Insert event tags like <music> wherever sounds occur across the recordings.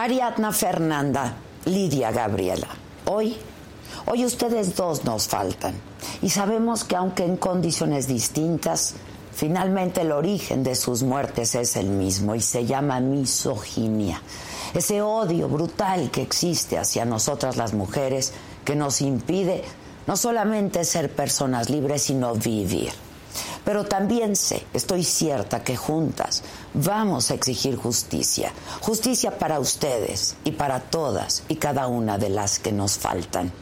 Ariadna Fernanda, Lidia Gabriela. Hoy, hoy ustedes dos nos faltan. Y sabemos que aunque en condiciones distintas, finalmente el origen de sus muertes es el mismo y se llama misoginia. Ese odio brutal que existe hacia nosotras las mujeres que nos impide no solamente ser personas libres, sino vivir. Pero también sé, estoy cierta que juntas vamos a exigir justicia. Justicia para ustedes y para todas y cada una de las que nos faltan.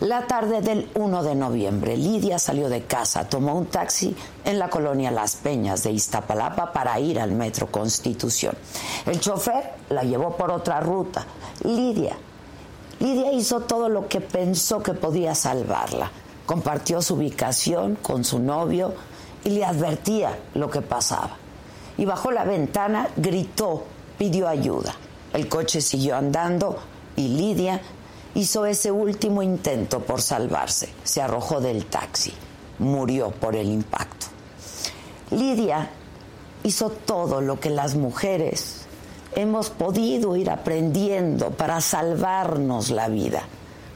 La tarde del 1 de noviembre, Lidia salió de casa, tomó un taxi en la colonia Las Peñas de Iztapalapa para ir al Metro Constitución. El chofer la llevó por otra ruta. Lidia, Lidia hizo todo lo que pensó que podía salvarla. Compartió su ubicación con su novio, y le advertía lo que pasaba. Y bajó la ventana, gritó, pidió ayuda. El coche siguió andando y Lidia hizo ese último intento por salvarse. Se arrojó del taxi. Murió por el impacto. Lidia hizo todo lo que las mujeres hemos podido ir aprendiendo para salvarnos la vida.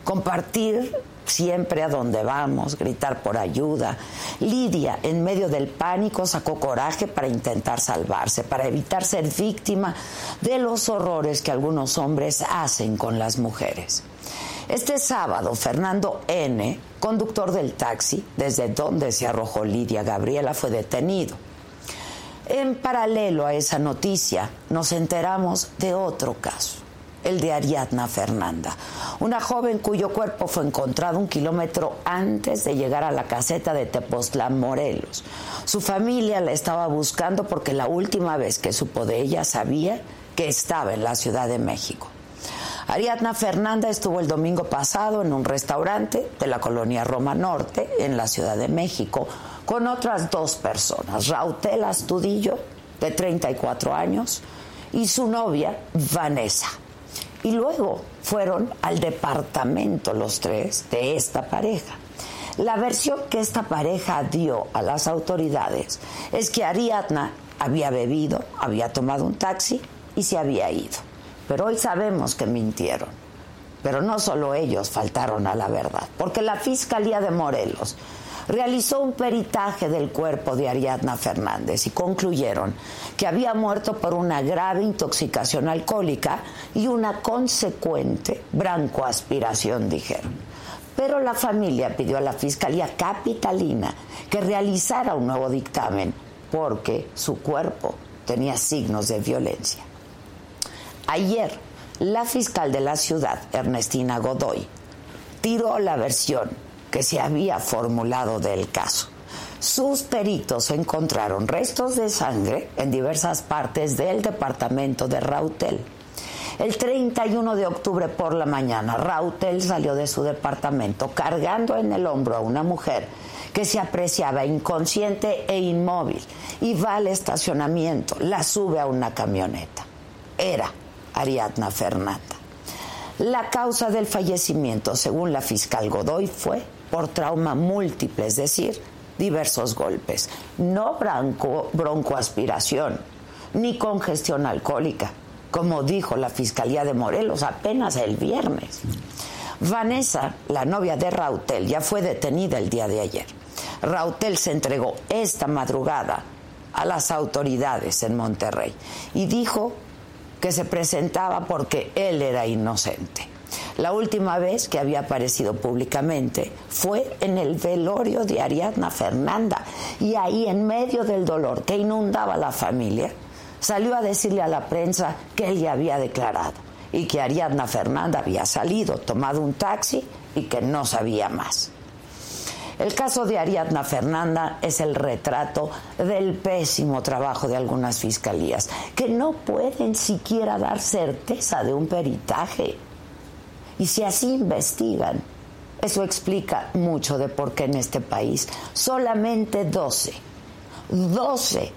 Compartir siempre a donde vamos, gritar por ayuda. Lidia, en medio del pánico, sacó coraje para intentar salvarse, para evitar ser víctima de los horrores que algunos hombres hacen con las mujeres. Este sábado, Fernando N., conductor del taxi, desde donde se arrojó Lidia Gabriela, fue detenido. En paralelo a esa noticia, nos enteramos de otro caso el de Ariadna Fernanda, una joven cuyo cuerpo fue encontrado un kilómetro antes de llegar a la caseta de Tepoztlán, Morelos. Su familia la estaba buscando porque la última vez que supo de ella sabía que estaba en la Ciudad de México. Ariadna Fernanda estuvo el domingo pasado en un restaurante de la colonia Roma Norte, en la Ciudad de México, con otras dos personas, Rautel Astudillo, de 34 años, y su novia, Vanessa, y luego fueron al departamento los tres de esta pareja. La versión que esta pareja dio a las autoridades es que Ariadna había bebido, había tomado un taxi y se había ido. Pero hoy sabemos que mintieron. Pero no solo ellos faltaron a la verdad, porque la Fiscalía de Morelos realizó un peritaje del cuerpo de Ariadna Fernández y concluyeron que había muerto por una grave intoxicación alcohólica y una consecuente brancoaspiración, dijeron. Pero la familia pidió a la Fiscalía Capitalina que realizara un nuevo dictamen porque su cuerpo tenía signos de violencia. Ayer, la fiscal de la ciudad, Ernestina Godoy, tiró la versión que se había formulado del caso. Sus peritos encontraron restos de sangre en diversas partes del departamento de Rautel. El 31 de octubre por la mañana, Rautel salió de su departamento cargando en el hombro a una mujer que se apreciaba inconsciente e inmóvil y va al estacionamiento, la sube a una camioneta. Era Ariadna Fernanda. La causa del fallecimiento, según la fiscal Godoy, fue por trauma múltiple, es decir, diversos golpes. No bronco, broncoaspiración, ni congestión alcohólica, como dijo la Fiscalía de Morelos apenas el viernes. Vanessa, la novia de Rautel, ya fue detenida el día de ayer. Rautel se entregó esta madrugada a las autoridades en Monterrey y dijo que se presentaba porque él era inocente. La última vez que había aparecido públicamente fue en el velorio de Ariadna Fernanda y ahí en medio del dolor que inundaba la familia, salió a decirle a la prensa que él ya había declarado y que Ariadna Fernanda había salido, tomado un taxi y que no sabía más. El caso de Ariadna Fernanda es el retrato del pésimo trabajo de algunas fiscalías, que no pueden siquiera dar certeza de un peritaje. Y si así investigan, eso explica mucho de por qué en este país solamente 12, 12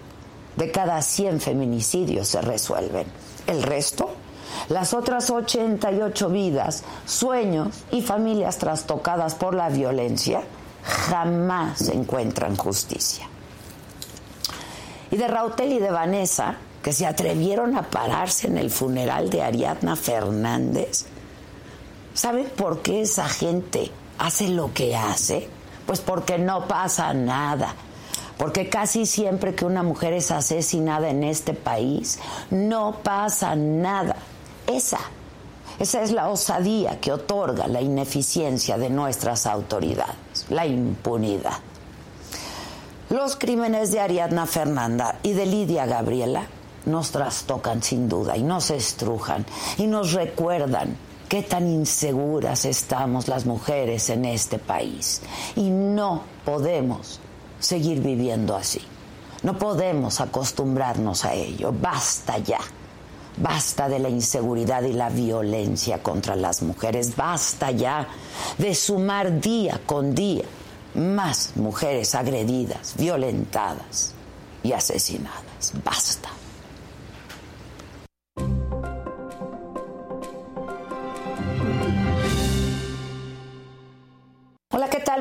de cada 100 feminicidios se resuelven. El resto, las otras 88 vidas, sueños y familias trastocadas por la violencia, jamás encuentran justicia. Y de Rautel y de Vanessa, que se atrevieron a pararse en el funeral de Ariadna Fernández, ¿saben por qué esa gente hace lo que hace? Pues porque no pasa nada. Porque casi siempre que una mujer es asesinada en este país, no pasa nada. Esa esa es la osadía que otorga la ineficiencia de nuestras autoridades, la impunidad. Los crímenes de Ariadna Fernanda y de Lidia Gabriela nos trastocan sin duda y nos estrujan y nos recuerdan qué tan inseguras estamos las mujeres en este país. Y no podemos seguir viviendo así. No podemos acostumbrarnos a ello. Basta ya. Basta de la inseguridad y la violencia contra las mujeres. Basta ya de sumar día con día más mujeres agredidas, violentadas y asesinadas. Basta.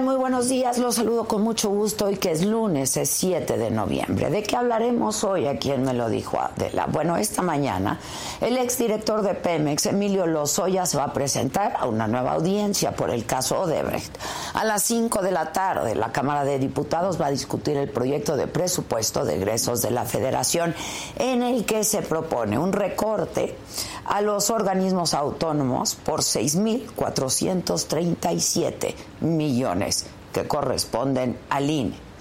Muy buenos días, los saludo con mucho gusto hoy que es lunes, es 7 de noviembre. ¿De qué hablaremos hoy? ¿A quién me lo dijo Adela? Bueno, esta mañana el exdirector de Pemex, Emilio Lozoya, se va a presentar a una nueva audiencia por el caso Odebrecht. A las 5 de la tarde, la Cámara de Diputados va a discutir el proyecto de presupuesto de egresos de la Federación en el que se propone un recorte a los organismos autónomos por 6.437 millones que corresponden al INE.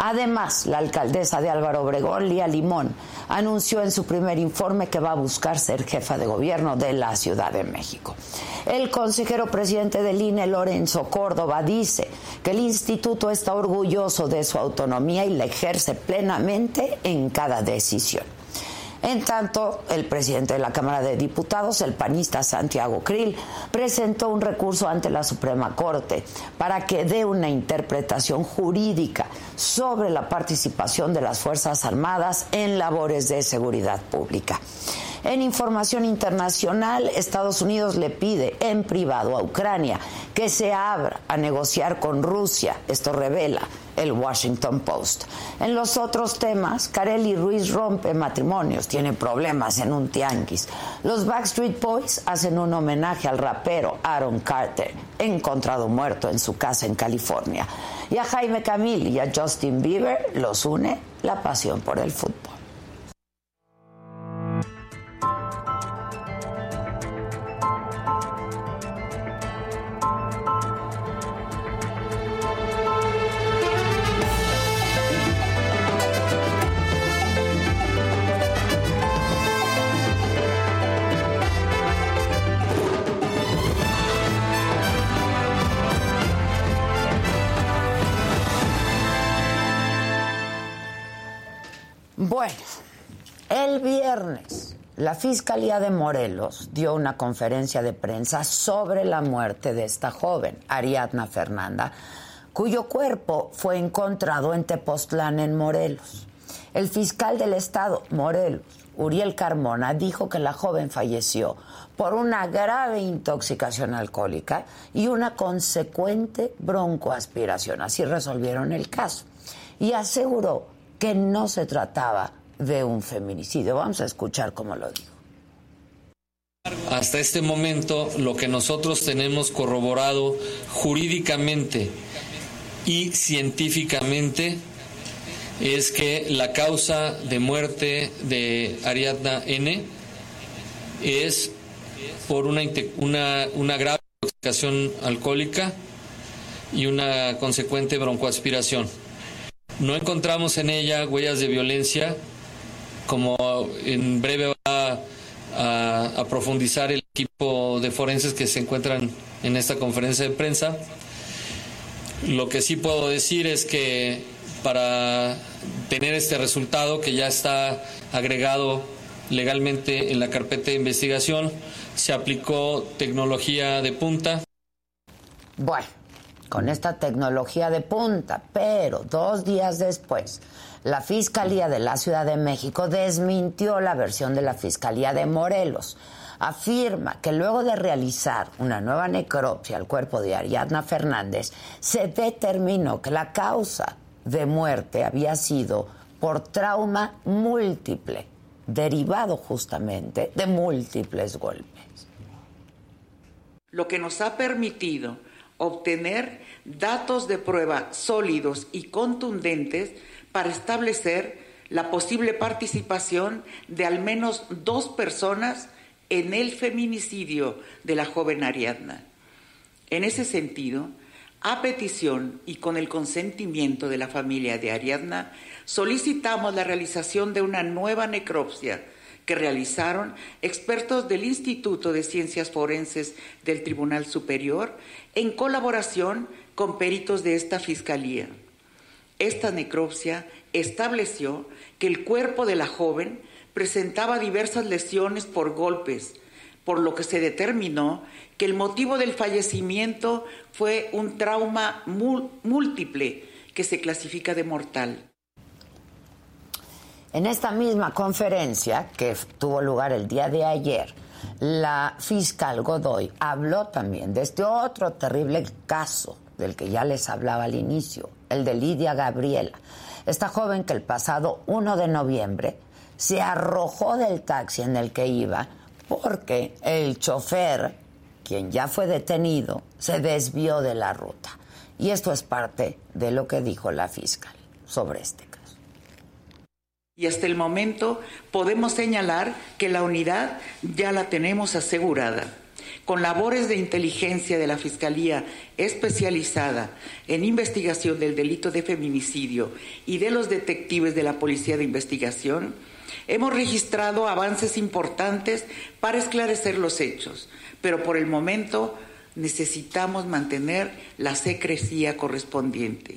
Además, la alcaldesa de Álvaro Obregón, Lía Limón, anunció en su primer informe que va a buscar ser jefa de gobierno de la Ciudad de México. El consejero presidente del INE, Lorenzo Córdoba, dice que el instituto está orgulloso de su autonomía y la ejerce plenamente en cada decisión. En tanto, el presidente de la Cámara de Diputados, el panista Santiago Krill, presentó un recurso ante la Suprema Corte para que dé una interpretación jurídica sobre la participación de las Fuerzas Armadas en labores de seguridad pública. En información internacional, Estados Unidos le pide en privado a Ucrania que se abra a negociar con Rusia. Esto revela el Washington Post. En los otros temas, Carelli Ruiz rompe matrimonios, tiene problemas en un tianguis. Los Backstreet Boys hacen un homenaje al rapero Aaron Carter, encontrado muerto en su casa en California. Y a Jaime Camil y a Justin Bieber los une la pasión por el fútbol. La Fiscalía de Morelos dio una conferencia de prensa sobre la muerte de esta joven, Ariadna Fernanda, cuyo cuerpo fue encontrado en Tepoztlán, en Morelos. El fiscal del estado, Morelos, Uriel Carmona, dijo que la joven falleció por una grave intoxicación alcohólica y una consecuente broncoaspiración. Así resolvieron el caso. Y aseguró que no se trataba de un feminicidio. Vamos a escuchar cómo lo dijo. Hasta este momento, lo que nosotros tenemos corroborado jurídicamente y científicamente es que la causa de muerte de Ariadna N es por una, una, una grave intoxicación alcohólica y una consecuente broncoaspiración. No encontramos en ella huellas de violencia, como en breve va a, a, profundizar el equipo de forenses que se encuentran en esta conferencia de prensa. Lo que sí puedo decir es que para tener este resultado que ya está agregado legalmente en la carpeta de investigación, se aplicó tecnología de punta. Bueno, con esta tecnología de punta, pero dos días después, la Fiscalía de la Ciudad de México desmintió la versión de la Fiscalía de Morelos. Afirma que luego de realizar una nueva necropsia al cuerpo de Ariadna Fernández, se determinó que la causa de muerte había sido por trauma múltiple, derivado justamente de múltiples golpes. Lo que nos ha permitido obtener datos de prueba sólidos y contundentes para establecer la posible participación de al menos dos personas en el feminicidio de la joven Ariadna. En ese sentido, a petición y con el consentimiento de la familia de Ariadna, solicitamos la realización de una nueva necropsia que realizaron expertos del Instituto de Ciencias Forenses del Tribunal Superior en colaboración con peritos de esta Fiscalía. Esta necropsia estableció que el cuerpo de la joven presentaba diversas lesiones por golpes, por lo que se determinó que el motivo del fallecimiento fue un trauma múltiple que se clasifica de mortal. En esta misma conferencia que tuvo lugar el día de ayer, la fiscal Godoy habló también de este otro terrible caso del que ya les hablaba al inicio, el de Lidia Gabriela, esta joven que el pasado 1 de noviembre se arrojó del taxi en el que iba porque el chofer, quien ya fue detenido, se desvió de la ruta. Y esto es parte de lo que dijo la fiscal sobre este y hasta el momento podemos señalar que la unidad ya la tenemos asegurada. Con labores de inteligencia de la Fiscalía especializada en investigación del delito de feminicidio y de los detectives de la Policía de Investigación, hemos registrado avances importantes para esclarecer los hechos, pero por el momento necesitamos mantener la secrecía correspondiente.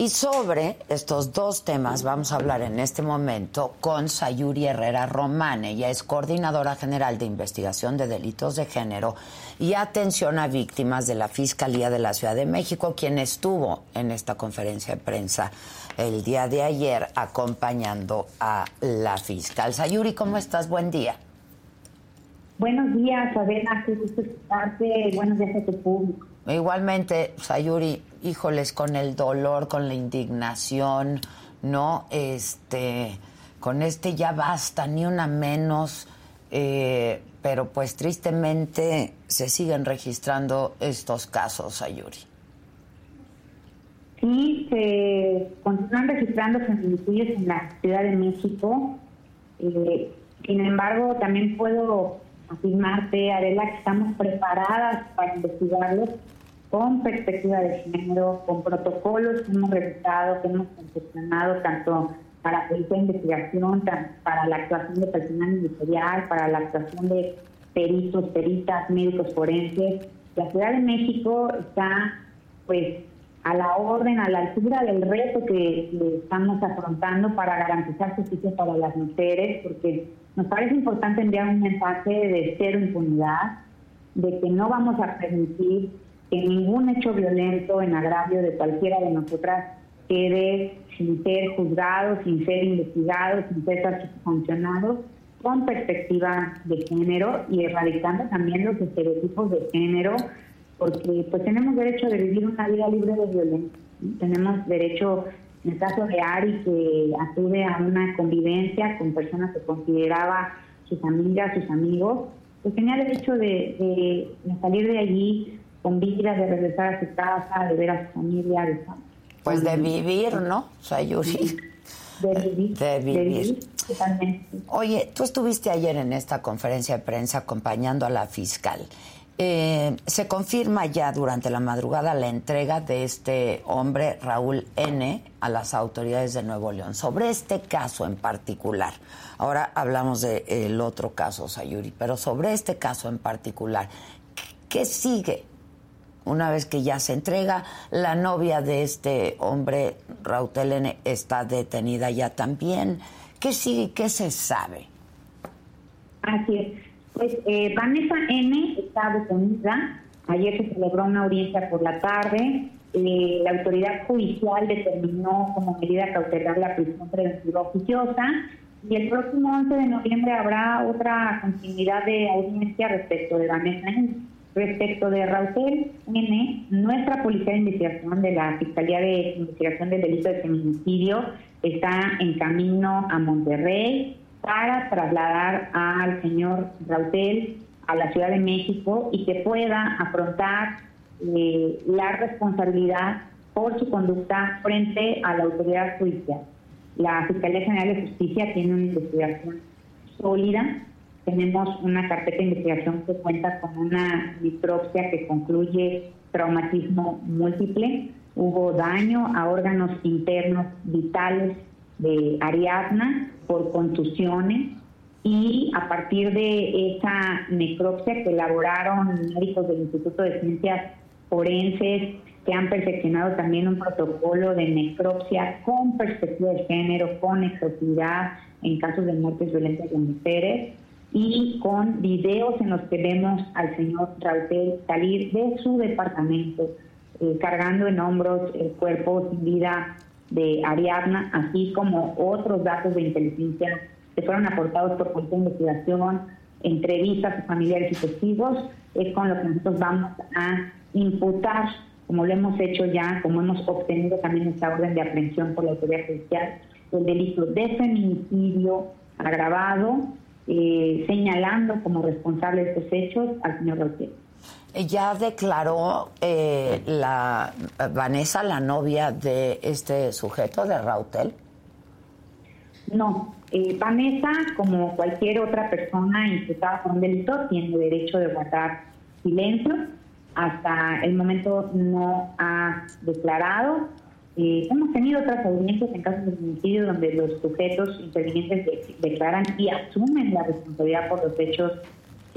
Y sobre estos dos temas vamos a hablar en este momento con Sayuri Herrera Román. Ella es coordinadora general de investigación de delitos de género y atención a víctimas de la Fiscalía de la Ciudad de México, quien estuvo en esta conferencia de prensa el día de ayer acompañando a la fiscal. Sayuri, ¿cómo estás? Buen día. Buenos días, Adela, qué gusto escucharte. Buenos días a tu público. Igualmente, Sayuri, híjoles, con el dolor, con la indignación, ¿no? Este, con este ya basta, ni una menos, eh, pero pues tristemente se siguen registrando estos casos, Sayuri. Sí, se continúan registrando feminicidios en la Ciudad de México. Eh, sin embargo, también puedo afirmarte, Adela, que estamos preparadas para investigarlos con perspectiva de género, con protocolos que hemos revisado, que hemos confeccionado tanto para policía de investigación, para la actuación de personal ministerial, para la actuación de peritos, peritas, médicos forenses. La Ciudad de México está pues a la orden, a la altura del reto que, que estamos afrontando para garantizar justicia para las mujeres, porque nos parece importante enviar un mensaje de cero impunidad, de que no vamos a permitir que ningún hecho violento en agravio de cualquiera de nosotras quede sin ser juzgado, sin ser investigado, sin ser sancionado, con perspectiva de género y erradicando también los estereotipos de género, porque pues tenemos derecho de vivir una vida libre de violencia. Tenemos derecho, en el caso de Ari, que acude a una convivencia con personas que consideraba sus amigas, sus amigos, pues tenía derecho de, salir de allí con vida, de regresar a su casa, de ver a su familia. De, pues de vivir, ¿no? Sayuri. De vivir. De vivir. Oye, tú estuviste ayer en esta conferencia de prensa acompañando a la fiscal. Eh, se confirma ya durante la madrugada la entrega de este hombre, Raúl N., a las autoridades de Nuevo León. Sobre este caso en particular, ahora hablamos del otro caso, Sayuri, pero sobre este caso en particular, ¿qué sigue? Una vez que ya se entrega, la novia de este hombre, N., está detenida ya también. ¿Qué sigue? ¿Qué se sabe? Así es. Pues eh, Vanessa N. está detenida. Ayer se celebró una audiencia por la tarde. Eh, la autoridad judicial determinó como medida cautelar la prisión preventiva oficiosa y el próximo 11 de noviembre habrá otra continuidad de audiencia respecto de Vanessa N. Respecto de Raúl N., nuestra Policía de Investigación de la Fiscalía de Investigación del Delito de Feminicidio está en camino a Monterrey para trasladar al señor Rautel a la Ciudad de México y que pueda afrontar eh, la responsabilidad por su conducta frente a la autoridad judicial. La Fiscalía General de Justicia tiene una investigación sólida. Tenemos una carpeta de investigación que cuenta con una necropsia que concluye traumatismo múltiple. Hubo daño a órganos internos vitales de Ariadna por contusiones y a partir de esa necropsia que elaboraron médicos del Instituto de Ciencias Forenses que han perfeccionado también un protocolo de necropsia con perspectiva de género, con exactividad en casos de muertes violentas de mujeres y con videos en los que vemos al señor Rautel salir de su departamento eh, cargando en hombros el cuerpo sin vida de Ariadna, así como otros datos de inteligencia que fueron aportados por cuenta de investigación, entrevistas a familiares y testigos, es con lo que nosotros vamos a imputar, como lo hemos hecho ya, como hemos obtenido también esta orden de aprehensión por la autoridad judicial, el delito de feminicidio agravado, eh, señalando como responsable de estos hechos al señor Rodríguez. Ya declaró eh, la Vanessa, la novia de este sujeto, de Rautel. No, eh, Vanessa, como cualquier otra persona imputada con un delito, tiene derecho de guardar silencio. Hasta el momento no ha declarado. Eh, hemos tenido otras audiencias en casos de homicidio donde los sujetos intervinientes declaran y asumen la responsabilidad por los hechos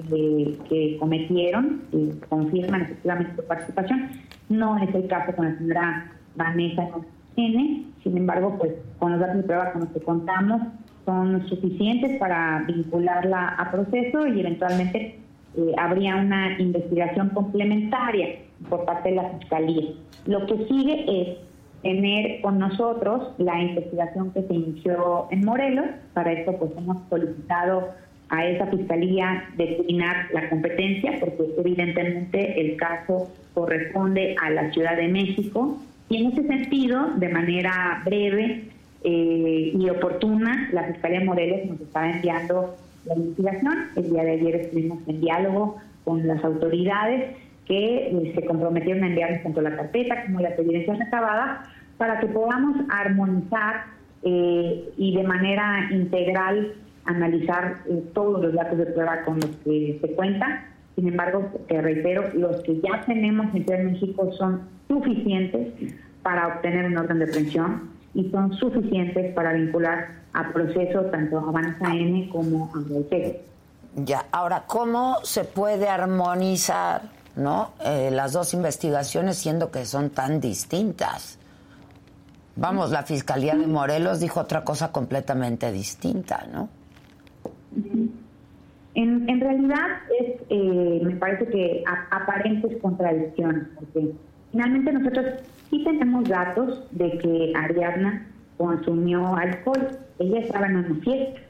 que cometieron, y confirman efectivamente su participación. No es el caso con la señora Vanessa N. Sin embargo, pues con los datos de prueba con los que contamos son suficientes para vincularla a proceso y eventualmente eh, habría una investigación complementaria por parte de la Fiscalía. Lo que sigue es tener con nosotros la investigación que se inició en Morelos. Para esto pues hemos solicitado a esa fiscalía determinar la competencia, porque evidentemente el caso corresponde a la Ciudad de México. Y en ese sentido, de manera breve eh, y oportuna, la Fiscalía Morelos nos está enviando la investigación. El día de ayer estuvimos en diálogo con las autoridades que eh, se comprometieron a enviarnos tanto la carpeta como las evidencias recabadas para que podamos armonizar eh, y de manera integral analizar eh, todos los datos de prueba con los que se cuenta. Sin embargo, te reitero, los que ya tenemos en Ciudad de México son suficientes para obtener un orden de pensión y son suficientes para vincular a proceso tanto a Avanza N como a Voltaire. Ya, ahora, ¿cómo se puede armonizar ¿no? Eh, las dos investigaciones siendo que son tan distintas? Vamos, la Fiscalía de Morelos dijo otra cosa completamente distinta, ¿no? En, en realidad es, eh, me parece que aparentes contradicciones, porque finalmente nosotros sí tenemos datos de que Ariadna consumió alcohol, ella estaba en una fiesta.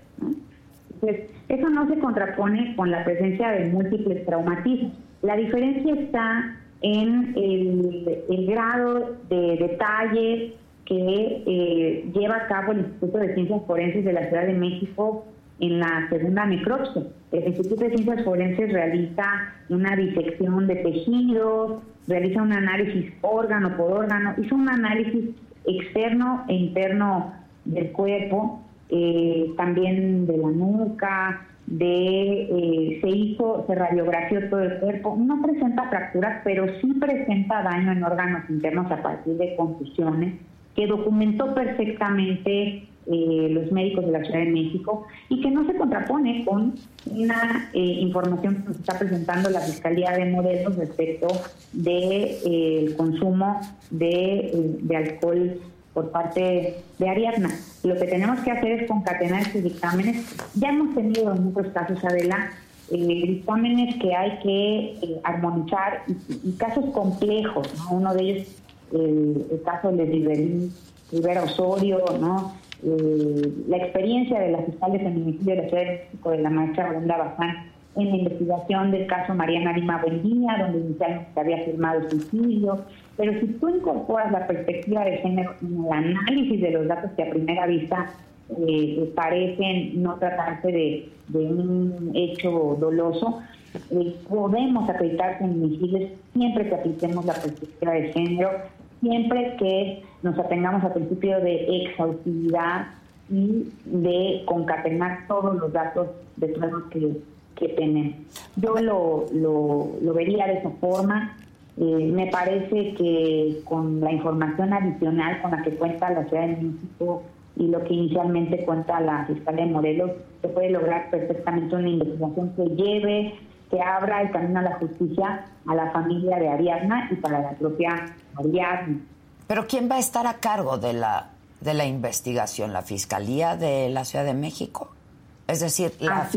Entonces, eso no se contrapone con la presencia de múltiples traumatismos. La diferencia está en el, grado de detalle que eh, lleva a cabo el Instituto de Ciencias Forenses de la Ciudad de México en la segunda necropsia. El Instituto de Ciencias Forenses realiza una disección de tejidos, realiza un análisis órgano por órgano, hizo un análisis externo e interno del cuerpo, eh, también de la nuca, de eh, se hizo, se radiografió todo el cuerpo, no presenta fracturas, pero sí presenta daño en órganos internos a partir de confusiones, que documentó perfectamente eh, los médicos de la Ciudad de México y que no se contrapone con una eh, información que nos está presentando la Fiscalía de Modelos respecto del de, eh, consumo de, de, alcohol por parte de Ariadna. Lo que tenemos que hacer es concatenar estos dictámenes. Ya hemos tenido en muchos casos, Adela, dictámenes que hay que armonizar y, casos complejos. Uno de ellos, el caso de Rivera Osorio, ¿no? Eh, la experiencia de la fiscal de feminicidio de la Ciudad de México, de la maestra Brenda Bazán, en la investigación del caso Mariana Lima Buendía, donde inicialmente se había firmado suicidio. Pero si tú incorporas la perspectiva de género en el análisis de los datos que a primera vista eh, parecen no tratarse de, un hecho doloso, eh, podemos acreditar feminicidios siempre que apliquemos la perspectiva de género siempre que nos atengamos al principio de exhaustividad y de concatenar todos los datos de pruebas que, que tenemos. Yo lo, lo, vería de esa forma. Eh, me parece que con la información adicional con la que cuenta la Ciudad de México y lo que inicialmente cuenta la Fiscalía de Morelos, se puede lograr perfectamente una investigación que lleve, que abra el camino a la justicia a la familia de Ariadna y para la propia pero ¿quién va a estar a cargo de la, de la investigación? ¿La Fiscalía de la Ciudad de México? Es decir, la, ah,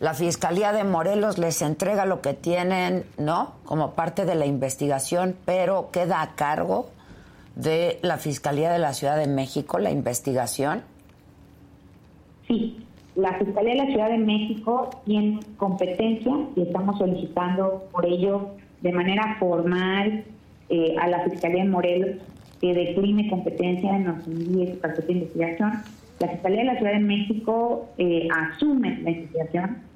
la Fiscalía de Morelos les entrega lo que tienen, ¿no? Como parte de la investigación, pero queda a cargo de la Fiscalía de la Ciudad de México la investigación. Sí, la Fiscalía de la Ciudad de México tiene competencia y estamos solicitando por ello de manera formal eh, a la Fiscalía de Morelos que decline competencia en los para de investigación. La Fiscalía de la Ciudad de México eh, asume la investigación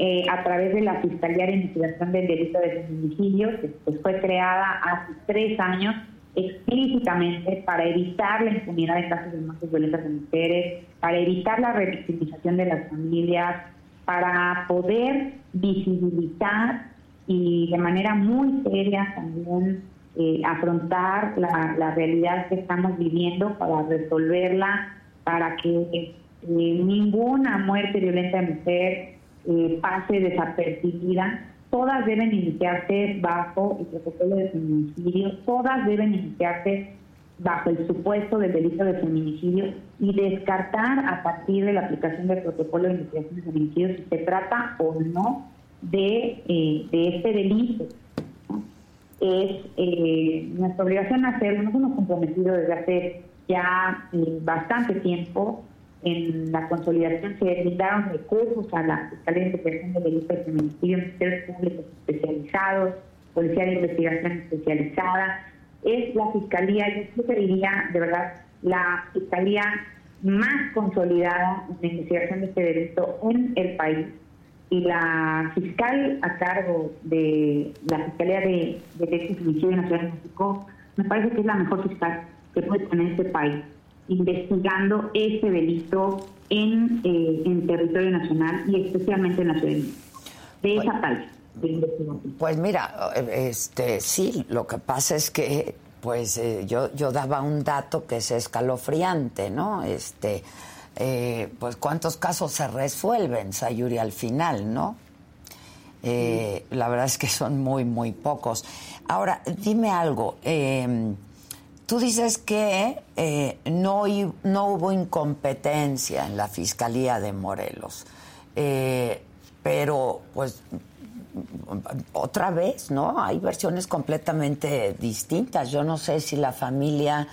eh, a través de la Fiscalía de Investigación del Delito de Feminicidio, que pues, fue creada hace tres años explícitamente para evitar la impunidad de casos de muertes violentas de mujeres, para evitar la revictimización de las familias, para poder visibilizar y de manera muy seria también eh, afrontar la, realidad que estamos viviendo para resolverla, para que eh, ninguna muerte violenta de mujer eh, pase desapercibida. Todas deben iniciarse bajo el protocolo de feminicidio, todas deben iniciarse bajo el supuesto del delito de feminicidio y descartar a partir de la aplicación del protocolo de investigación de feminicidio si se trata o no de, de este delito es eh, nuestra obligación hacerlo. Nos hemos comprometido desde hace ya eh, bastante tiempo en la consolidación. Se brindaron recursos a la Fiscalía de Investigación de Delitos de Feminicidio, Ministerios Públicos especializados, Policía de Investigación especializada. Es la Fiscalía, yo diría, de verdad, la Fiscalía más consolidada en investigación de este delito en el país y la fiscal a cargo de la Fiscalía de, de Derechos Humanos en la Ciudad de México, me parece que es la mejor fiscal que puede tener este país, investigando este delito en, eh, en territorio nacional y especialmente en la Ciudad de México. De esa pues, tal de. Pues mira, este sí, lo que pasa es que pues eh, yo, yo daba un dato que es escalofriante, ¿no? Este eh, pues cuántos casos se resuelven, Sayuri, al final, ¿no? Eh, la verdad es que son muy, muy pocos. Ahora, dime algo. Tú dices que eh, no, no hubo incompetencia en la Fiscalía de Morelos, pero pues otra vez, ¿no? Hay versiones completamente distintas. Yo no sé si la familia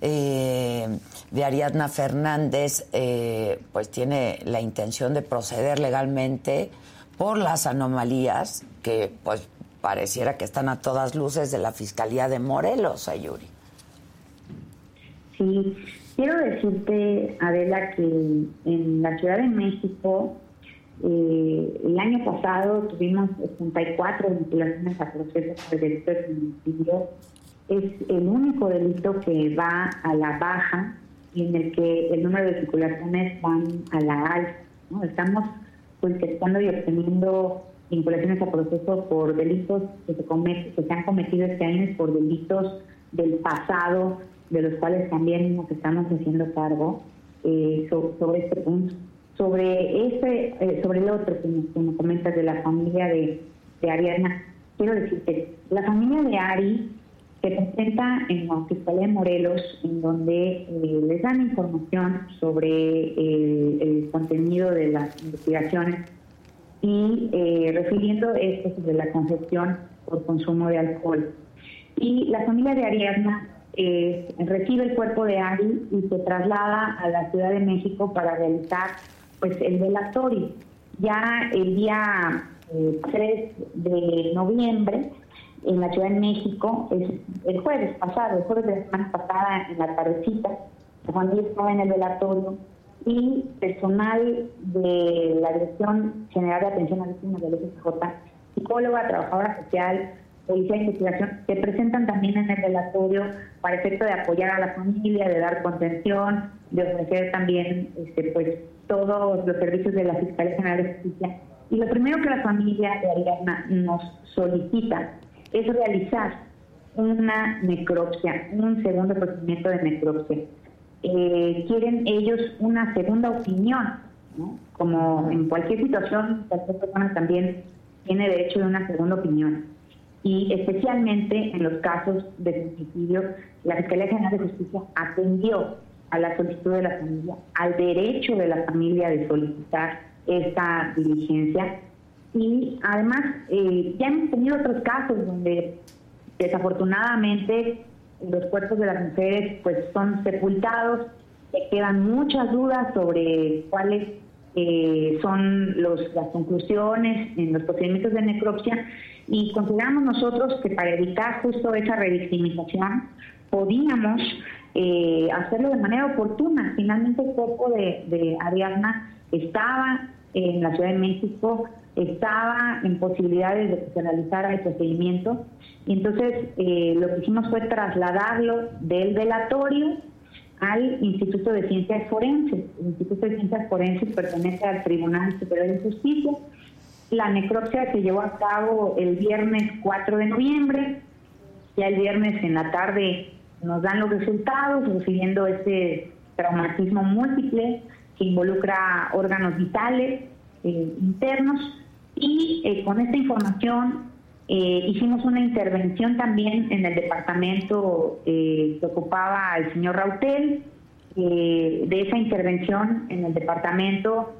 eh, de Ariadna Fernández, eh, pues tiene la intención de proceder legalmente por las anomalías que pues pareciera que están a todas luces de la Fiscalía de Morelos, Ayuri. Sí, quiero decirte, Adela, que en la Ciudad de México eh, el año pasado tuvimos 64 vinculaciones a procesos de delito de feminicidio. Es el único delito que va a la baja y en el que el número de vinculaciones van a la alza. ¿no? Estamos solicitando y obteniendo vinculaciones a procesos por delitos que se, cometen, que se han cometido este año por delitos del pasado, de los cuales también nos estamos haciendo cargo eh, sobre este punto. Sobre este, eh, sobre el otro que me, comentas de la familia de, de Ariana, quiero decirte, la familia de Ari se presenta en la Fiscalía de Morelos, en donde eh, les dan información sobre el, contenido de las investigaciones y eh, refiriendo esto sobre la concepción por consumo de alcohol. Y la familia de Ariadna eh, recibe el cuerpo de Ari y se traslada a la Ciudad de México para realizar pues el velatorio. Ya el día 3 eh, de noviembre en la Ciudad de México, es el jueves pasado, el jueves de la semana pasada en la tardecita, Juan Luis estaba en el velatorio y personal de la Dirección General de Atención a Víctimas del SJ, psicóloga, trabajadora social, policía de investigación, se presentan también en el velatorio para efecto de apoyar a la familia, de dar contención, de ofrecer también este, pues todos los servicios de la Fiscalía General de Justicia. Y lo primero que la familia de Ariadna nos solicita es realizar una necropsia, un segundo procedimiento de necropsia. Eh, quieren ellos una segunda opinión, como en cualquier situación, cualquier persona también tiene derecho de una segunda opinión. Y especialmente en los casos de suicidio, la Fiscalía General de Justicia atendió a la solicitud de la familia, al derecho de la familia de solicitar esta diligencia. Y además, eh, ya hemos tenido otros casos donde desafortunadamente los cuerpos de las mujeres pues son sepultados, se quedan muchas dudas sobre cuáles eh, son los, las conclusiones en los procedimientos de necropsia y consideramos nosotros que para evitar justo esa revictimización podíamos eh, hacerlo de manera oportuna. Finalmente el cuerpo de, Ariadna estaba en la Ciudad de México, estaba en posibilidades de que se realizara el procedimiento y entonces eh, lo que hicimos fue trasladarlo del velatorio al Instituto de Ciencias Forenses. El Instituto de Ciencias Forenses pertenece al Tribunal Superior de Justicia. La necropsia se llevó a cabo el viernes 4 de noviembre. Ya el viernes en la tarde nos dan los resultados, refiriendo este traumatismo múltiple que involucra órganos vitales eh, internos. Y eh, con esta información eh, hicimos una intervención también en el departamento que ocupaba el señor Rautel. de esa intervención en el departamento,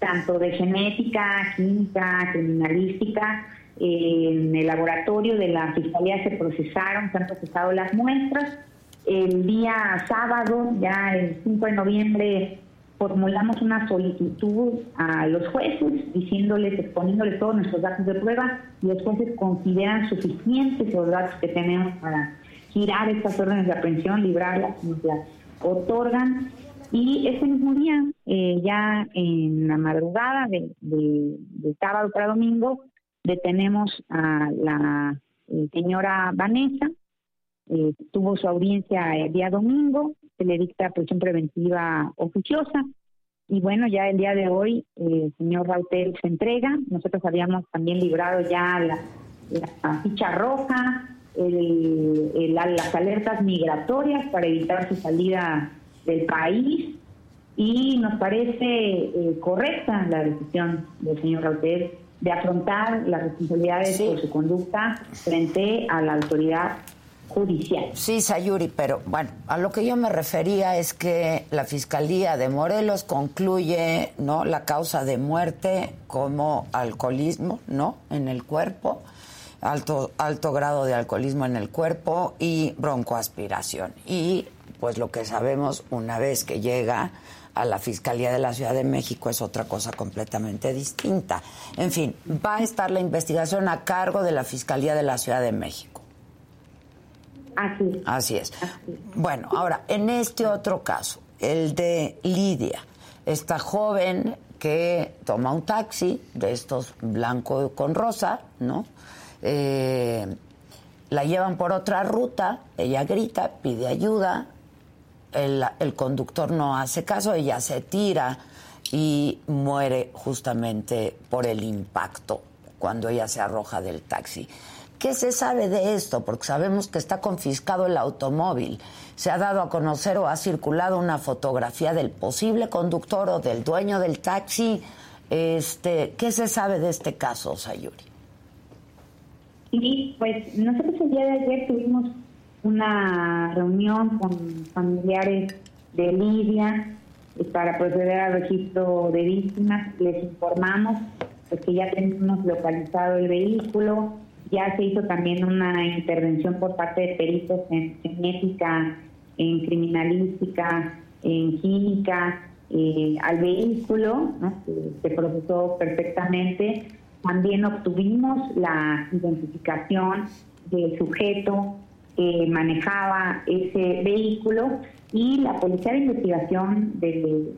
tanto de genética, química, criminalística, en el laboratorio de la Fiscalía se procesaron, se han procesado las muestras. El día sábado, ya el 5 de noviembre, formulamos una solicitud a los jueces diciéndoles, exponiéndoles todos nuestros datos de prueba y los jueces consideran suficientes los datos que tenemos para girar estas órdenes de aprehensión, librarlas, nos las otorgan. Y ese mismo día, eh, ya en la madrugada de, sábado para domingo, detenemos a la eh, señora Vanessa, eh, tuvo su audiencia el día domingo, se le dicta prisión preventiva oficiosa. Y bueno, ya el día de hoy eh, el señor Rautel se entrega. Nosotros habíamos también librado ya la, ficha roja, las alertas migratorias para evitar su salida del país. Y nos parece eh, correcta la decisión del señor Rautel de afrontar las responsabilidades por su conducta frente a la autoridad judicial. Sí, Sayuri, pero bueno, a lo que yo me refería es que la Fiscalía de Morelos concluye, ¿no? La causa de muerte como alcoholismo, ¿no? En el cuerpo, alto, alto grado de alcoholismo en el cuerpo y broncoaspiración. Y pues lo que sabemos una vez que llega a la Fiscalía de la Ciudad de México es otra cosa completamente distinta. En fin, va a estar la investigación a cargo de la Fiscalía de la Ciudad de México. Así Así es. Bueno, ahora, en este otro caso, el de Lidia, esta joven que toma un taxi de estos blanco con rosa, ¿no? Eh, la llevan por otra ruta, ella grita, pide ayuda, el, conductor no hace caso, ella se tira y muere justamente por el impacto cuando ella se arroja del taxi. ¿Qué se sabe de esto? Porque sabemos que está confiscado el automóvil. Se ha dado a conocer o ha circulado una fotografía del posible conductor o del dueño del taxi. Este, ¿Qué se sabe de este caso, Sayuri? Y pues nosotros el día de ayer tuvimos una reunión con familiares de Lidia para proceder al registro de víctimas. Les informamos pues, que ya tenemos localizado el vehículo, ya se hizo también una intervención por parte de peritos en genética, en criminalística, en química, eh, al vehículo, se procesó perfectamente. También obtuvimos la identificación del sujeto que manejaba ese vehículo y la Policía de Investigación de,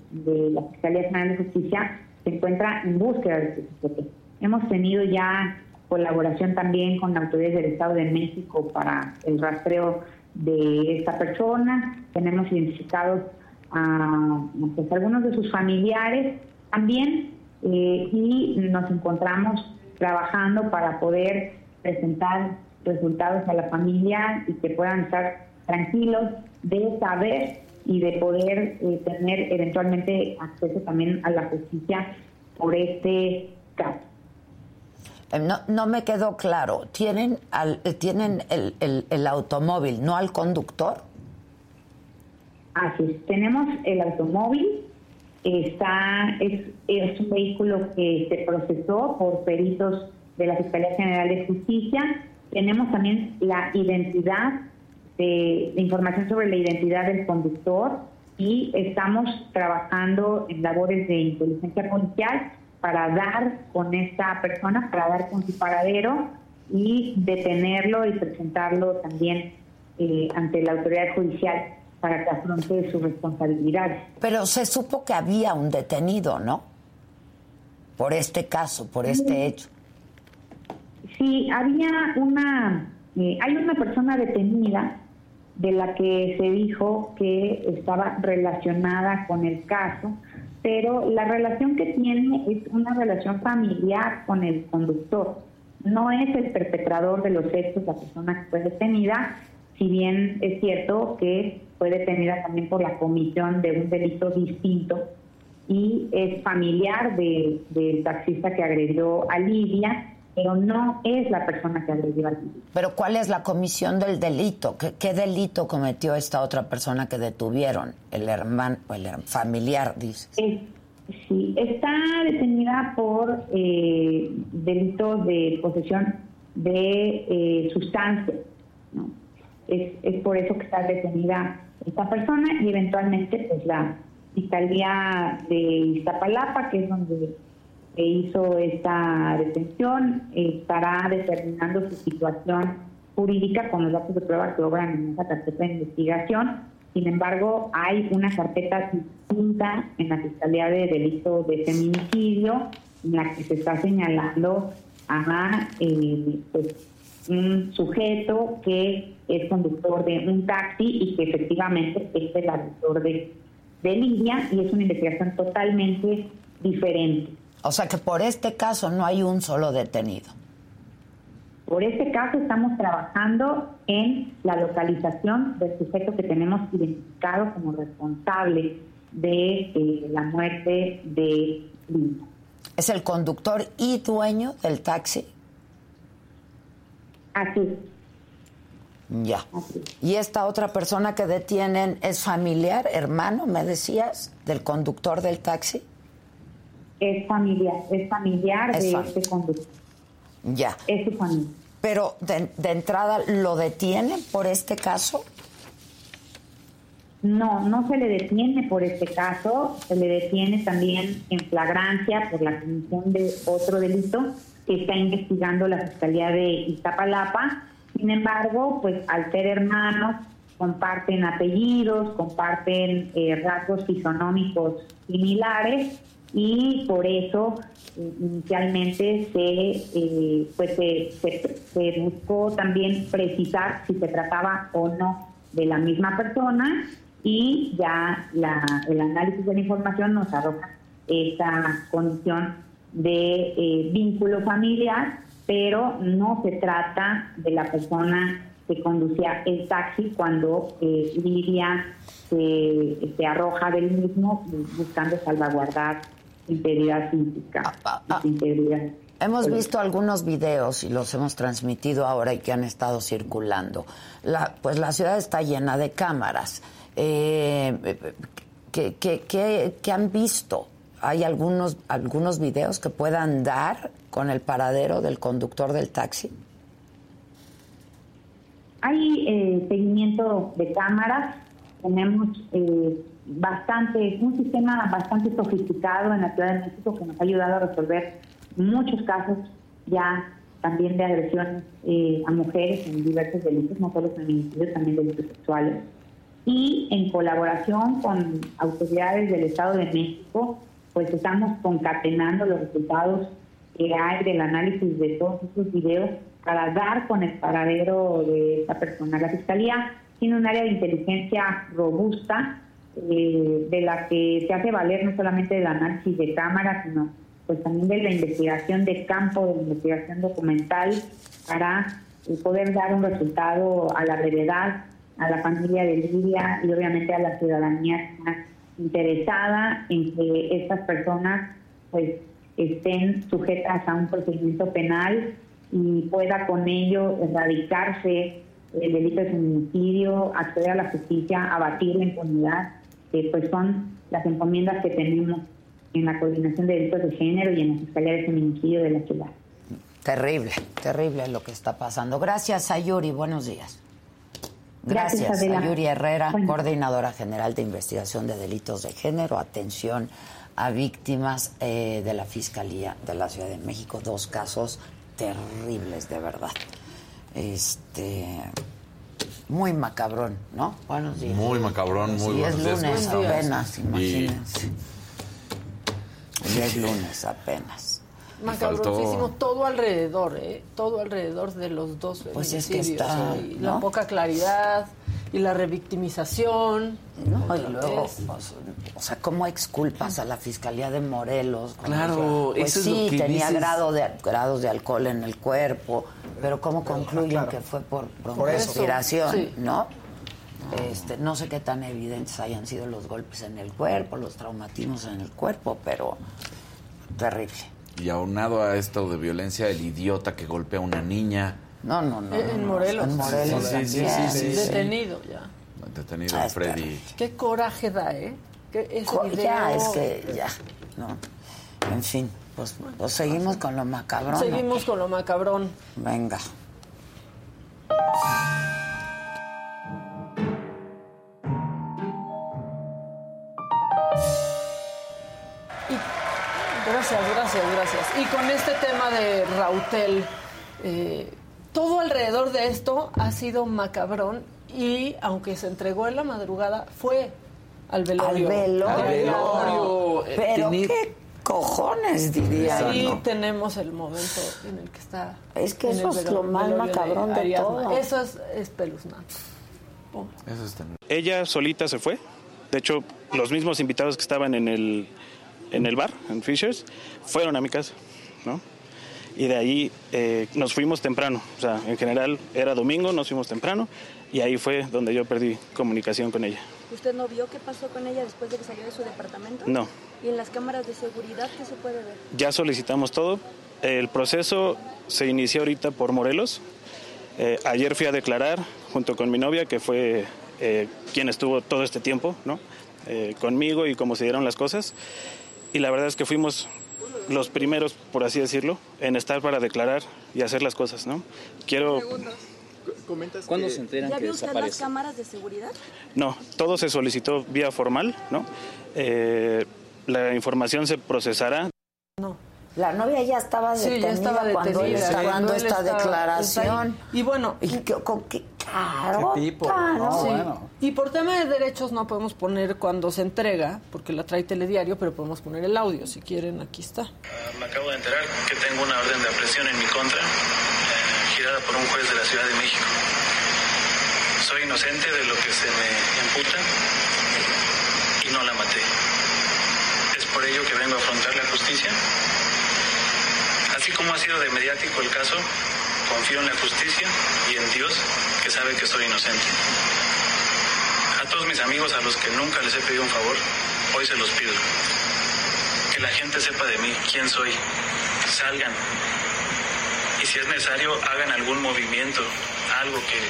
la Fiscalía General de Justicia se encuentra en búsqueda de este sujeto. Hemos tenido ya colaboración también con autoridades del Estado de México para el rastreo de esta persona. Tenemos identificados a pues, algunos de sus familiares también eh, y nos encontramos trabajando para poder presentar resultados a la familia y que puedan estar tranquilos de saber y de poder eh, tener eventualmente acceso también a la justicia por este caso. Eh, no, no me quedó claro. ¿Tienen, al, eh, ¿tienen el, el, el, automóvil, no al conductor? Así es. Tenemos el automóvil. Está, es, es un vehículo que se procesó por peritos de la Fiscalía General de Justicia. Tenemos también la identidad, de, de información sobre la identidad del conductor y estamos trabajando en labores de inteligencia policial para dar con esta persona, para dar con su paradero y detenerlo y presentarlo también eh, ante la autoridad judicial para que afronte su responsabilidad. Pero se supo que había un detenido, ¿no? Por este caso, por este hecho. Sí, había una, eh, hay una persona detenida de la que se dijo que estaba relacionada con el caso pero la relación que tiene es una relación familiar con el conductor. No es el perpetrador de los hechos la persona que fue detenida, si bien es cierto que fue detenida también por la comisión de un delito distinto y es familiar del taxista que agredió a Lidia, pero no es la persona que agredió a Lidia. Pero ¿cuál es la comisión del delito? ¿Qué, delito cometió esta otra persona que detuvieron? El hermano, el familiar, dice. sí, está detenida por eh, delitos de posesión de eh, sustancias. Es, es por eso que está detenida esta persona y eventualmente pues la Fiscalía de Iztapalapa, que es donde que hizo esta detención estará determinando su situación jurídica con los datos de prueba que obran en esa carpeta de investigación. Sin embargo, hay una carpeta distinta en la Fiscalía de Delito de Feminicidio en la que se está señalando a eh, pues, un sujeto que es conductor de un taxi y que efectivamente es el agresor de, de línea y es una investigación totalmente diferente. O sea que por este caso no hay un solo detenido. Por este caso estamos trabajando en la localización del sujeto que tenemos identificado como responsable de eh, la muerte de Lina. ¿Es el conductor y dueño del taxi? Así. Ya. ¿Y esta otra persona que detienen es familiar, hermano, me decías, del conductor del taxi? Es familiar, es familiar de este conductor. Ya. Es su familia. Pero de, entrada, ¿lo detienen por este caso? No, no se le detiene por este caso, se le detiene también en flagrancia por la comisión de otro delito que está investigando la Fiscalía de Iztapalapa. Sin embargo, pues al ser hermanos, comparten apellidos, comparten eh, rasgos fisonómicos similares y por eso eh, inicialmente se, eh, pues se, buscó también precisar si se trataba o no de la misma persona y ya el análisis de la información nos arroja esa condición de vínculo familiar, pero no se trata de la persona que conducía el taxi cuando eh, Lidia se, arroja del mismo buscando salvaguardar integridad física. Ah, ah, ah. integridad. Hemos visto algunos videos y los hemos transmitido ahora y que han estado circulando. La, pues la ciudad está llena de cámaras. Eh, ¿qué, qué, han visto? ¿Hay algunos, algunos videos que puedan dar con el paradero del conductor del taxi? Hay eh, seguimiento de cámaras, tenemos eh, bastante, un sistema bastante sofisticado en la Ciudad de México que nos ha ayudado a resolver muchos casos ya también de agresiones eh, a mujeres en diversos delitos, no solo feminicidios, también delitos sexuales. Y en colaboración con autoridades del Estado de México, pues estamos concatenando los resultados que hay del análisis de todos estos videos para dar con el paradero de esta persona. La Fiscalía tiene un área de inteligencia robusta eh, de la que se hace valer no solamente del análisis de cámara, sino pues también de la investigación de campo, de la investigación documental, para eh, poder dar un resultado a la brevedad, a la familia de Lidia y obviamente a la ciudadanía interesada en que estas personas pues estén sujetas a un procedimiento penal y pueda con ello erradicarse el delito de feminicidio, acceder a la justicia, abatir la impunidad, que pues son las encomiendas que tenemos en la coordinación de delitos de género y en la Fiscalía de Feminicidio de la ciudad. Terrible, terrible lo que está pasando. Gracias, Ayuri. Buenos días. Gracias, Gracias Ayuri Herrera, coordinadora general de investigación de delitos de género. Atención a víctimas eh, de la Fiscalía de la Ciudad de México. Dos casos terribles, de verdad. Este. Muy macabrón, ¿no? Buenos días. Muy macabrón, muy buenos es lunes apenas, imagínense. Y... es lunes apenas. Macabroncísimo, todo alrededor, ¿eh? Todo alrededor de los dos Pues es que está, La poca claridad y la revictimización. No, y luego, pues, o sea, ¿cómo exculpas a la Fiscalía de Morelos? Claro, pues sí, tenía grado de, grados de alcohol en el cuerpo, pero ¿cómo concluyen que fue por respiración, no? Este, no sé qué tan evidentes hayan sido los golpes en el cuerpo, los traumatismos en el cuerpo, pero terrible. Y aunado a esto de violencia, el idiota que golpea a una niña, no, no, no. En Morelos. En Morelos. Sí, sí, sí, Detenido ya. Detenido ah, Freddy. Qué coraje da, ¿eh? Que Ya, es que ya. No. En fin, pues, pues seguimos con lo macabrón. Seguimos con lo macabrón. Venga. gracias, gracias, gracias. Y con este tema de Rautel, eh, todo alrededor de esto ha sido macabrón y aunque se entregó en la madrugada, fue al velorio. Al velorio. Eh, Pero qué cojones diría. Sí, tenemos el momento en el que está. Es que eso es lo más macabrón de, todo. Eso es espeluznante. Eso es Ella solita se fue. De hecho, los mismos invitados que estaban en el, en el bar, en Fishers, fueron a mi casa, ¿no? y de ahí eh, nos fuimos temprano. O sea, en general era domingo, nos fuimos temprano y ahí fue donde yo perdí comunicación con ella. ¿Usted no vio qué pasó con ella después de que salió de su departamento? No. ¿Y en las cámaras de seguridad qué se puede ver? Ya solicitamos todo. El proceso se inició ahorita por Morelos. Eh, ayer fui a declarar junto con mi novia, que fue eh, quien estuvo todo este tiempo, ¿no? conmigo y cómo se dieron las cosas. Y la verdad es que fuimos los primeros, por así decirlo, en estar para declarar y hacer las cosas, ¿no? Quiero... ¿Cuándo se enteran ¿Ya vio usted las cámaras de seguridad? No, todo se solicitó vía formal, ¿no? Eh, la información se procesará. No. La novia ya estaba detenida, sí, ya estaba cuando detenida, él está dando esta declaración. Y bueno, ¿Y qué, con qué claro, ¿Qué tipo? claro. No, sí. bueno. Y por tema de derechos no podemos poner cuando se entrega, porque la trae telediario, pero podemos poner el audio, si quieren, aquí está. Uh, me acabo de enterar que tengo una orden de aprehensión en mi contra, eh, girada por un juez de la Ciudad de México. Soy inocente de lo que se me imputa y no la maté. Es afrontar la justicia. Así como ha sido de mediático el caso, confío en la justicia y en Dios, que sabe que soy inocente. A todos mis amigos a los que nunca les he pedido un favor, hoy se los pido. Que la gente sepa de mí, quién soy. Salgan. Y si es necesario, hagan algún movimiento, algo que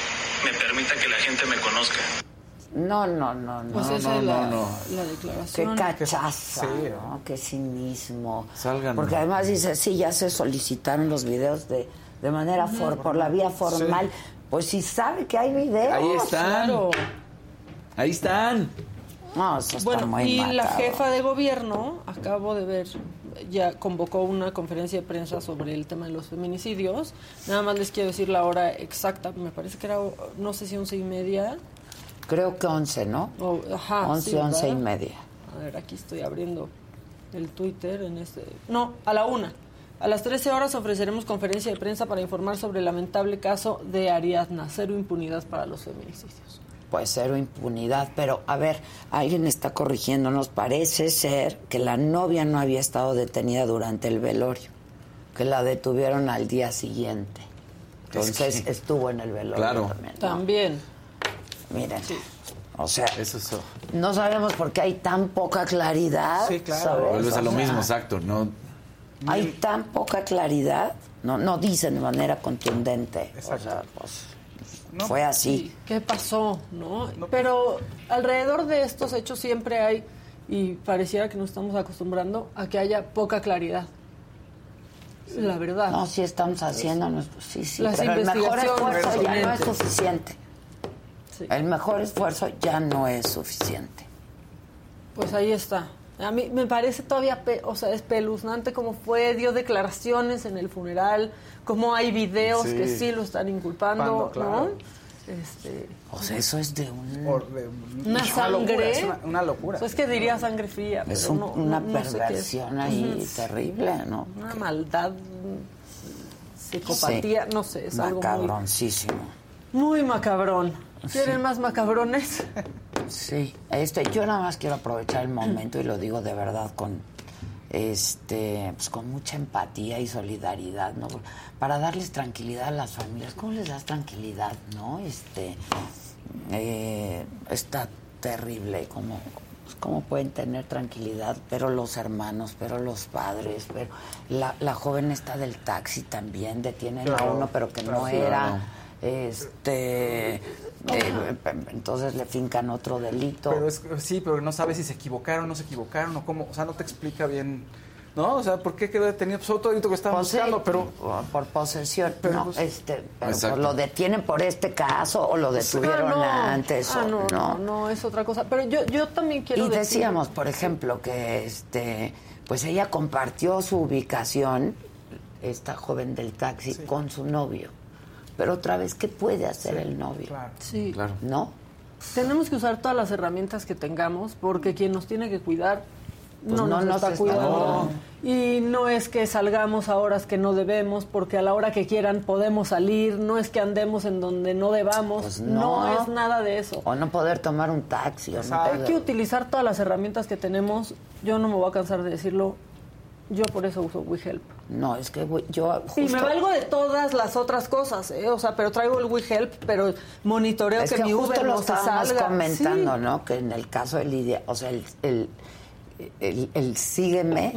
me permita que la gente me conozca. No, no, no, no. Pues no, esa no, es la, no. la Qué declaración. cachaza, Sí, ¿no? Qué cinismo. Salgan. Porque además dice, sí, ya se solicitaron los videos de, de manera for, por la vía formal. Pues si sabe que hay videos. Ahí están. Claro. Ahí están. No, eso está Bueno, muy y la jefa de gobierno, acabo de ver, ya convocó una conferencia de prensa sobre el tema de los feminicidios. Nada más les quiero decir la hora exacta, me parece que era, no sé si once y media. Creo que 11, ¿no? O, ajá, 11, sí, 11 y media. A ver, aquí estoy abriendo el Twitter en este... No, a la una. A las 13 horas ofreceremos conferencia de prensa para informar sobre el lamentable caso de Ariadna. Cero impunidad para los feminicidios. Pues cero impunidad, pero a ver, alguien está corrigiéndonos. Parece ser que la novia no había estado detenida durante el velorio, que la detuvieron al día siguiente. Entonces que- estuvo en el velorio Claro. también. ¿no? También. Miren, o sea, Eso es. no sabemos por qué hay tan poca claridad. Sí, claro. Vuelves a lo o sea, mismo, exacto. No, Hay tan poca claridad, no, no dicen de manera contundente. O sea, pues No, fue así. Sí, ¿Qué pasó? ¿no? Pero alrededor de estos hechos siempre hay, y pareciera que nos estamos acostumbrando a que haya poca claridad. La verdad. No, sí estamos haciendo, nuestro- sí, sí, Las pero el mejor investigaciones esfuerzo ya no es suficiente. Sí. El mejor esfuerzo ya no es suficiente. Pues ahí está. A mí me parece todavía, pe- o sea, espeluznante cómo fue, dio declaraciones en el funeral, cómo hay videos Sí. que sí lo están inculpando, Pando, claro. ¿no? Este, O sea, eso es de un... Por- de- Una es locura, sangre. es una, una locura. pues es que diría sangre fría, Es pero un- no, una no- no sé qué es. perversión ahí terrible, ¿no? Una maldad, psicopatía, no sé, es algo muy, Macabroncísimo. muy macabrón. ¿Quieren más macabrones? Sí, este, yo nada más quiero aprovechar el momento y lo digo de verdad con este, pues con mucha empatía y solidaridad, ¿no? Para darles tranquilidad a las familias. ¿Cómo les das tranquilidad, no? Este, eh, está terrible, como cómo pueden tener tranquilidad, pero los hermanos, pero los padres, pero la, la joven está del taxi también, detienen a uno, pero que no claro. era, este, eh, entonces le fincan otro delito. Pero es, sí, pero no sabes si se equivocaron o no se equivocaron o cómo, o sea, no te explica bien, ¿no? O sea, ¿por qué quedó detenido? Pues otro delito que estaban Pues sí, buscando, pero... por, posesión, Pero, no, pues, este, pero pues lo detienen por este caso o lo detuvieron Ah, antes Ah, o no, no. no, no, es otra cosa. Pero yo, yo también quiero Y decir- decíamos, por ejemplo, que este, pues ella compartió su ubicación, esta joven del taxi, con su novio. Pero otra vez, ¿qué puede hacer el novio? Claro. Sí. claro. ¿No? Tenemos que usar todas las herramientas que tengamos porque quien nos tiene que cuidar Pues no, no nos, nos está está cuidando. Y no es que salgamos a horas que no debemos porque a la hora que quieran podemos salir, no es que andemos en donde no debamos, Pues no. no. es nada de eso. O no poder tomar un taxi. O no. Hay que utilizar todas las herramientas que tenemos. Yo no me voy a cansar de decirlo. Yo por eso uso WeHelp. No, es que yo Y justo... me valgo de todas las otras cosas, ¿eh? O sea, pero traigo el WeHelp, pero monitoreo Es que, que, mi justo Uber lo no se estábamos salga. comentando, Sí. ¿no? Que en el caso de Lidia, o sea, el, el, el- el sígueme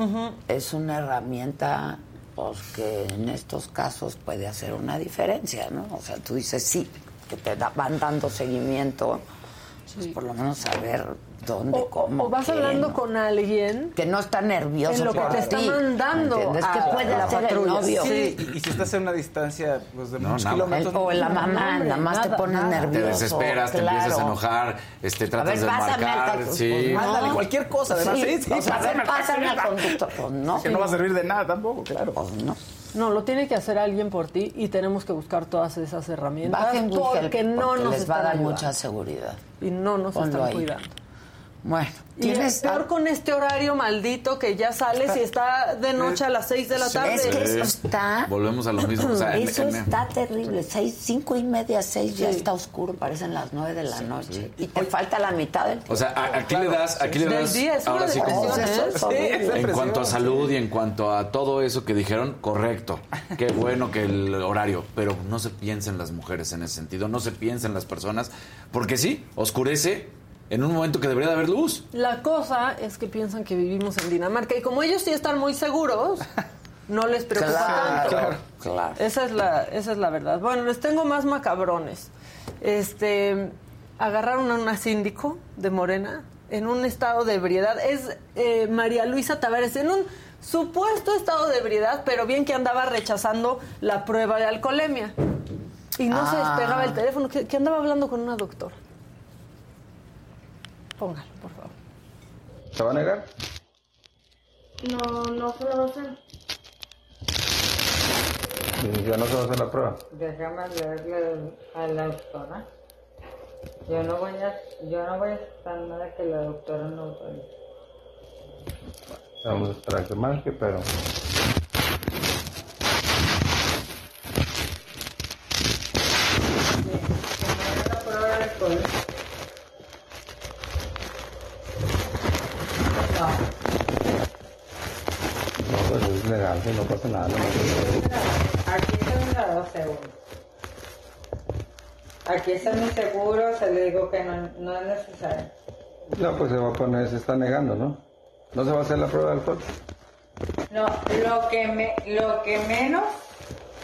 es una herramienta pues, que en estos casos puede hacer una diferencia, ¿no? O sea, tú dices sí, que te da- van dando seguimiento pues por lo menos saber dónde, cómo. O vas qué, hablando con alguien que no está nervioso en lo que por te está ti, mandando. ¿entiendes? a que puede la ser el novio. Sí, y, y si estás en una distancia pues, de No, muchos nada. kilómetros. El- o la mamá, nada más te nada, pones nada. Te Te nervioso. desesperas, te claro. empiezas a enojar, este, A tratas ver, de pásame al marcar. Sí. Pues no. Ándale, cualquier cosa, además. Sí, sí, o a ver, pásame al pásame al taxi. conductor. Pues no. Que no va a servir de nada tampoco, claro. Pues no. No, lo tiene que hacer alguien por ti y tenemos que buscar todas esas herramientas Bajen Google porque no porque nos les va a dar ayudando. mucha seguridad. y no nos Ponlo están ahí. cuidando. Bueno, Y tienes es peor con este horario maldito que ya sales y está de noche a las 6 de la tarde. Es que eso está. Volvemos a lo mismo. O sea, en- Eso en- está terrible. Seis, cinco y media, seis ya está oscuro, parecen las nueve de la noche. Y te falta la mitad del O sea, a- aquí le das, aquí le das, día, es ahora sí como, ¿eh? en cuanto a salud y en cuanto a todo eso que dijeron, correcto. Qué bueno que el horario, pero no se piensen las mujeres en ese sentido, no se piensen las personas, porque sí, oscurece en un momento que debería de haber luz. La cosa es que piensan que vivimos en Dinamarca y como ellos sí están muy seguros, no les <laughs> preocupa Claro, tanto. claro. Esa es la esa es la verdad. Bueno, les tengo más macabrones. Este agarraron a una síndico de Morena en un estado de ebriedad. Es eh, María Luisa Tavares en un supuesto estado de ebriedad, pero bien que andaba rechazando la prueba de alcoholemia. Y no se Ah. despegaba el teléfono, que, que andaba hablando con una doctora. Póngalo, por favor. ¿Se va a negar? No, no se lo va a hacer. Y Ya no se va a hacer la prueba. Déjame leerle a la doctora. Yo no voy a, yo no voy a aceptar nada que la doctora no autorice. Vamos a esperar que marque, pero... La prueba de alcohol. No, No, pues pasa nada. no pasa aquí se me la dos euros. Aquí está mi seguro, se le digo que no, no es necesario. nada. No, pues se va a poner, se está negando, ¿no? ¿No se va a hacer la prueba de alcohol? No, lo que me, lo que menos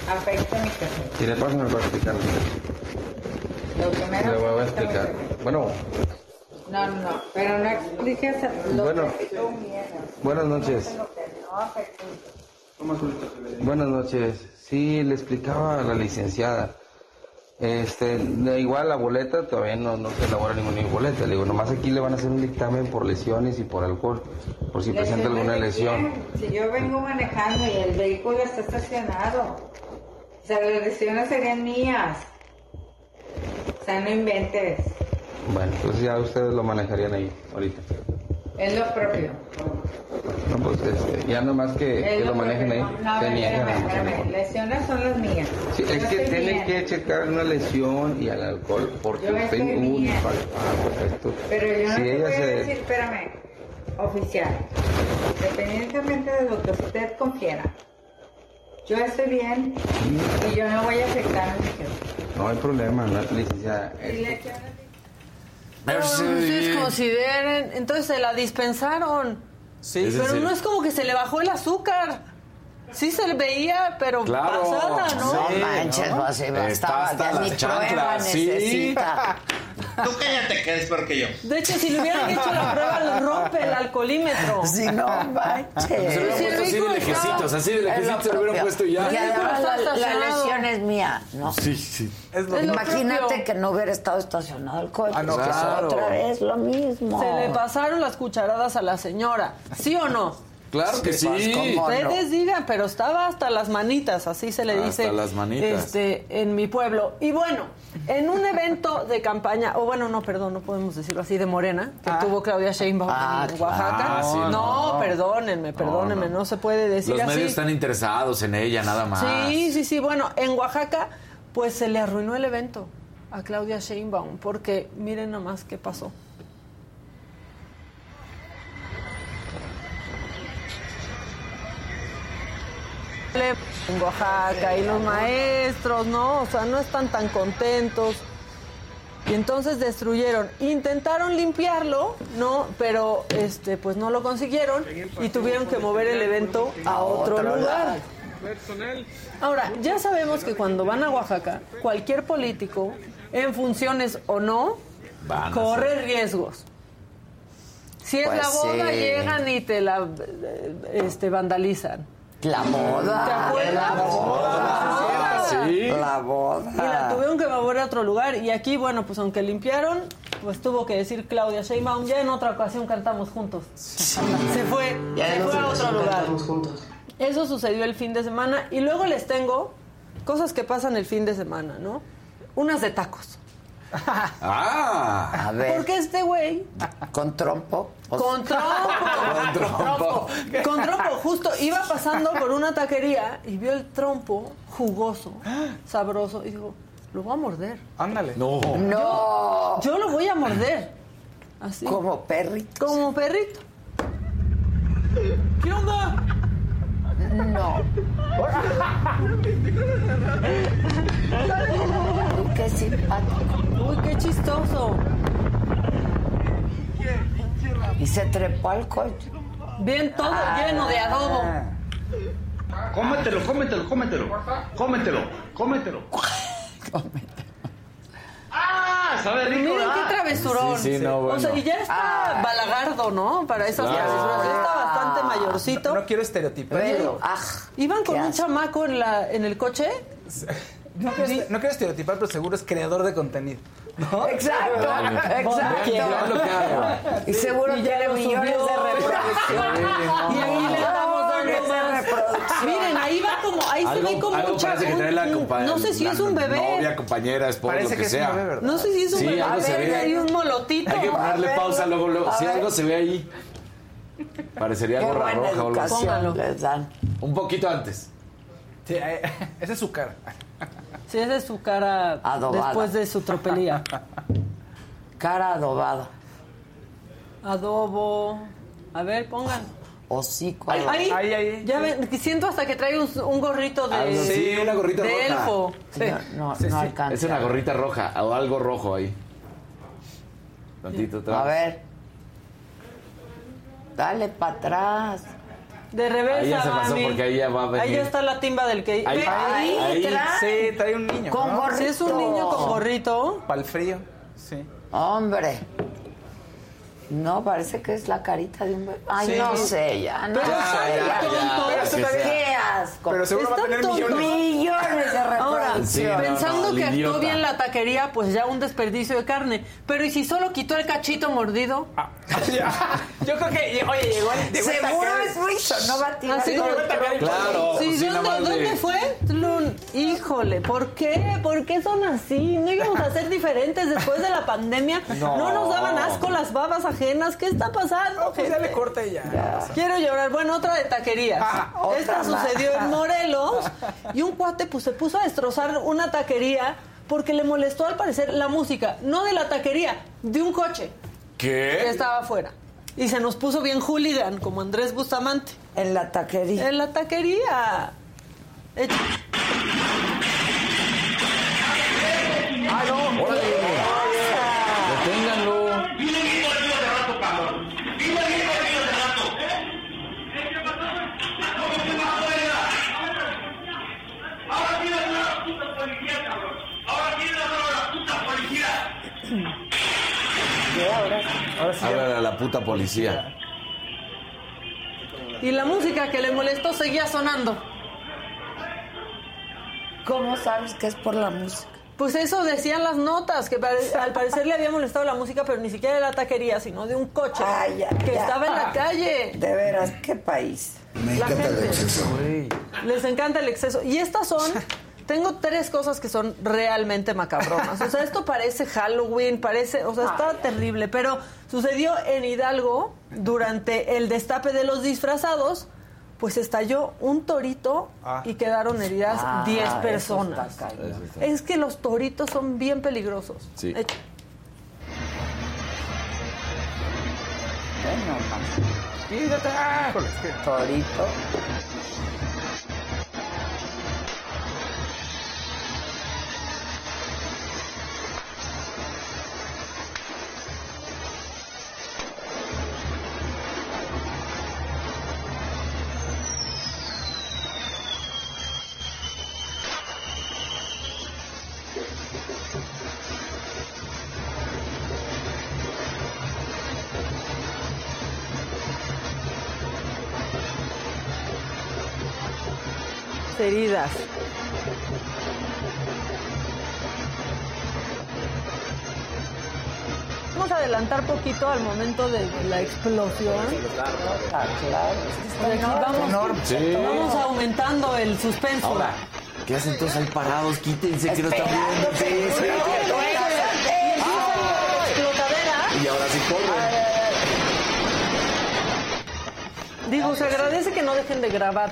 afecta mi carrera. Si le pasa, me va a explicar. Lo que menos Le voy a explicar. Bueno, No, no, no, pero no expliques lo Bueno. que tú buenas noches. Lo que no. Buenas noches. Sí, le explicaba a la licenciada. Este, igual la boleta, todavía no, no se elabora ninguna boleta. Le digo, nomás aquí le van a hacer un dictamen por lesiones y por alcohol, por si presenta alguna lesión. Si yo vengo manejando y el vehículo está estacionado, o sea, las lesiones serían mías. O sea, no inventes. Bueno, entonces ya ustedes lo manejarían ahí, ahorita. Es lo propio. No, pues este, ya nomás que, que lo manejen ahí. No, niegan a espérame. Lesiones son las mías. Sí, es que tienen que checar una lesión y al alcohol porque estoy un. Ah, perfecto. Pero yo no si te voy a decir, espérame, oficial, independientemente de lo que usted confiera, yo estoy bien y yo no voy a afectar a mi jefe. no hay problema, no, licenciada. Le- No, ustedes consideren, entonces se la dispensaron. Sí, pero no es como que se le bajó el azúcar. Sí se le veía, pero Claro, pasada, ¿no? No manches, ¿no? pues, sí, Está bastaba, hasta ya las ni prueba chanclas, sí. <laughs> Tú cállate, que eres peor que yo. De hecho, si le hubieran hecho la prueba, le rompe el alcoholímetro. <laughs> Si no manches. Se lo hubieran Sí, puesto el así de lejecitos, así de Es lo lejecitos se lo hubieran puesto y ya. Y además la, la lesión es mía, ¿no? Sí, sí. Es lo Es lo Imagínate propio. que no hubiera estado estacionado el coche. Ah, no, es claro. otra vez lo mismo. Se le pasaron las cucharadas a la señora. ¿Sí o no? Claro que sí. ¿cómo? Ustedes digan, pero estaba hasta las manitas, así se le Hasta dice las manitas. Este, en mi pueblo. Y bueno, en un evento de campaña, o bueno, no, perdón, no podemos decirlo así, de Morena, que tuvo Claudia Sheinbaum Ah, en claro. Oaxaca. Ah, sí, no, no. perdónenme, perdónenme, no, no. se puede decir Los así. medios están interesados en ella, nada más. Sí, sí, sí. Bueno, en Oaxaca, pues se le arruinó el evento a Claudia Sheinbaum, porque miren nomás qué pasó. En Oaxaca y los maestros, ¿no? O sea, no están tan contentos. Y entonces destruyeron, intentaron limpiarlo, ¿no? Pero este pues no lo consiguieron y tuvieron que mover el evento a otro lugar. Ahora, ya sabemos que cuando van a Oaxaca, cualquier político, en funciones o no, corre riesgos. Si es Pues la boda, sí. llegan y te la este, vandalizan. La boda. ¿Te acuerdas? La boda. Sí. La Y la tuvieron que mover a otro lugar. Y aquí, bueno, pues aunque limpiaron, pues tuvo que decir Claudia Sheinbaum, ya en otra ocasión cantamos juntos. Se fue, se fue a otro lugar. Eso sucedió el fin de semana. Y luego les tengo cosas que pasan el fin de semana, ¿no? Unas de tacos. Ah. A ver, Porque este güey ¿con trompo? Con trompo. Con trompo. Con trompo. Justo iba pasando por una taquería y vio el trompo jugoso, sabroso, y dijo, lo voy a morder. Ándale. No. No. Yo lo voy a morder. Así. Como perrito. Como perrito. ¿Qué onda? No. <laughs> Uy, qué simpático. Uy, qué chistoso. Y se trepó al coche. Bien todo lleno de adobo. Cómetelo, cómetelo, cómetelo. Cómetelo, cómetelo. ¡Ah! Sabe rico, Miren qué travesurón. Sí, sí, no, O sea, y ya está balagardo, ¿no? Para esas Claro. travesuras. Ya está bastante mayorcito. No quiero estereotipar. Pero, ah, Iban con un chamaco en, la, en el coche. No quiero, este- no quiero estereotipar, pero seguro es creador de contenido. ¿no? <laughs> Exacto, hago. Y seguro Y ya tiene lo millones subió. de reproducciones. Y aquí le estamos dando Millones de más. reproducciones. Miren, ahí va como, ahí se ve como algo parece que chavo. trae la un- compa- No sé si la es un bebé. Novia, compañera, esposa, lo que, sea. No sé si es un Sí, bebé. algo se ve. Hay un molotito. Hay que ponerle A pausa ver, luego, luego. a Si ver. algo se ve ahí. Parecería gorra roja o algo así. Un poquito antes. Sí, eh, <laughs> esa es su cara. Sí, esa es su cara Adobada. después de su tropelía. <laughs> Cara adobada. Adobo. A ver, pongan. Hocico Ahí, adobado. Ahí, ahí. Ya ven, siento hasta que trae un, un gorrito de, así, Sí, una gorrita de roja. elfo. No, no, Sí, no sí. alcanza. Es una gorrita roja o algo rojo ahí. Tantito atrás. A ver. Dale para atrás. De reversa, Ahí ya se pasó mami. porque ahí ya va a venir. Ahí ya está la timba del que... Ahí, ahí, ahí. trae. Sí, trae un niño. Con ¿no? gorrito. Si es un niño con gorrito. Para el frío. Sí. Hombre. No, parece que es la carita de un bebé. Ay, Sí. no sé, ya, no Pero sé. está ya, tonto. ya. Está bien. Qué asco. Pero seguro va a tener millones. Millones de Ahora. Sí, no, pensando no, el que actuó bien la taquería, pues ya un desperdicio de carne. Pero ¿y si solo quitó el cachito mordido? Ah, Yo creo que, oye, llegó el. Seguro es Wilson, no va a tirar. Así Sí, como- Claro. Sí, sí, ¿dónde, ¿dónde fue? Tlun? Híjole, ¿por qué? ¿Por qué son así? ¿No íbamos a ser diferentes después de la pandemia? No. ¿No nos daban asco las babas ajenas? ¿Qué está pasando? Pues ya le corta y ya. Quiero llorar. Bueno, otra de taquerías. Ah, Esta otra más. sucedió en Morelos y un cuate pues se puso a destrozar una taquería porque le molestó al parecer la música, no de la taquería, de un coche que ¿Qué? estaba afuera. Y se nos puso bien hooligan, como Andrés Bustamante. En la taquería. En la taquería. Echa- ¡Ah, no! ¡Órale! Ahora sí. Háblale a la puta policía. Y la música que le molestó seguía sonando. ¿Cómo sabes que es por la música? Pues eso decían las notas, que al parecer le había molestado la música, pero ni siquiera de la taquería, sino de un coche Ay, ya, que ya. estaba en la calle. De veras, qué país. la gente. Les encanta el exceso. Y estas son. <laughs> Tengo tres cosas que son realmente macabronas. O sea, esto <laughs> parece Halloween, parece. O sea, está terrible. Pero sucedió en Hidalgo durante el destape de los disfrazados. Pues estalló un torito Ah. y quedaron heridas Ah, 10 eso personas. está Es que los toritos son bien peligrosos. Sí. Eh. Ah, Torito. Vamos a adelantar poquito al momento de la explosión. Ah, claro. Aquí vamos, Sí. vamos aumentando el suspenso. Ahora, ¿qué hacen todos ahí parados? Quítense que no están viendo. Sí, sí. Y ahora sí corren. Digo, se agradece que no dejen de grabar.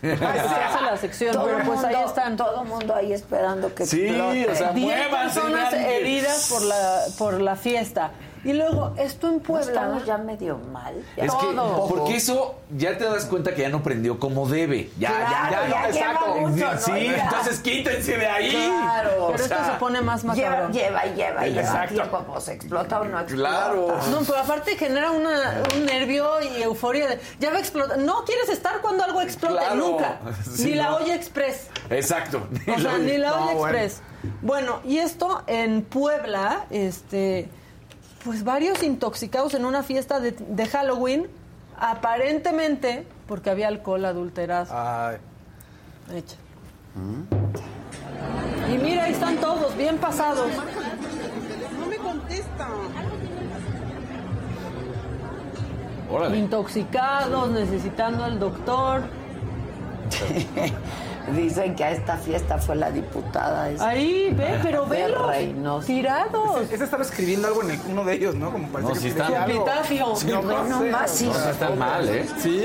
Se hace la sección, Todo pero el pues ahí mundo- están. Todo el mundo ahí esperando que Sí, explote. o sea, 10 muévanse, personas heridas por la, por la fiesta. Y luego, esto en ¿No Puebla. estamos ya medio mal. Ya. Es que, porque eso ya te das cuenta que ya no prendió como debe. Ya, Claro, ya, ya, ya no, lleva exacto. mucho, ¿no? Sí, Ya. entonces quítense de ahí. Claro. O Pero esto sea, se pone más Lleva, macabro. lleva, y lleva, y lleva Exacto. tiempo. Pues explota o no explota. Claro. No, pero aparte genera una, un nervio y euforia de ya va a explotar. No quieres estar cuando algo explote, Claro. nunca. <laughs> Sí, ni la no. olla express. Exacto. O sea, ni la No, olla bueno. express. Bueno, y esto en Puebla, este, pues varios intoxicados en una fiesta de, de Halloween, aparentemente porque había alcohol adulterado. Ay. Echa. Y mira, ahí están todos, bien pasados. No me contesta. Órale. Intoxicados, necesitando al doctor. <laughs> Dicen que a esta fiesta fue la diputada. esa. Ahí, ve, pero de velos. Reynosa. Tirados. Ese estaba escribiendo algo en el- uno de ellos, ¿no? Como parece No, que sí decía está. algo. Sí, No, ve no sé. nomás, sí. No, sí están mal, ¿eh? Sí,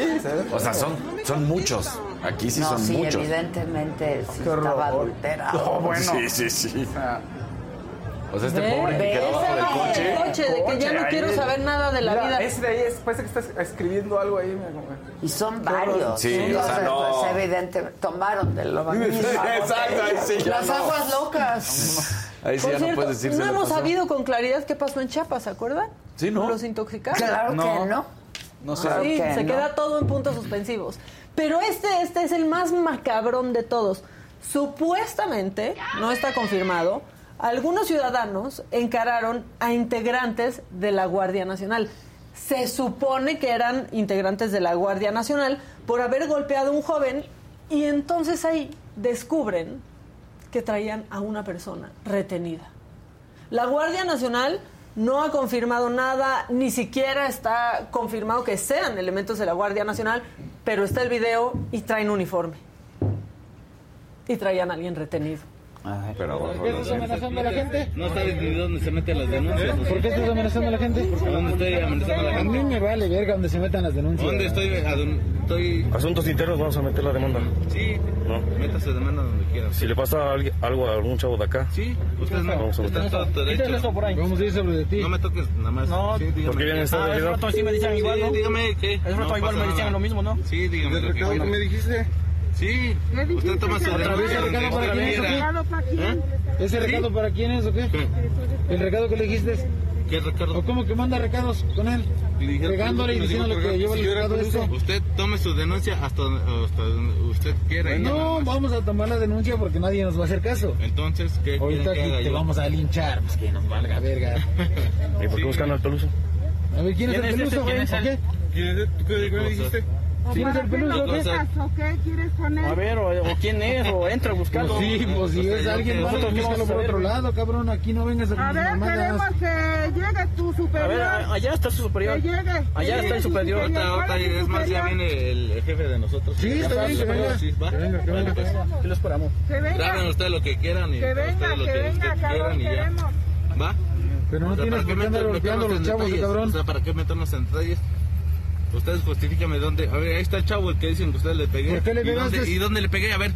O sea, son, son muchos. Aquí sí no, son sí, muchos. evidentemente sí Qué estaba adulterado. No, bueno. Sí, sí, sí. O sea, O sea, este Ve, pobre que quedó abajo ese del coche. del coche, de que ya no ahí. quiero saber nada de la Mira, vida. Ese de ahí es, parece que está escribiendo algo ahí. Y son varios. Sí, o Entonces, sea, no. pues, evidente, tomaron de lo mismo. Exacto, ahí sí, Las no. aguas locas. Ahí sí Por ya no cierto, puedes decir. no hemos pasó. sabido con claridad qué pasó en Chiapas, ¿se acuerdan? Sí, ¿no? Los intoxicados. Claro que No. no. No sé. Claro Sí, que se no. queda todo en puntos suspensivos. Pero este, este es el más macabrón de todos. Supuestamente, no está confirmado, algunos ciudadanos encararon a integrantes de la Guardia Nacional. Se supone que eran integrantes de la Guardia Nacional por haber golpeado a un joven y entonces ahí descubren que traían a una persona retenida. La Guardia Nacional no ha confirmado nada, ni siquiera está confirmado que sean elementos de la Guardia Nacional, pero está el video y traen uniforme. Y traían a alguien retenido. Pero ¿Por qué estás amenazando a la gente? No sabes ni dónde se meten las denuncias. ¿Por qué estás amenazando a la gente? ¿A dónde estoy amenazando a la A gente? mí me vale verga donde se metan las denuncias. ¿Dónde estoy? ¿A dónde estoy? Asuntos internos, vamos a meter la demanda. Sí, ¿No? métase demanda donde quiera. Si le pasa a algo a algún chavo de acá, Sí, usted no. Vamos a meter. está todo Quítale derecho. eso por ahí. Vamos a ir sobre de ti. No me toques nada más. No, sí, dígame. ¿por qué viene en estado Ah, es rato sí me decían igual, ¿no? Sí, dígame qué. Es rato No igual me decían lo mismo, ¿no? Sí, dígame lo que me dijiste? Sí, usted toma su ¿Otra vez el recado para quién es o qué? ¿Eh? ¿Ese recado para quién es o qué? ¿El recado que le dijiste? ¿Qué recuerdo? ¿O cómo que manda recados con él? Pegándole y diciéndole que lleva el recado de peluso, esto. Usted tome su denuncia hasta, hasta donde usted quiera. No, vamos a tomar la denuncia porque nadie nos va a hacer caso. Entonces, ¿qué Ahorita aquí te yo? vamos a linchar, pues que nos valga verga. <laughs> ¿y por qué buscan al peluso? A ver, ¿quién es el ¿Quién es peluso, ese? güey? ¿Quién es ¿O él? qué? ¿Quién es? ¿Tú qué, qué le dijiste? ¿Quién es el peluso o qué? Cosa- ¿O qué quieres poner? A ver, o, o quién es, o entra a buscarlo. Pues sí, pues si es alguien más, búscalo a por ver. otro lado, cabrón. Aquí no vengas a A con ver, mamadas. queremos que llegue tu superior. A ver, a- allá está su superior. Que llegue. que Allá está el superior. Ahorita, ahorita, ¿Cuál es más, ya viene el jefe de nosotros. Sí, está bien, que venga. Sí, va. Que venga, que Vale, venga. pues. Aquí lo esperamos. Que venga. Ustedes lo que quieran y Que venga, ustedes lo que que venga, cabrón, quieran y ya. queremos. ¿Va? Pero no O sea, tienes ¿para por qué meter- andar golpeando a los chavos, cabrón. O sea, ¿para qué meternos en detalles? Ustedes justifíquenme dónde. A ver, ahí está el chavo el que dicen que ustedes le pegué. ¿Por qué le ¿Y dónde? ¿Y dónde le pegué? A ver.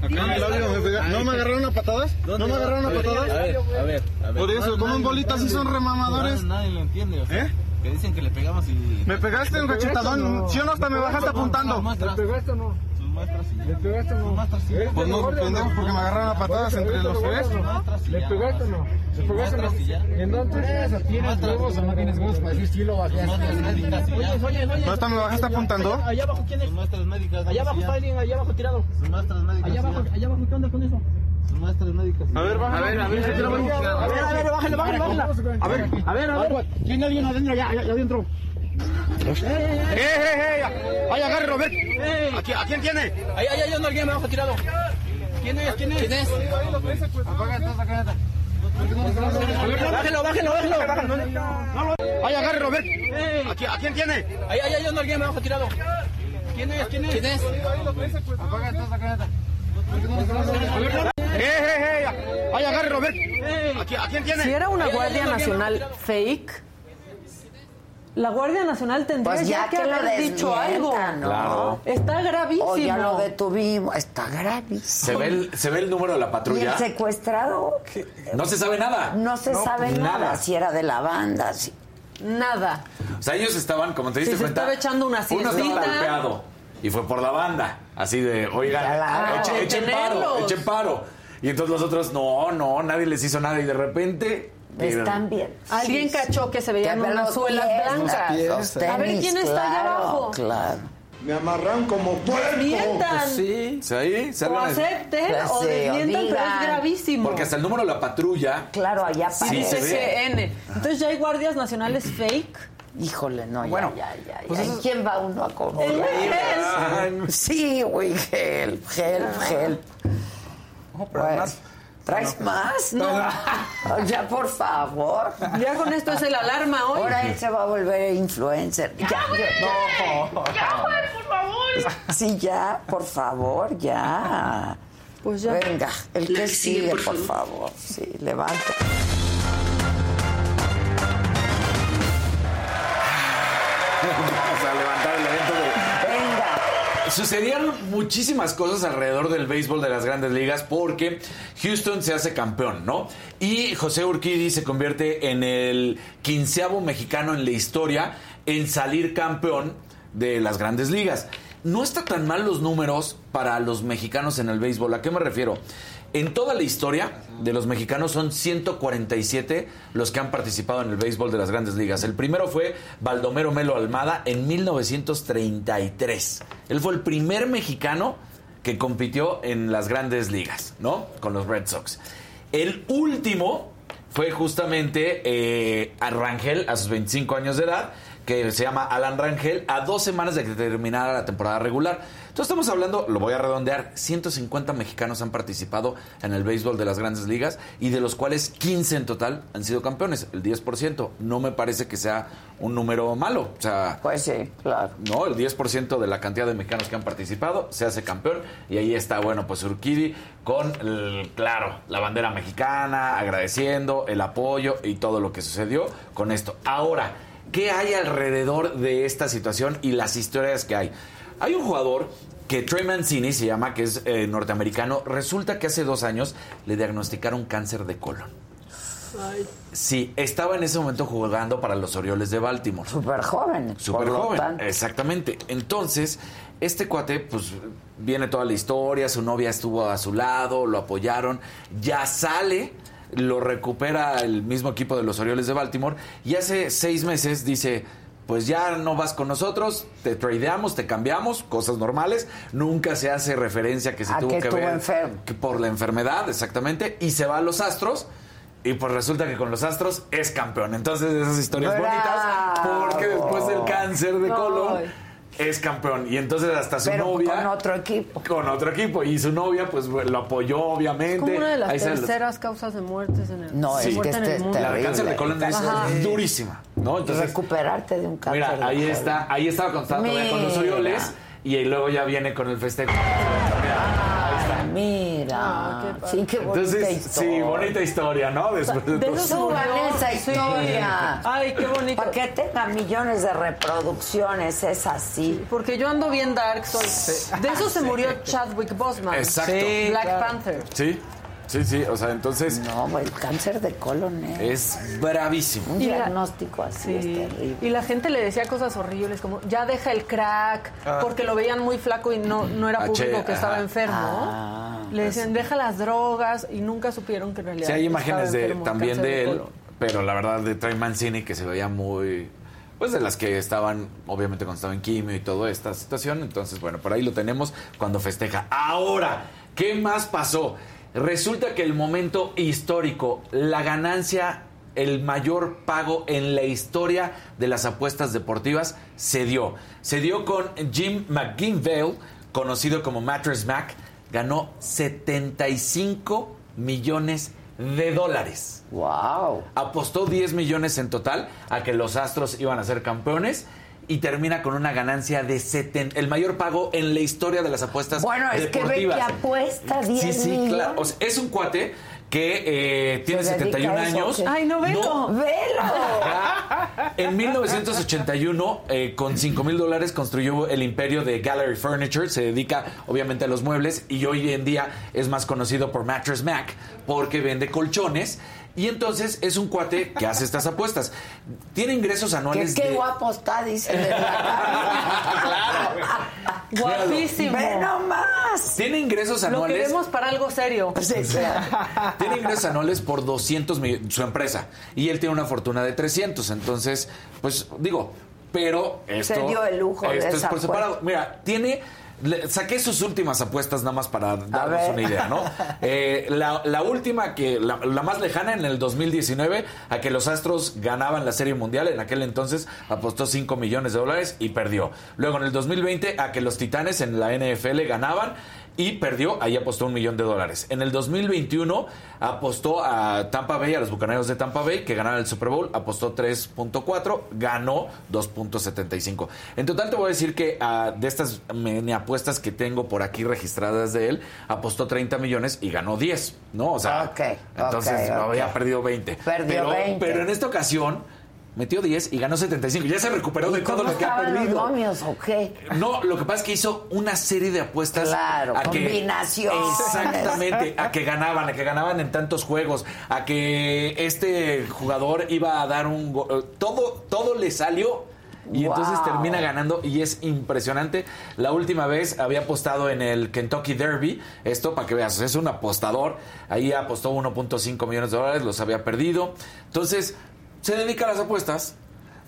Acá en el audio me pega- ¿No me agarraron a patadas? ¿No me agarraron a patadas? A ver, a ver. Por eso, ¿cómo en bolitas sí son remamadores? Nadie, lo entiende, o sea, ¿Eh? Que dicen que le pegamos y... Me pegaste un cachetadón, ¿sí o no? Hasta me bajaste apuntando. ¿Le pegaste o no? Muestras sí. ¿Le pegaste o no? ¿Eh? Pues no, ¿Te pendejo, porque me agarraron a patadas entre los tres. ¿Le pegaste o no? ¿Le pegaste o no? Muestras y ya. ¿En dónde? ¿Tienes huevos o no tienes huevos para decir lo bajaste? Oye, oye. ¿No hasta me bajaste apuntando? Allá abajo, ¿quién es? Muestras médicas. Allá abajo está alguien, allá abajo tirado. Muestras médicas. Allá abajo, allá abajo, ¿qué onda con eso? Muestras médicas. A ver, bájale. A ver, a ver, A ver, a ver, bájale, bájale, bájale. A ver, a ver, a ver. Tiene alguien adentro, ya, ya, ya adentro. ¡Eh, eh, eh! ¡Ay, agarre, Roberto! ¿A quién, ¿A quién tiene? Ahí, ahí, ahí anda alguien abajo tirado. ¿Quién es? ¿Quién es? ¿Quién es? Bájelo, bájelo, bájelo. ¡Ay, agarre, Roberto! ¿A quién, ¿A quién tiene? Ahí, ahí, ahí anda alguien abajo tirado. ¿Quién es? ¿Quién es? ¿Quién es? ¡Eh, eh, eh! ¡Ay, agarre, Roberto! ¿A quién, ¿A quién tiene? Si era una Guardia Nacional fake, la Guardia Nacional tendría Pues ya que, haber dicho algo. ¿no? Claro. Está gravísimo. O ya lo detuvimos. Está gravísimo. Se ve, el, se ve el número de la ¿Y el patrulla. secuestrado? No se sabe nada. No se sabe nada. Si era de la banda. Si... Nada. O sea, ellos estaban, como te diste Si se cuenta. estaba echando una Uno estaba siestita. golpeado. Y fue por la banda. Así de, oigan, Claro. echen, echen paro, echen paro. Y entonces los otros, no, no, nadie les hizo nada. Y de repente. Están bien. Alguien Sí, cachó que se veían unas suelas blancas. los a ver quién está allá abajo. Claro. Me amarran como puerco. Mientan. Sí, ahí se O acepten Pues o sí, o desmientan, pero es gravísimo. Porque hasta el número de la patrulla. Claro, allá Sí, aparece. se ve. CCN. Entonces ya hay guardias nacionales fake. Híjole, no, ya, Bueno, ya, ya. pues ya. eso- ¿Y ¿Quién va uno a cobrar? El Help. Sí, güey, help, help, help. No, pero Bueno, además- ¿Traes más? No. ya, por favor. Ya con esto es el alarma hoy. Ahora él se va a volver influencer. Ya, ya, no. Ya, güey, por favor. Sí, ya, por favor, ya. Pues ya. Venga, el que sigue, por favor. Sí, levanta. Sucedieron muchísimas cosas alrededor del béisbol de las grandes ligas porque Houston se hace campeón, ¿no? Y José Urquidi se convierte en el quinceavo mexicano en la historia en salir campeón de las grandes ligas. No está tan mal los números para los mexicanos en el béisbol. ¿A qué me refiero? En toda la historia de los mexicanos son 147 los que han participado en el béisbol de las grandes ligas. El primero fue Baldomero Melo Almada en 1933. Él fue el primer mexicano que compitió en las grandes ligas, ¿no? Con los Red Sox. El último fue justamente eh, a Rangel a sus 25 años de edad, que se llama Alan Rangel, a dos semanas de que terminara la temporada regular. Entonces estamos hablando, lo voy a redondear, 150 mexicanos han participado en el béisbol de las grandes ligas y de los cuales 15 en total han sido campeones, el 10%. No me parece que sea un número malo. O sea, Pues sí, claro. no, el 10% de la cantidad de mexicanos que han participado se hace campeón y ahí está, bueno, pues Urquidi con, el- claro, la bandera mexicana, agradeciendo el apoyo y todo lo que sucedió con esto. Ahora, ¿qué hay alrededor de esta situación y las historias que hay? Hay un jugador que Trey Mancini se llama, que es eh, norteamericano, resulta que hace dos años le diagnosticaron cáncer de colon. Sí, estaba en ese momento jugando para los Orioles de Baltimore. Súper joven. Súper joven, exactamente. Entonces, este cuate, pues, viene toda la historia, su novia estuvo a su lado, lo apoyaron, ya sale, lo recupera el mismo equipo de los Orioles de Baltimore, y hace seis meses dice, pues ya no vas con nosotros, te tradeamos, te cambiamos, cosas normales, nunca se hace referencia que se A tuvo que que ver enfermo. por la enfermedad, exactamente, y se va a los Astros. Y pues resulta que con los Astros es campeón. Entonces, esas historias Bravo. bonitas, porque después del cáncer de colon. Es campeón. Y entonces hasta su Pero novia. con otro equipo. Con otro equipo. Y su novia, pues lo apoyó, obviamente. Es como una de las Ahí se los- terceras causas de muertes en el No, de es que en este el es mundo. La de cáncer de colon es durísima, ¿no? Entonces, Recuperarte de un cáncer. mira, ahí está, ahí estaba todavía con los. Orioles. Y luego ya viene con el festejo. Mira. Ah, qué sí, qué bonita Entonces, historia. sí, bonita historia, ¿no? Después de De Suban esa Sí. historia. Ay, qué bonito. Para que tenga millones de reproducciones, es así. Porque yo ando bien dark, soy. De eso se murió Chadwick Boseman. Exacto. Sí, Black claro. Panther. Sí, sí, sí. O sea, entonces No, el cáncer de colon es es bravísimo. un Y la- diagnóstico así, es terrible. Y la gente le decía cosas horribles como ya deja el crack, Ah. porque lo veían muy flaco y no, no era H, público que estaba ajá. enfermo. Ah, le decían deja las drogas y nunca supieron que en realidad Sí, hay imágenes de, enfermo, también de él, pero la verdad de Trey Mancini que se veía muy... Pues de las que estaban, obviamente cuando estaba en quimio y toda esta situación. Entonces, bueno, por ahí lo tenemos cuando festeja. Ahora, ¿qué más pasó? Resulta que el momento histórico, la ganancia el mayor pago en la historia de las apuestas deportivas se dio. Se dio con Jim McGinville, conocido como Mattress Mac, ganó 75 millones de dólares. ¡Wow! Apostó 10 millones en total a que los Astros iban a ser campeones y termina con una ganancia de 70, el mayor pago en la historia de las apuestas Bueno, es que ve deportivas. que apuesta 10 Sí, sí, millones. claro. O sea, es un cuate que eh, tiene ¿Se dedica 71 a eso o años. Ay, no, velo. ¡Velo! <laughs> En 1981, eh, con 5 mil dólares, construyó el imperio de Gallery Furniture. Se dedica, obviamente, a los muebles y hoy en día es más conocido por Mattress Mac porque vende colchones. Y entonces es un cuate que hace estas apuestas. Tiene ingresos anuales qué de... guapo está, dice. <laughs> Guapísimo. Ve nomás. Tiene ingresos Lo anuales... queremos para algo serio. <laughs> Tiene ingresos anuales por 200 millones, su empresa. Y él tiene una fortuna de 300. Entonces, pues digo, pero esto. Se dio el lujo de Esto es esa por separado. apuesta. Mira, tiene. Le- saqué sus últimas apuestas nada más para darnos una idea, ¿no? <laughs> Eh, la, la última, que la, la más lejana en el 2019, a que los Astros ganaban la Serie Mundial, en aquel entonces apostó 5 millones de dólares y perdió. Luego en el 2020, a que los Titanes en la NFL ganaban y perdió, ahí apostó un millón de dólares. En el 2021 apostó a Tampa Bay, a los Bucaneros de Tampa Bay, que ganaron el Super Bowl, apostó 3.4, ganó 2.75. En total te voy a decir que ah, de estas mini apuestas que tengo por aquí registradas de él, apostó 30 millones y ganó 10, ¿no? O sea, entonces había perdido 20. Perdió pero, 20. pero en esta ocasión metió 10 y ganó 75. Ya se recuperó de ¿Y todo lo que ha los perdido. momios o qué? No, lo que pasa es que hizo una serie de apuestas. Claro, a combinaciones. exactamente, a que ganaban, a que ganaban en tantos juegos, a que este jugador iba a dar un go- todo todo le salió y Wow. entonces termina ganando y es impresionante. La última vez había apostado en el Kentucky Derby, esto para que veas, es un apostador, ahí apostó 1.5 millones de dólares, los había perdido. Entonces, se dedica a las apuestas.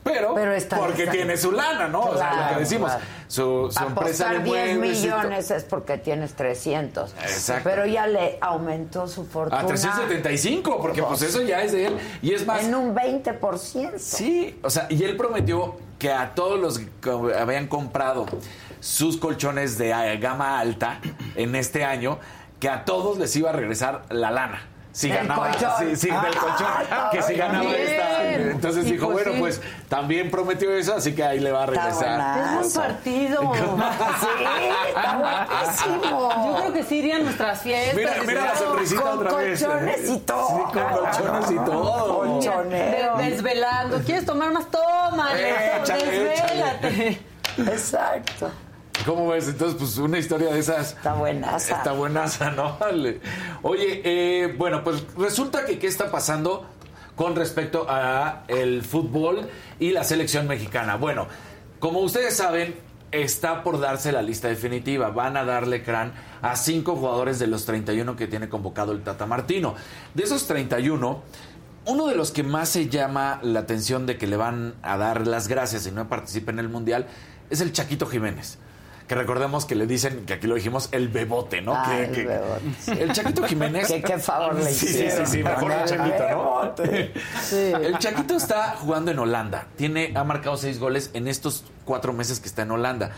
Pero, Pero está- porque está- tiene su lana, ¿no? o sea, lo que decimos, claro. su, su empresa Apostar 10 muebles y to- millones es porque tienes 300. Exacto. Pero ya le aumentó su fortuna. A 375, porque pues eso ya es de él. Y es más. En un 20%. Sí, o sea, y él prometió que a todos los que habían comprado sus colchones de gama alta en este año, que a todos les iba a regresar la lana. Si Del ganaba, colchón. sí, sí, del Ah, colchón, que si ganaba bien. esta. Entonces Y dijo, pues bueno, sí. pues también prometió eso, así que ahí le va a regresar. Es un partido. <laughs> Sí, está. Yo creo que sí irían nuestras fiestas. Mira, mira la sonrisita Con otra vez. colchones y todo. Sí, con colchones y todo. Colchonero. Desvelando. ¿Quieres tomar más? Tómale. Échale, Desvélate. Exacto. ¿Cómo ves? Entonces, pues una historia de esas. Está buenaza. Está buenaza, ¿no? Vale. Oye, eh, bueno, pues resulta que qué está pasando con respecto a el fútbol y la selección mexicana. Bueno, como ustedes saben, está por darse la lista definitiva. Van a darle crán a cinco jugadores de los 31 que tiene convocado el Tata Martino. De esos 31, uno de los que más se llama la atención de que le van a dar las gracias y no participe en el Mundial es el Chaquito Jiménez. Que recordemos que le dicen, que aquí lo dijimos, el bebote, ¿no? Ah, Que- el que- bebote, sí. El Chaquito Jiménez. <laughs> Que qué favor le Sí, sí, sí, sí, mejor el el Chaquito, ¿no? Sí. El Chaquito está jugando en Holanda. Tiene, ha marcado seis goles en estos cuatro meses que está en Holanda.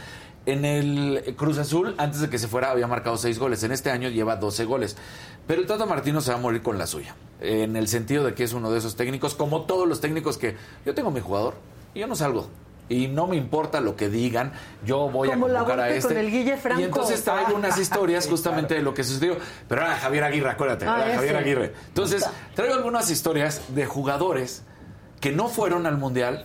En el Cruz Azul, antes de que se fuera, había marcado seis goles. En este año lleva 12 goles. Pero el Tata Martino se va a morir con la suya. En el sentido de que es uno de esos técnicos, como todos los técnicos que yo tengo mi jugador y yo no salgo. Y no me importa lo que digan, yo voy Como a la convocar a este. con el Guille Franco. Y entonces traigo unas <laughs> historias justamente de lo que sucedió. Pero era Javier Aguirre, acuérdate, Ah, era Javier ese. Aguirre. Entonces, traigo algunas historias de jugadores que no fueron al Mundial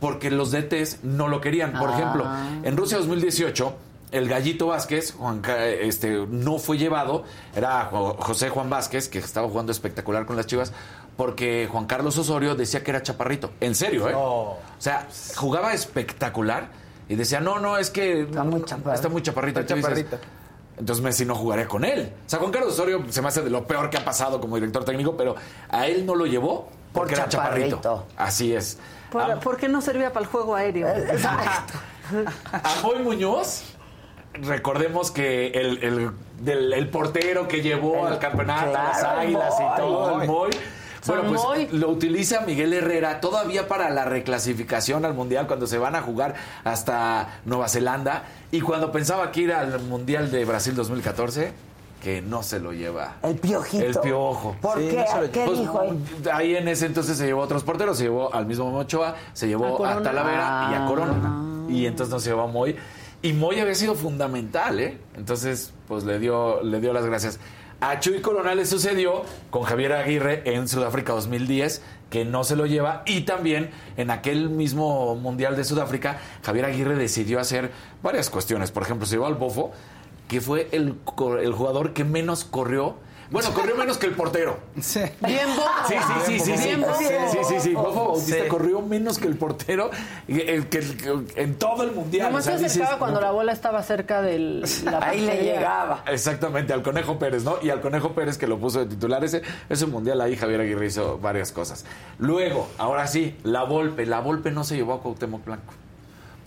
porque los DTs no lo querían. Por Ah. ejemplo, en Rusia 2018, el Gallito Vázquez Juan, este, no fue llevado, era Jo- José Juan Vázquez, que estaba jugando espectacular con las Chivas, porque Juan Carlos Osorio decía que era chaparrito. En serio, ¿eh? O sea, jugaba espectacular y decía, no, no, es que está muy chaparrito. Está muy chaparrito. Está dices, chaparrito. entonces Messi no jugaría con él. O sea, Juan Carlos Osorio se me hace de lo peor que ha pasado como director técnico, pero a él no lo llevó porque Por era chaparrito. chaparrito. Así es. ¿Por, A, por qué no servía para el juego aéreo? a Moy <laughs> Muñoz, recordemos que el, el- del- el portero que llevó El- al campeonato, las claro, el águilas y todo, el Moy. Bueno, pues lo utiliza Miguel Herrera todavía para la reclasificación al Mundial cuando se van a jugar hasta Nueva Zelanda y cuando pensaba que ir al Mundial de Brasil 2014 que no se lo lleva. El piojito. El piojo. ¿Por qué? ¿Qué Pues, dijo ahí? ahí en ese entonces se llevó a otros porteros, se llevó al mismo Mochoa, se A llevó a, Corona. Talavera y a Ah. Corona. Y entonces no se llevó a Moy. Y Moy había sido fundamental, ¿eh? Entonces, pues le dio, le dio las gracias. A Chuy Corona le sucedió con Javier Aguirre en Sudáfrica 2010, que no se lo lleva. Y también en aquel mismo Mundial de Sudáfrica, Javier Aguirre decidió hacer varias cuestiones. Por ejemplo, se llevó al Bofo, que fue el, el jugador que menos corrió. Bueno, corrió menos que el portero. Bien Bofo. Sí, sí, sí, sí, sí. Bien Bofo. Sí, sí, sí. Bofo Bautista Sí. corrió menos que el portero el que, que- en todo el mundial. Nomás O sea, se dices, acercaba cuando no. la bola estaba cerca del la <laughs> Ahí le llegaba. Exactamente, al Conejo Pérez, ¿no? Y al Conejo Pérez que lo puso de titular. Ese, ese mundial ahí Javier Aguirre hizo varias cosas. Luego, ahora sí, la Volpe. La Volpe no se llevó a Cuauhtémoc Blanco.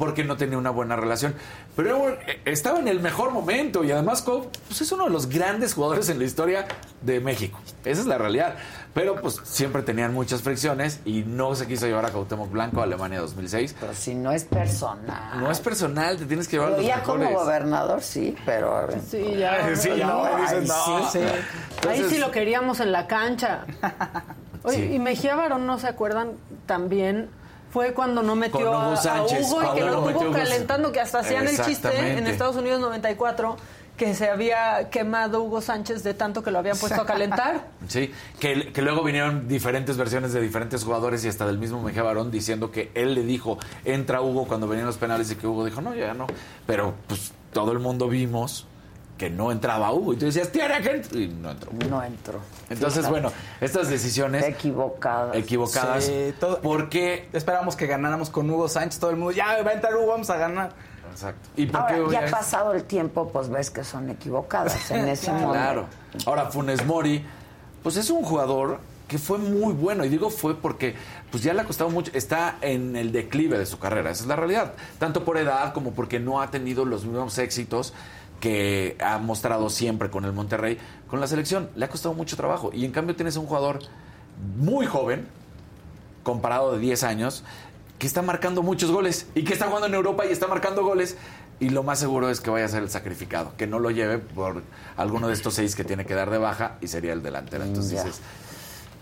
Porque no tenía una buena relación. Pero eh, estaba en el mejor momento. Y además, pues es uno de los grandes jugadores en la historia de México. Esa es la realidad. Pero pues siempre tenían muchas fricciones y no se quiso llevar a Cuauhtémoc Blanco a Alemania 2006. Pero si no es personal. No es personal, te tienes que llevar a Pero los ya como gobernador, sí, pero... Sí, ya. <laughs> Sí, ya No, me ahí no. sí. Ahí Entonces- sí lo queríamos en la cancha. <laughs> Oye, Sí. y Mejía Barón, ¿no se acuerdan? También fue cuando no metió a- Hugo y que lo tuvo calentando, que hasta hacían el chiste en. Estados Unidos 94 que se había quemado Hugo Sánchez de tanto que lo habían puesto a calentar. <laughs> Sí, que, que luego vinieron diferentes versiones de diferentes jugadores y hasta del mismo Mejía Barón diciendo que él le dijo, entra Hugo cuando venían los penales y que Hugo dijo, no, ya no. Pero pues todo el mundo vimos que no entraba Hugo. Y tú decías, tiene que entrar", Y no entró. No entró. Entonces, Fíjate. bueno, estas decisiones Equivocadas. equivocadas. Sí, todo- porque... Esperábamos que ganáramos con Hugo Sánchez, todo el mundo, ya va a entrar Hugo, vamos a ganar. Exacto. ¿Y por Ahora, qué ya es- pasado el tiempo, pues ves que son equivocadas <laughs> en ese momento. Claro. Ahora, Funes Mori, pues es un jugador que fue muy bueno. Y digo fue porque pues ya le ha costado mucho. Está en el declive de su carrera. Esa es la realidad. Tanto por edad como porque no ha tenido los mismos éxitos que ha mostrado siempre con el Monterrey, con la selección. Le ha costado mucho trabajo. Y en cambio tienes un jugador muy joven, comparado de 10 años, que está marcando muchos goles y que está jugando en Europa y está marcando goles. Y lo más seguro es que vaya a ser el sacrificado, que no lo lleve por alguno de estos seis que tiene que dar de baja y sería el delantero. Entonces dices,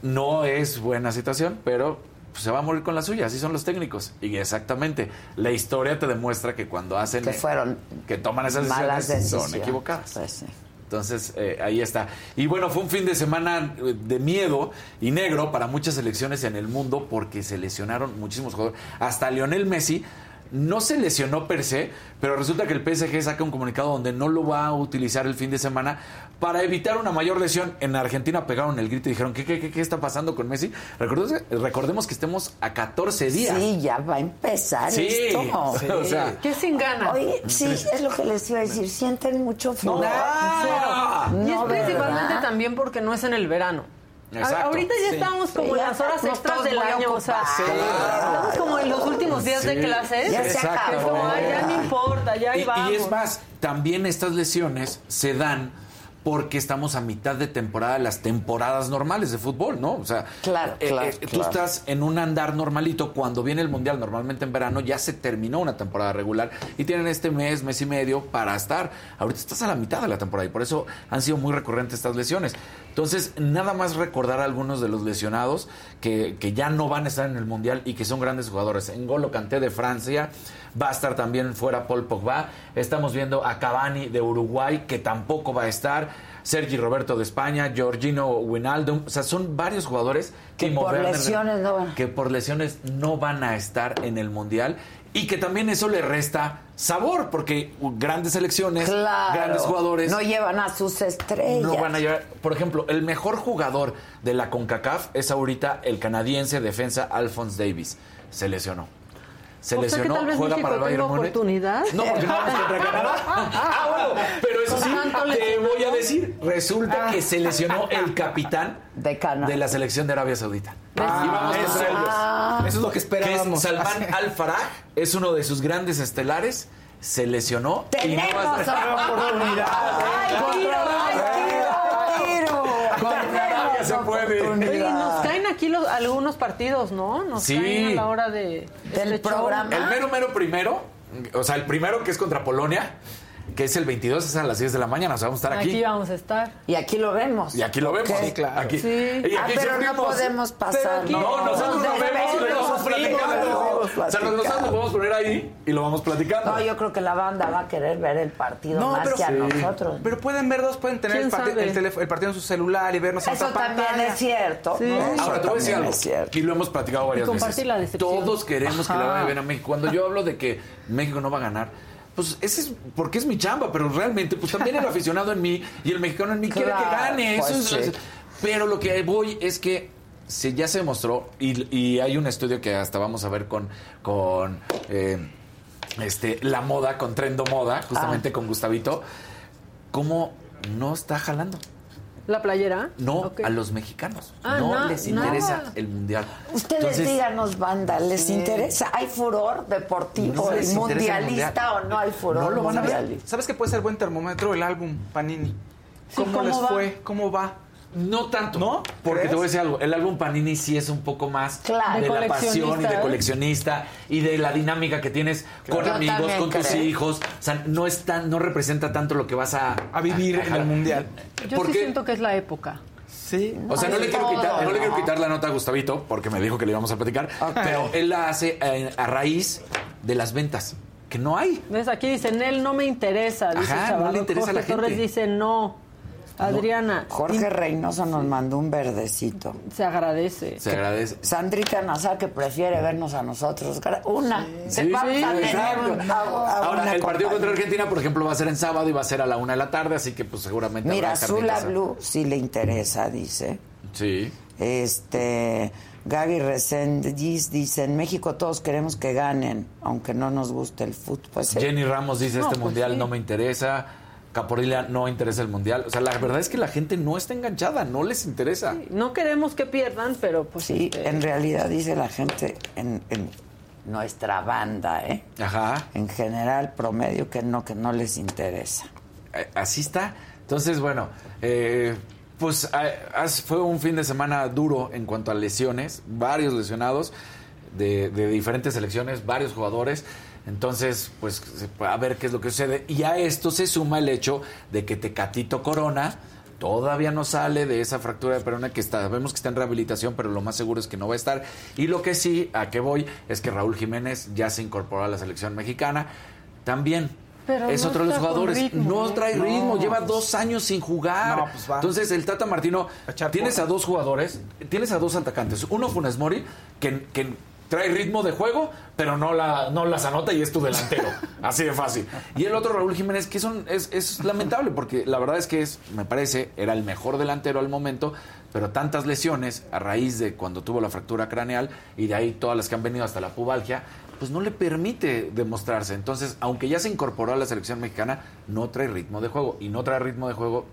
no es buena situación, pero pues, se va a morir con la suya, así son los técnicos. Y exactamente, la historia te demuestra que cuando hacen... Que fueron que toman esas malas decisiones, son equivocadas. Pues sí. Entonces, eh, ahí está. Y bueno, fue un fin de semana eh, de miedo y negro para muchas selecciones en el mundo porque se lesionaron muchísimos jugadores. Hasta Lionel Messi no se lesionó per se, pero resulta que el PSG saca un comunicado donde no lo va a utilizar el fin de semana para evitar una mayor lesión. En Argentina pegaron el grito y dijeron, ¿qué, qué, qué, qué está pasando con Messi? Recordemos, recordemos que estemos a 14 días. Sí, ya va a empezar Sí, esto. sí. <laughs> o sea, ¿Qué sin ganas? Oye, sí, es lo que les iba a decir. Sienten mucho frío. No. No, y es principalmente ¿verdad? también porque no es en el verano. Exacto. Ahorita ya Sí. estamos como Sí, en las horas extras del año, o sea, estamos como en los últimos días de clases. Ya se "Ay, ya no importa, ya ahí Y, vamos. y es más, también estas lesiones se dan porque estamos a mitad de temporada de las temporadas normales de fútbol, ¿no? O sea, Claro, eh, claro, eh, tú estás en un andar normalito, cuando viene el Mundial, normalmente en verano, ya se terminó una temporada regular y tienen este mes, mes y medio para estar. Ahorita estás a la mitad de la temporada y por eso han sido muy recurrentes estas lesiones. Entonces, nada más recordar a algunos de los lesionados que, que ya no van a estar en el Mundial y que son grandes jugadores. En Golo Canté de Francia, va a estar también fuera Paul Pogba. Estamos viendo a Cavani de Uruguay, que tampoco va a estar. Sergi Roberto de España, Georgino Wijnaldum, o sea, son varios jugadores Que por Werner, lesiones no van. que por lesiones no van a estar en el mundial y que también eso le resta sabor porque grandes selecciones, Claro. grandes jugadores No llevan a sus estrellas. no van a llevar. Por ejemplo, el mejor jugador de la CONCACAF es ahorita el canadiense defensa Alphonse Davis. Se lesionó. Se O sea que lesionó, tal vez juega México para el Bayern Múnich. oportunidad. No, porque no vamos contra Canadá. <laughs> Ah, bueno, pero eso sí, te voy a decir. Resulta que se lesionó el capitán De de la selección de Arabia Saudita. Ah, y vamos eso, contra ellos. Ah. eso es lo que Que es esperábamos. Salman Al Faraj, es uno de sus grandes estelares. Se lesionó y no va a oportunidad. ¡Ay, tiro, ay, tiro, tiro! Con Arabia se puede. Aquí los, algunos partidos, ¿no? Nos Sí. caen a la hora de este show. El mero, mero primero, o sea, el primero que es contra Polonia, que es el 22, es a las 10 de la mañana, o sea, vamos a estar aquí. Aquí vamos a estar. Y aquí lo vemos. Y aquí lo vemos. Sí, claro. Aquí. Sí. Y Ah, pero no podemos pasar. Pero No, nosotros No, nos vemos y lo vamos platicando. O sea, nosotros lo podemos poner ahí y lo vamos platicando. No, yo creo que la banda va a querer ver el partido No, más pero, que a nosotros. pero pueden ver dos, pueden tener ¿Quién el, parti- sabe? el, teléfono- el partido en su celular y vernos en Eso también pantalla. es cierto. Sí. Ahora te voy a decir algo. Y lo hemos platicado varias veces. la. Todos queremos que Ajá. vaya bien a México. Cuando yo hablo de que México no va a ganar, pues ese es porque es mi chamba, pero realmente, pues también el <laughs> aficionado en mí y el mexicano en mí quiere que gane. Eso pues es- sí. pero lo que voy es que se, ya se demostró, y, y hay un estudio que hasta vamos a ver con, con eh, este, la moda, con Trendo Moda, justamente con Gustavito, cómo no está jalando. ¿La playera? No a los mexicanos. Ah, no les interesa nada. el mundial. Ustedes Entonces, díganos, banda, ¿les Sí. interesa? ¿Hay furor deportivo? No les ¿El interesa el mundialista mundial. o no hay furor No lo van a ver. ¿Sabes qué puede ser buen termómetro? El álbum Panini. ¿Cómo, ¿cómo les va? fue? ¿Cómo va? No tanto. ¿No? Porque ¿Crees? te voy a decir algo, el álbum Panini sí es un poco más Claro. de, De la pasión y de ¿eh? coleccionista y de la dinámica que tienes con Yo amigos, con tus hijos. O sea, no es tan, no representa tanto lo que vas a, A vivir en el mundial. Yo ¿Por sí qué? siento que es la época. Sí. O sea, no le, quiero quitar, no le quiero ¿no? quitar la nota a Gustavito, porque me dijo que le íbamos a platicar, pero él la hace eh, a raíz de las ventas, que no hay. ¿Ves? Aquí dicen, él no me interesa. Dice Ajá, no le interesa a Jorge la gente. Torres dice, no. Adriana, Jorge Reynoso nos mandó un verdecito. se agradece. Se agradece. Sandrita Nazar, que prefiere vernos a nosotros. Una. Sí, Vamos sí, a tener exacto. un- a- a Ahora, una el partido contra. Argentina, por ejemplo, va a ser en sábado y va a ser a la una de la tarde, así que pues seguramente Mira, habrá Zula. Blue sí le interesa, dice. Sí. Este, Gaby Resendiz dice, en México todos queremos que ganen, aunque no nos guste el fútbol. Pues, Jenny Ramos dice, No, este pues mundial sí. no me interesa. Caporilla no interesa el mundial. O sea, la verdad es que la gente no está enganchada, no les interesa. No queremos que pierdan, pero pues sí, este, en realidad dice la gente en, en nuestra banda, ¿eh? Ajá. En general, promedio, que no, que no les interesa. Eh, Así está. Entonces, bueno, eh, pues ah, fue un fin de semana duro en cuanto a lesiones, varios lesionados de, de diferentes selecciones, varios jugadores. Entonces, pues a ver qué es lo que sucede. Y a esto se suma el hecho de que Tecatito Corona todavía no sale de esa fractura de perona que está, sabemos que está en rehabilitación, pero lo más seguro es que no va a estar. Y lo que sí, a qué voy, es que Raúl Jiménez ya se incorporó a la selección mexicana. También Pero es no otro de los jugadores. ritmo, no ¿eh? trae No. ritmo, lleva dos años sin jugar. No, pues va. Entonces, el Tata Martino, A tienes a dos jugadores, tienes a dos atacantes. Uno, Funes Mori, que, que trae ritmo de juego, pero no, la, no las anota y es tu delantero. <laughs> Así de fácil. Y el otro, Raúl Jiménez, que son, es, es lamentable, porque la verdad es que es, me parece, era el mejor delantero al momento, pero tantas lesiones a raíz de cuando tuvo la fractura craneal y de ahí todas las que han venido hasta la pubalgia, pues no le permite demostrarse. Entonces, aunque ya se incorporó a la selección mexicana, no trae ritmo de juego. Y no trae ritmo de juego,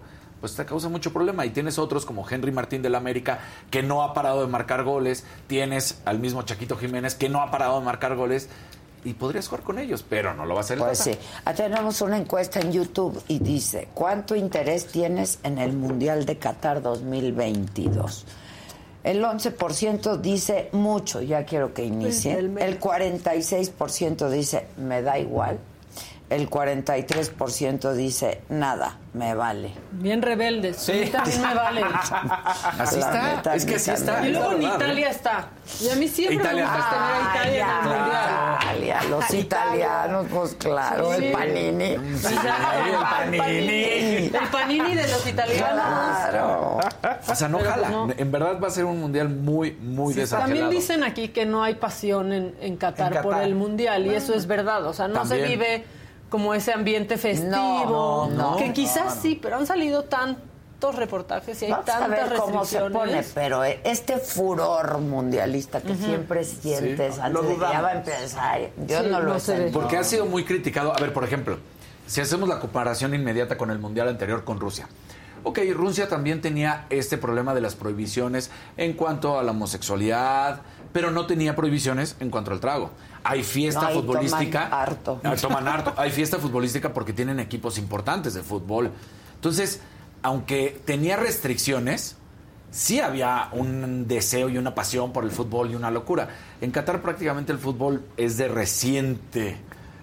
pues te causa mucho problema. Y tienes otros como Henry Martín del América, que no ha parado de marcar goles. Tienes al mismo Chaquito Jiménez, que no ha parado de marcar goles. Y podrías jugar con ellos, pero no lo va a hacer el Pues Tata. sí. Ah, Tenemos una encuesta en YouTube y dice, ¿cuánto interés tienes en el Mundial de Qatar 2022? El 11% dice mucho, ya quiero que inicie. Pues, el menos. El 46% dice me da igual. El 43% dice nada, me vale. bien rebeldes. A mí también me vale. <laughs> Así La está, neta, es que así está. Y luego en. Italia está. Y a mí siempre Italia me gusta tener a Italia en el mundial. Italia, los italianos, pues claro, Sí. el panini. el panini. El panini de los italianos. Claro. O sea, no Pero jala. no. En verdad va a ser un mundial muy, muy desangelado. También dicen aquí que no hay pasión en, en, Qatar En por el mundial y eso es verdad. O sea, no se vive como ese ambiente festivo. No, no, que no, quizás sí, pero han salido tantos reportajes y hay Vamos a tantas ver cómo se pone, pero eh, este furor mundialista que siempre sientes Lo antes de que ya va a empezar, yo Sí, no lo sé. Porque ha sido muy criticado. A ver, por ejemplo, si hacemos la comparación inmediata con el mundial anterior con Rusia. Ok, Rusia también tenía este problema de las prohibiciones en cuanto a la homosexualidad, pero no tenía prohibiciones en cuanto al trago. Hay fiesta No, futbolística. toman harto. Ah, toman harto. Hay fiesta futbolística porque tienen equipos importantes de fútbol. Entonces, aunque tenía restricciones, sí había un deseo y una pasión por el fútbol y una locura. En Qatar prácticamente el fútbol es de reciente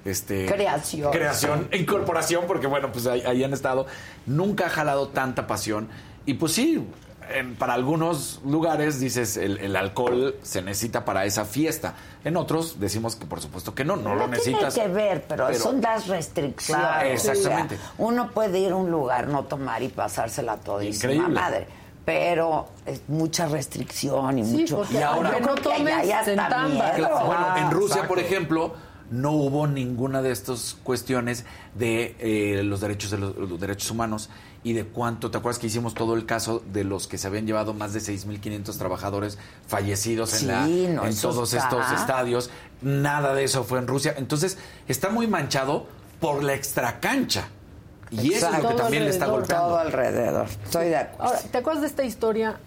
este Creación. creación incorporación porque bueno pues ahí, ahí han estado nunca ha jalado tanta pasión y pues sí en- para algunos lugares dices el, el alcohol se necesita para esa fiesta en otros decimos que por supuesto que no no, lo necesitas Tiene que ver, pero, son las restricciones. Claro, O sea, exactamente. uno puede ir a un lugar, no tomar y pasársela todísima Increíble. madre. Pero es mucha restricción y Sí, mucho. porque y ahora no tomes, ya entambas. miedo. Bueno, en Rusia, por ejemplo, no hubo ninguna de estas cuestiones de eh, los derechos de los, los derechos humanos y de cuánto, ¿te acuerdas que hicimos todo el caso de los que se habían llevado más de 6.500 trabajadores fallecidos en, Sí, la, no, en todos está. estos estadios? Nada de eso fue en Rusia. Entonces, está muy manchado por la extracancha. Y eso es lo Exacto. que también le está golpeando. Todo alrededor. Estoy de acuerdo. Ahora, ¿te acuerdas de esta historia,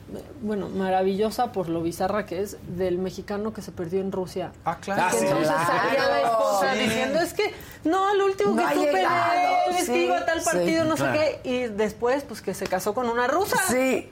bueno, maravillosa por lo bizarra que es, del mexicano que se perdió en Rusia? Ah, claro. Ah, Que sí. entonces Claro. salía la esposa Sí. diciendo, es que, no, lo último No que supe es sí, que iba a tal sí, partido, no claro. sé qué, y después, pues que se casó con una rusa. Sí.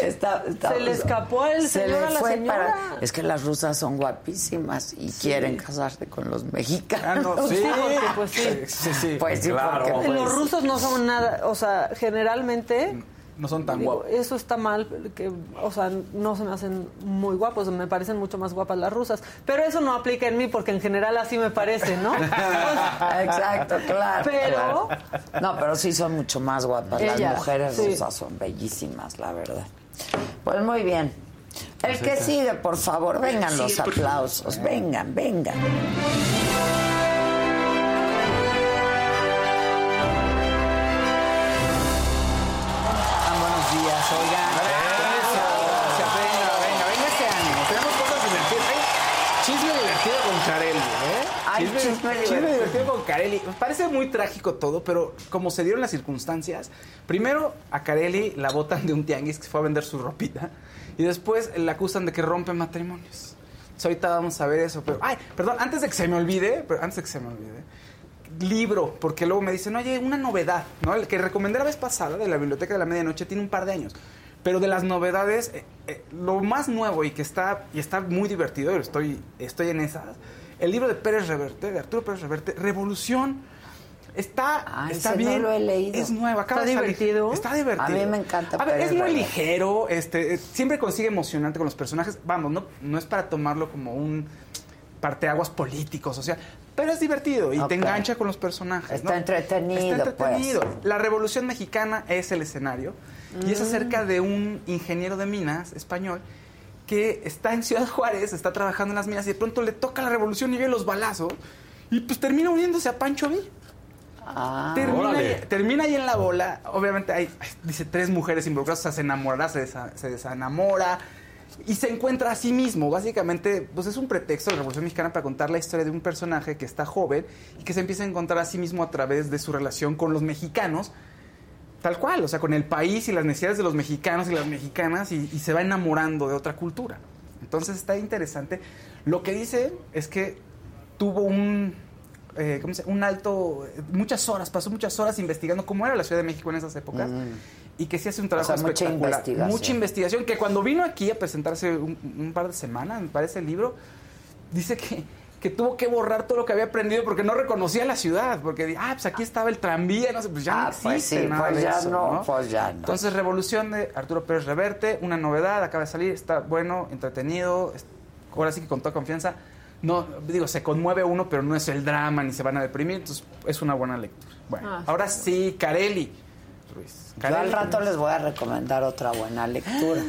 Está, está- Se le escapó al se señor le a la fue señora. Es que las rusas son guapísimas y quieren casarse con los mexicanos. Ah, no, sí. <laughs> porque, pues, sí. Sí, sí. Pues sí, Claro. porque Los pues, rusos no son nada, o sea, generalmente No son tan Digo, guapos. eso está mal, que, o sea, no se me hacen muy guapos, me parecen mucho más guapas las rusas. Pero eso no aplica en mí porque en general así me parece, ¿no? <laughs> Exacto, claro. Pero- claro. No, pero sí son mucho más guapas. Las mujeres sí. rusas son bellísimas, la verdad. Pues muy bien. El que sigue, por favor, vengan los aplausos. Vengan, vengan. Chisme divertido. divertido con Carelli. Parece muy trágico todo, pero como se dieron las circunstancias, primero a Carelli la botan de un tianguis que fue a vender su ropita y después la acusan de que rompe matrimonios. Entonces, ahorita vamos a ver eso, pero ay, perdón, antes de que se me olvide, pero antes de que se me olvide libro, porque luego me dicen, oye, una novedad, ¿no? El que recomendé la vez pasada de la Biblioteca de la Medianoche tiene un par de años. Pero de las novedades, eh, eh, lo más nuevo y que está, y está muy divertido, estoy, estoy en esas, el libro de Pérez Reverte, de Arturo Pérez Reverte, Revolución, está, está no bien. lo he leído. Es nuevo, acaba ¿Está de salir. divertido? Está divertido. A mí me encanta A ver, Pérez es muy Reverte. ligero, este, eh, siempre consigue emocionante con los personajes. Vamos, no, no es para tomarlo como un parteaguas político, social, pero es divertido y te engancha con los personajes. Está ¿no? entretenido, Está entretenido. pues. La Revolución Mexicana es el escenario y es acerca de un ingeniero de minas español que está en Ciudad Juárez, está trabajando en las minas y de pronto le toca la revolución y ve los balazos y pues termina uniéndose a Pancho Villa. Ah, Termina ahí, termina ahí en la bola. Obviamente hay, ay, dice, tres mujeres involucradas. O sea, se enamorará, se, desa- se desenamora y se encuentra a sí mismo. Básicamente, pues es un pretexto de la Revolución Mexicana para contar la historia de un personaje que está joven y que se empieza a encontrar a sí mismo a través de su relación con los mexicanos. Tal cual, o sea, con el país y las necesidades de los mexicanos y las mexicanas y, y se va enamorando de otra cultura. Entonces está interesante. Lo que dice es que tuvo un, eh, ¿cómo se un alto, muchas horas, pasó muchas horas investigando cómo era la Ciudad de México en esas épocas y que sí hace un trabajo Mm. sea, mucha espectacular. investigación. Mucha investigación, que cuando vino aquí a presentarse un, un par de semanas, me parece el libro, dice que, que tuvo que borrar todo lo que había aprendido porque no reconocía la ciudad, porque, ah, pues aquí estaba el tranvía, no sé, pues ya Ah, no existe pues sí, nada pues de ya eso, no, pues ya no. Entonces, Revolución de Arturo Pérez Reverte, una novedad, acaba de salir, está bueno, entretenido, ahora sí que con toda confianza. No, digo, se conmueve uno, pero no es el drama ni se van a deprimir, entonces es una buena lectura. Bueno, Ah, ahora sí, Carelli. Ruiz. Yo al Carelli, rato les voy a recomendar otra buena lectura,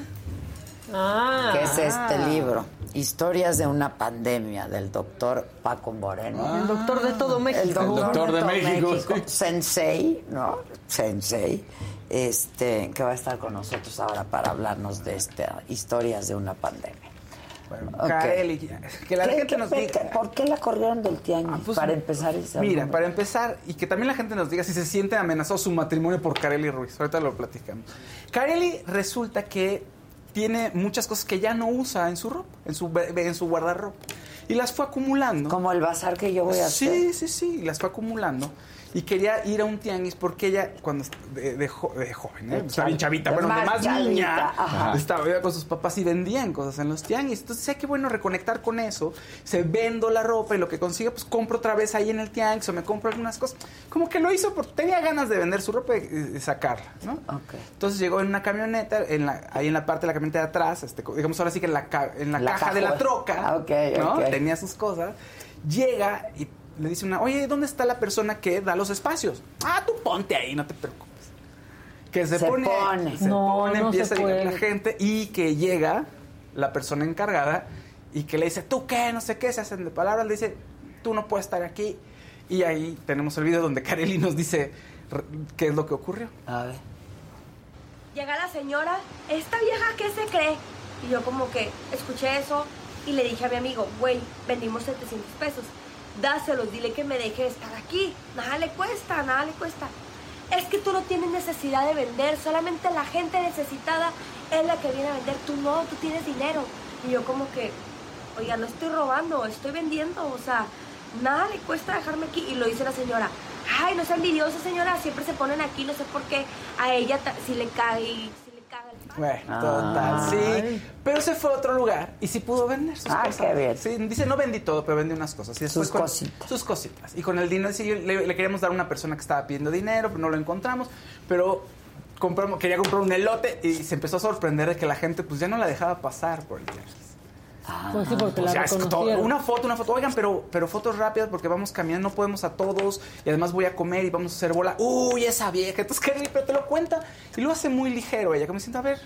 Ah, que es este libro, Historias de una pandemia, del doctor Paco Moreno. el doctor de todo México. El doctor, doctor de todo México, sí. Sensei, ¿no? Sensei, este, que va a estar con nosotros ahora para hablarnos de esta historias de una pandemia. Bueno, Ok. Carelli, que la ¿Qué- gente qué- nos diga. ¿Por qué la corrieron del tianguis? Ah, pues, para empezar ese Mira, para empezar, y que también la gente nos diga si se siente amenazado su matrimonio por Carelli Ruiz. Ahorita lo platicamos. Carelli resulta que tiene muchas cosas que ya no usa en su ropa, en su, en su guardarropa. Y las fue acumulando. Como el bazar que yo voy a sí, hacer. Sí, sí, sí. Las fue acumulando. Y quería ir a un tianguis porque ella, cuando de, de, jo- de joven, ¿eh? Estaba bien chavita, bueno, de más más chavita, niña, ajá. estaba iba con sus papás y vendían cosas en los tianguis. Entonces, sé qué bueno reconectar con eso. Se vendo la ropa y lo que consiga, pues compro otra vez ahí en el tianguis o me compro algunas cosas. Como que lo hizo porque tenía ganas de vender su ropa y, y sacarla, ¿no? Entonces llegó en una camioneta, en la, ahí en la parte de la camioneta de atrás, este, digamos ahora sí que en la, en la, La caja de la troca, Ah, ok, ¿no? ok. Tenía sus cosas. Llega y le dice una, oye, ¿dónde está la persona que da los espacios? Ah, tú ponte ahí, no te preocupes. Que se, Se pone, pone. se No, pone, no empieza se a llegar la gente y que llega la persona encargada y que le dice, ¿tú qué? No sé qué, se hacen de palabras, le dice, tú no puedes estar aquí. Y ahí tenemos el video donde Kareli nos dice qué es lo que ocurrió. A ver. Llega la señora, ¿esta vieja qué se cree? Y yo como que escuché eso y le dije a mi amigo, güey, vendimos 700 pesos, dáselos, dile que me deje de estar aquí, nada le cuesta, nada le cuesta. Es que tú no tienes necesidad de vender, solamente la gente necesitada es la que viene a vender, tú no, tú tienes dinero. Y yo como que, oiga, no estoy robando, estoy vendiendo, o sea, nada le cuesta dejarme aquí. Y lo dice la señora, ay, no sea envidiosa señora, siempre se ponen aquí, no sé por qué, a ella si le cae, Bueno, total, sí. Pero se fue a otro lugar y sí pudo vender sus Ah, cosas. qué bien. Sí, dice, no vendí todo, pero vendí unas cosas. Y después Sus con- cositas. Sus cositas. Y con el dinero, sí, le, le queríamos dar a una persona que estaba pidiendo dinero, pero no lo encontramos. Pero compramos, quería comprar un elote y se empezó a sorprender de que la gente pues ya no la dejaba pasar por el tianguis. Pues sí, porque O la sea, es todo- reconocieron. una foto, una foto. Oigan, pero, pero fotos rápidas porque vamos caminando, no podemos a todos. Y además voy a comer y vamos a hacer bola. Uy, esa vieja. Entonces, Kelly, pero te lo cuenta. Y lo hace muy ligero ella, como diciendo, a ver,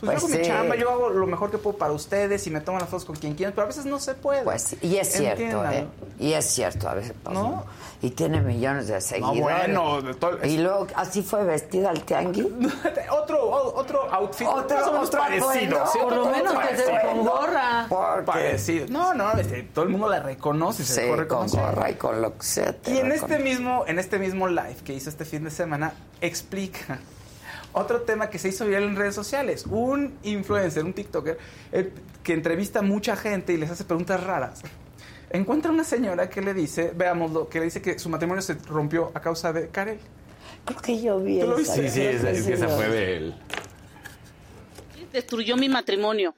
pues, Pues yo hago mi chamba, yo hago lo mejor que puedo para ustedes y me tomo las fotos con quien quieran, pero a veces no se puede. Pues, y es cierto. ¿eh? Y es cierto, a veces pasa. ¿No? Y tiene millones de seguidores. bueno, de todo- Y luego, así fue vestida al tianguis. <laughs> otro, otro outfit. Otro- más o menos otro parecido. sí, Por lo menos que se con gorra. Porque Parecido. No, no, este, todo el mundo la reconoce. Se Sí, dejó con reconocer. gorra y con lo que sea. Y en reconoce. este mismo, en este mismo live que hizo este fin de semana, explica <laughs> otro tema que se hizo viral en redes sociales. Un influencer, un TikToker, eh, que entrevista a mucha gente y les hace preguntas raras. Encuentra una señora que le dice, veámoslo, que le dice que su matrimonio se rompió a causa de Karel. Creo que yo vi ¿Tú lo esa. viste? Sí, sí, esa, es que esa fue de él. destruyó mi matrimonio.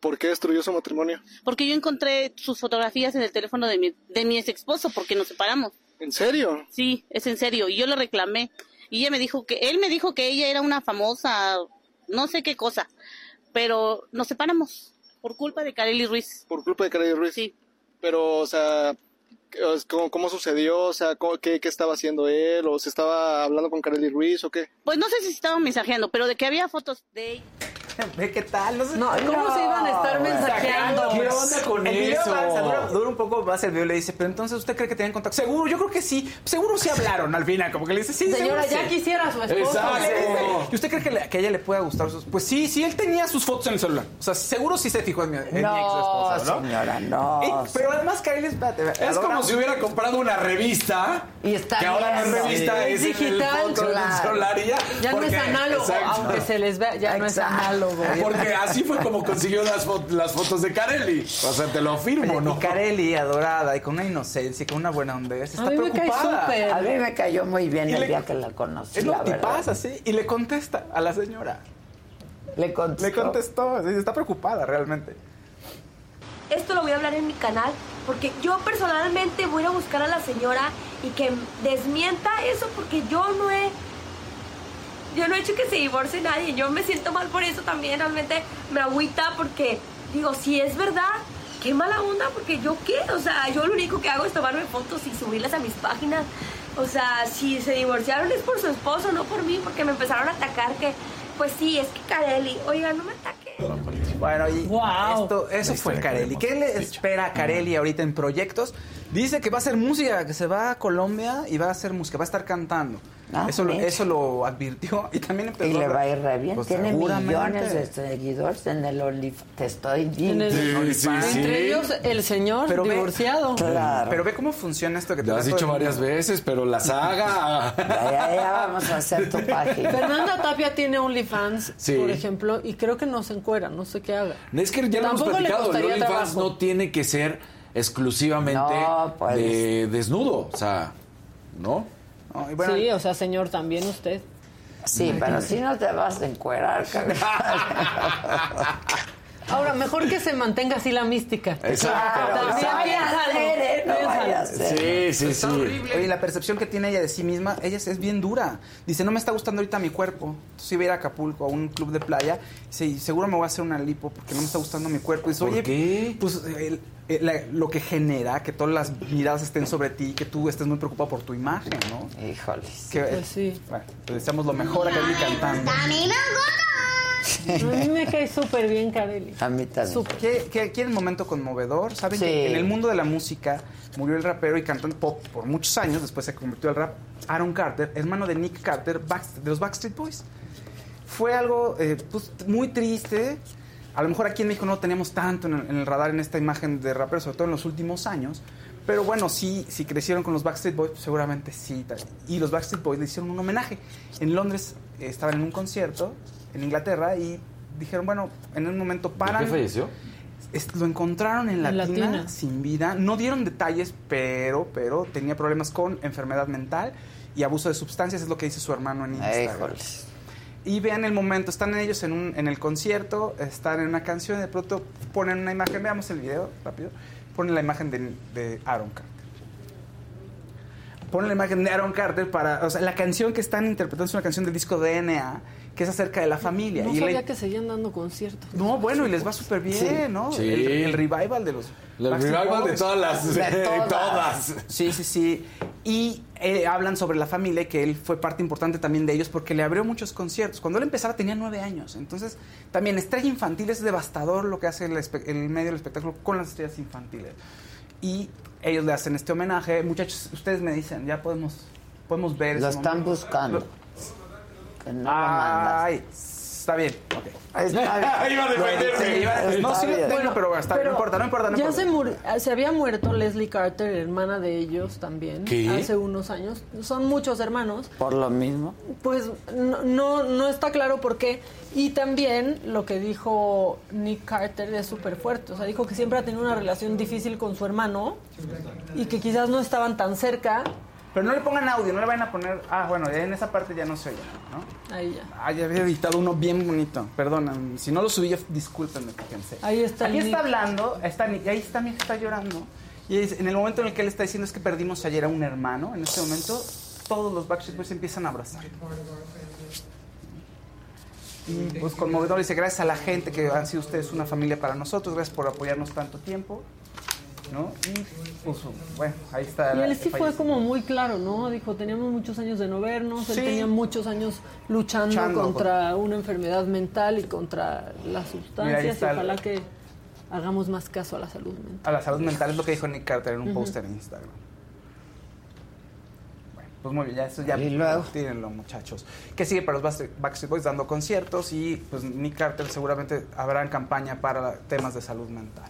¿Por qué destruyó su matrimonio? Porque yo encontré sus fotografías en el teléfono de mi, de mi ex esposo porque nos separamos. ¿En serio? Sí, es en serio. Y yo le reclamé. Y ella me dijo que, él me dijo que ella era una famosa, no sé qué cosa. Pero nos separamos por culpa de Kareli Ruiz. Por culpa de Kareli Ruiz. Sí. Pero, o sea, ¿cómo, cómo sucedió? O sea, ¿cómo- qué, ¿qué estaba haciendo él? ¿O se estaba hablando con Kareli Ruiz o qué? Pues no sé si estaba mensajeando, pero de que había fotos de. <laughs> Ve qué tal, no sé. No, ¿cómo se iban a estar mensajeando? ¿Qué onda con el video eso? avanza, dura, dura un poco más el video y le dice, pero entonces usted cree que tenían contacto. Seguro, yo creo que sí. Seguro sí hablaron al final, como que le dice, sí, Señora, ya sí. quisiera su esposo. Exacto. ¿Y usted cree que, le- que a ella le pueda gustar? sus- Pues sí, sí, él tenía sus fotos en el celular. O sea, seguro sí se fijó en mi, en ex esposa, ¿no? señora, no. Y- pero además, Kyle, espérate. Es adora- como si hubiera comprado una revista. Y está que ahora no es revista, Sí. es en el Digital, foto del claro. celular y ya. Ya no es análogo, Exacto. aunque se les vea, ya no es Exacto. Porque así fue como consiguió las, fo- las fotos de Carelli. O sea, te lo afirmo, Oye, ¿no? Y Kareli, adorada, y con una inocencia, y con una buena onda, está A mí me cae preocupada. A mí me cayó muy bien Y el le- día que la conocí. Es lo que pasa, sí. Y le contesta a la señora. Le contestó. Le contestó, está preocupada realmente. Esto lo voy a hablar en mi canal porque yo personalmente voy a ir a buscar a la señora y que desmienta eso porque yo no he yo no he hecho que se divorcie nadie. Yo me siento mal por eso también. Realmente me agüita porque digo, si es verdad, qué mala onda porque yo qué, o sea, yo lo único que hago es tomarme fotos y subirlas a mis páginas. O sea, si se divorciaron es por su esposo, no por mí, porque me empezaron a atacar que pues sí, es que Kareli, oiga, no me ataque. Bueno, y Wow. esto, eso fue Carelli. ¿Qué le espera a Carelli ahorita en proyectos? Dice que va a hacer música, que se va a Colombia y va a hacer música, va a estar cantando. Ah, eso, lo, eso lo advirtió y también empezó Y le va a ir re bien. Pues Tiene millones de seguidores en el OnlyFans. Te estoy En diciendo. el- Sí, sí, sí. Entre ellos, el señor Pero ve- divorciado. Claro. Pero ve cómo funciona esto que te Lo has dicho varias mundo. veces, pero la saga. Ya, ya, ya vamos a hacer tu página. Fernanda Tapia tiene OnlyFans, Sí. por ejemplo, y creo que no se encuera, no sé qué haga. Es que ya lo hemos Tampoco le platicado. El OnlyFans trabajo. no tiene que ser exclusivamente No, pues. de desnudo. O sea, ¿no? Sí, o sea, señor, también usted. Sí, pero si no te vas a encuerar, cabrón. <laughs> Ahora, mejor que se mantenga así la mística. Exacto. También No vaya a ser, ¿eh? No piénsalo. vaya a ser. Sí, sí, sí. Oye, la percepción que tiene ella de sí misma, ella es, es bien dura. Dice, no me está gustando ahorita mi cuerpo. Entonces iba a ir a Acapulco, a un club de playa. Dice, y seguro me voy a hacer una lipo porque no me está gustando mi cuerpo. Dice, ¿Por oye, qué? pues el- el- la- lo que genera que todas las miradas estén sobre ti, que tú estés muy preocupado por tu imagen, ¿no? Híjoles. Que, Pues sí. Bueno, le deseamos lo mejor a Kelly cantando. A mí me cae súper bien, Kareli. A mí también. ¿Qué, qué, quieren momento conmovedor? ¿Saben Sí. que en el mundo de la música murió el rapero y cantante pop por muchos años, después se convirtió al rap, Aaron Carter, hermano de Nick Carter, Backst- de los Backstreet Boys? Fue algo eh, pues, muy triste. A lo mejor aquí en México no lo teníamos tanto en el, en el radar en esta imagen de rapero, sobre todo en los últimos años. Pero bueno, sí, si crecieron con los Backstreet Boys, pues, seguramente sí. Y los Backstreet Boys le hicieron un homenaje. En Londres eh, estaban en un concierto, en Inglaterra, y dijeron, bueno, en un momento paran. ¿Qué falleció? Es- lo encontraron en En Latina, Latina. sin vida. No dieron detalles, pero, pero tenía problemas con enfermedad mental y abuso de sustancias, es lo que dice su hermano en Instagram. Híjoles. Y vean el momento, están ellos en, un, en el concierto, están en una canción y de pronto ponen una imagen, veamos el video rápido, ponen la imagen de, de Aaron Carter. Ponen la imagen de Aaron Carter para, o sea, la canción que están interpretando es una canción del disco DNA, que es acerca de la familia. No y sabía le- que seguían dando conciertos. no, bueno, y les va súper bien, Sí. ¿no? Sí. El, el revival de los. El Backstreet revival de todas las- <laughs> De todas. todas. Sí, sí, sí. Y eh, hablan sobre la familia, que él fue parte importante también de ellos porque le abrió muchos conciertos. Cuando él empezaba tenía nueve años. Entonces, también estrella infantil es devastador lo que hace el, el medio del espectáculo con las estrellas infantiles. Y ellos le hacen este homenaje. Muchachos, ustedes me dicen, ya podemos, podemos ver. Lo están momento. buscando. Que no lo mandas. Ay, está bien. ok. Está bien. <laughs> Iba a defenderme. No, Está sí bien. tengo, pero está, no importa, no importa, no ya importa. se, muri- se había muerto Leslie Carter, hermana de ellos también, ¿Qué? hace unos años. Son muchos hermanos. Por lo mismo. Pues no, no, no está claro por qué. Y también lo que dijo Nick Carter es súper fuerte. O sea, dijo que siempre ha tenido una relación difícil con su hermano y que quizás no estaban tan cerca. Pero no le pongan audio, no le vayan a poner. Ah, bueno, en esa parte ya no se oye, ¿no? Ahí ya. Ah, ya había editado uno bien bonito. Perdón, si no lo subí, discúlpenme, fíjense. Ahí está el Aquí está Nick. hablando, está y ahí está Nick, está llorando. Y en el momento en el que él está diciendo es que perdimos ayer a un hermano, en este momento todos los Backstreet Boys empiezan a abrazar. Y pues conmovedor, dice, gracias a la gente que han sido ustedes una familia para nosotros, gracias por apoyarnos tanto tiempo. ¿No? Y pues bueno, ahí está. Y él sí fue como muy claro, ¿no? Dijo, teníamos muchos años de no vernos, él Sí. tenía muchos años luchando Luchando contra una enfermedad mental y contra las Mira, sustancias. Y el- ojalá que hagamos más caso a la salud mental. A la salud mental es lo que dijo Nick Carter en un póster en Instagram. Bueno, pues muy bien, ya eso ya luego. tírenlo, muchachos. ¿Qué sigue para los Backstreet Backstreet Boys? Dando conciertos y pues Nick Carter seguramente habrá en campaña para temas de salud mental.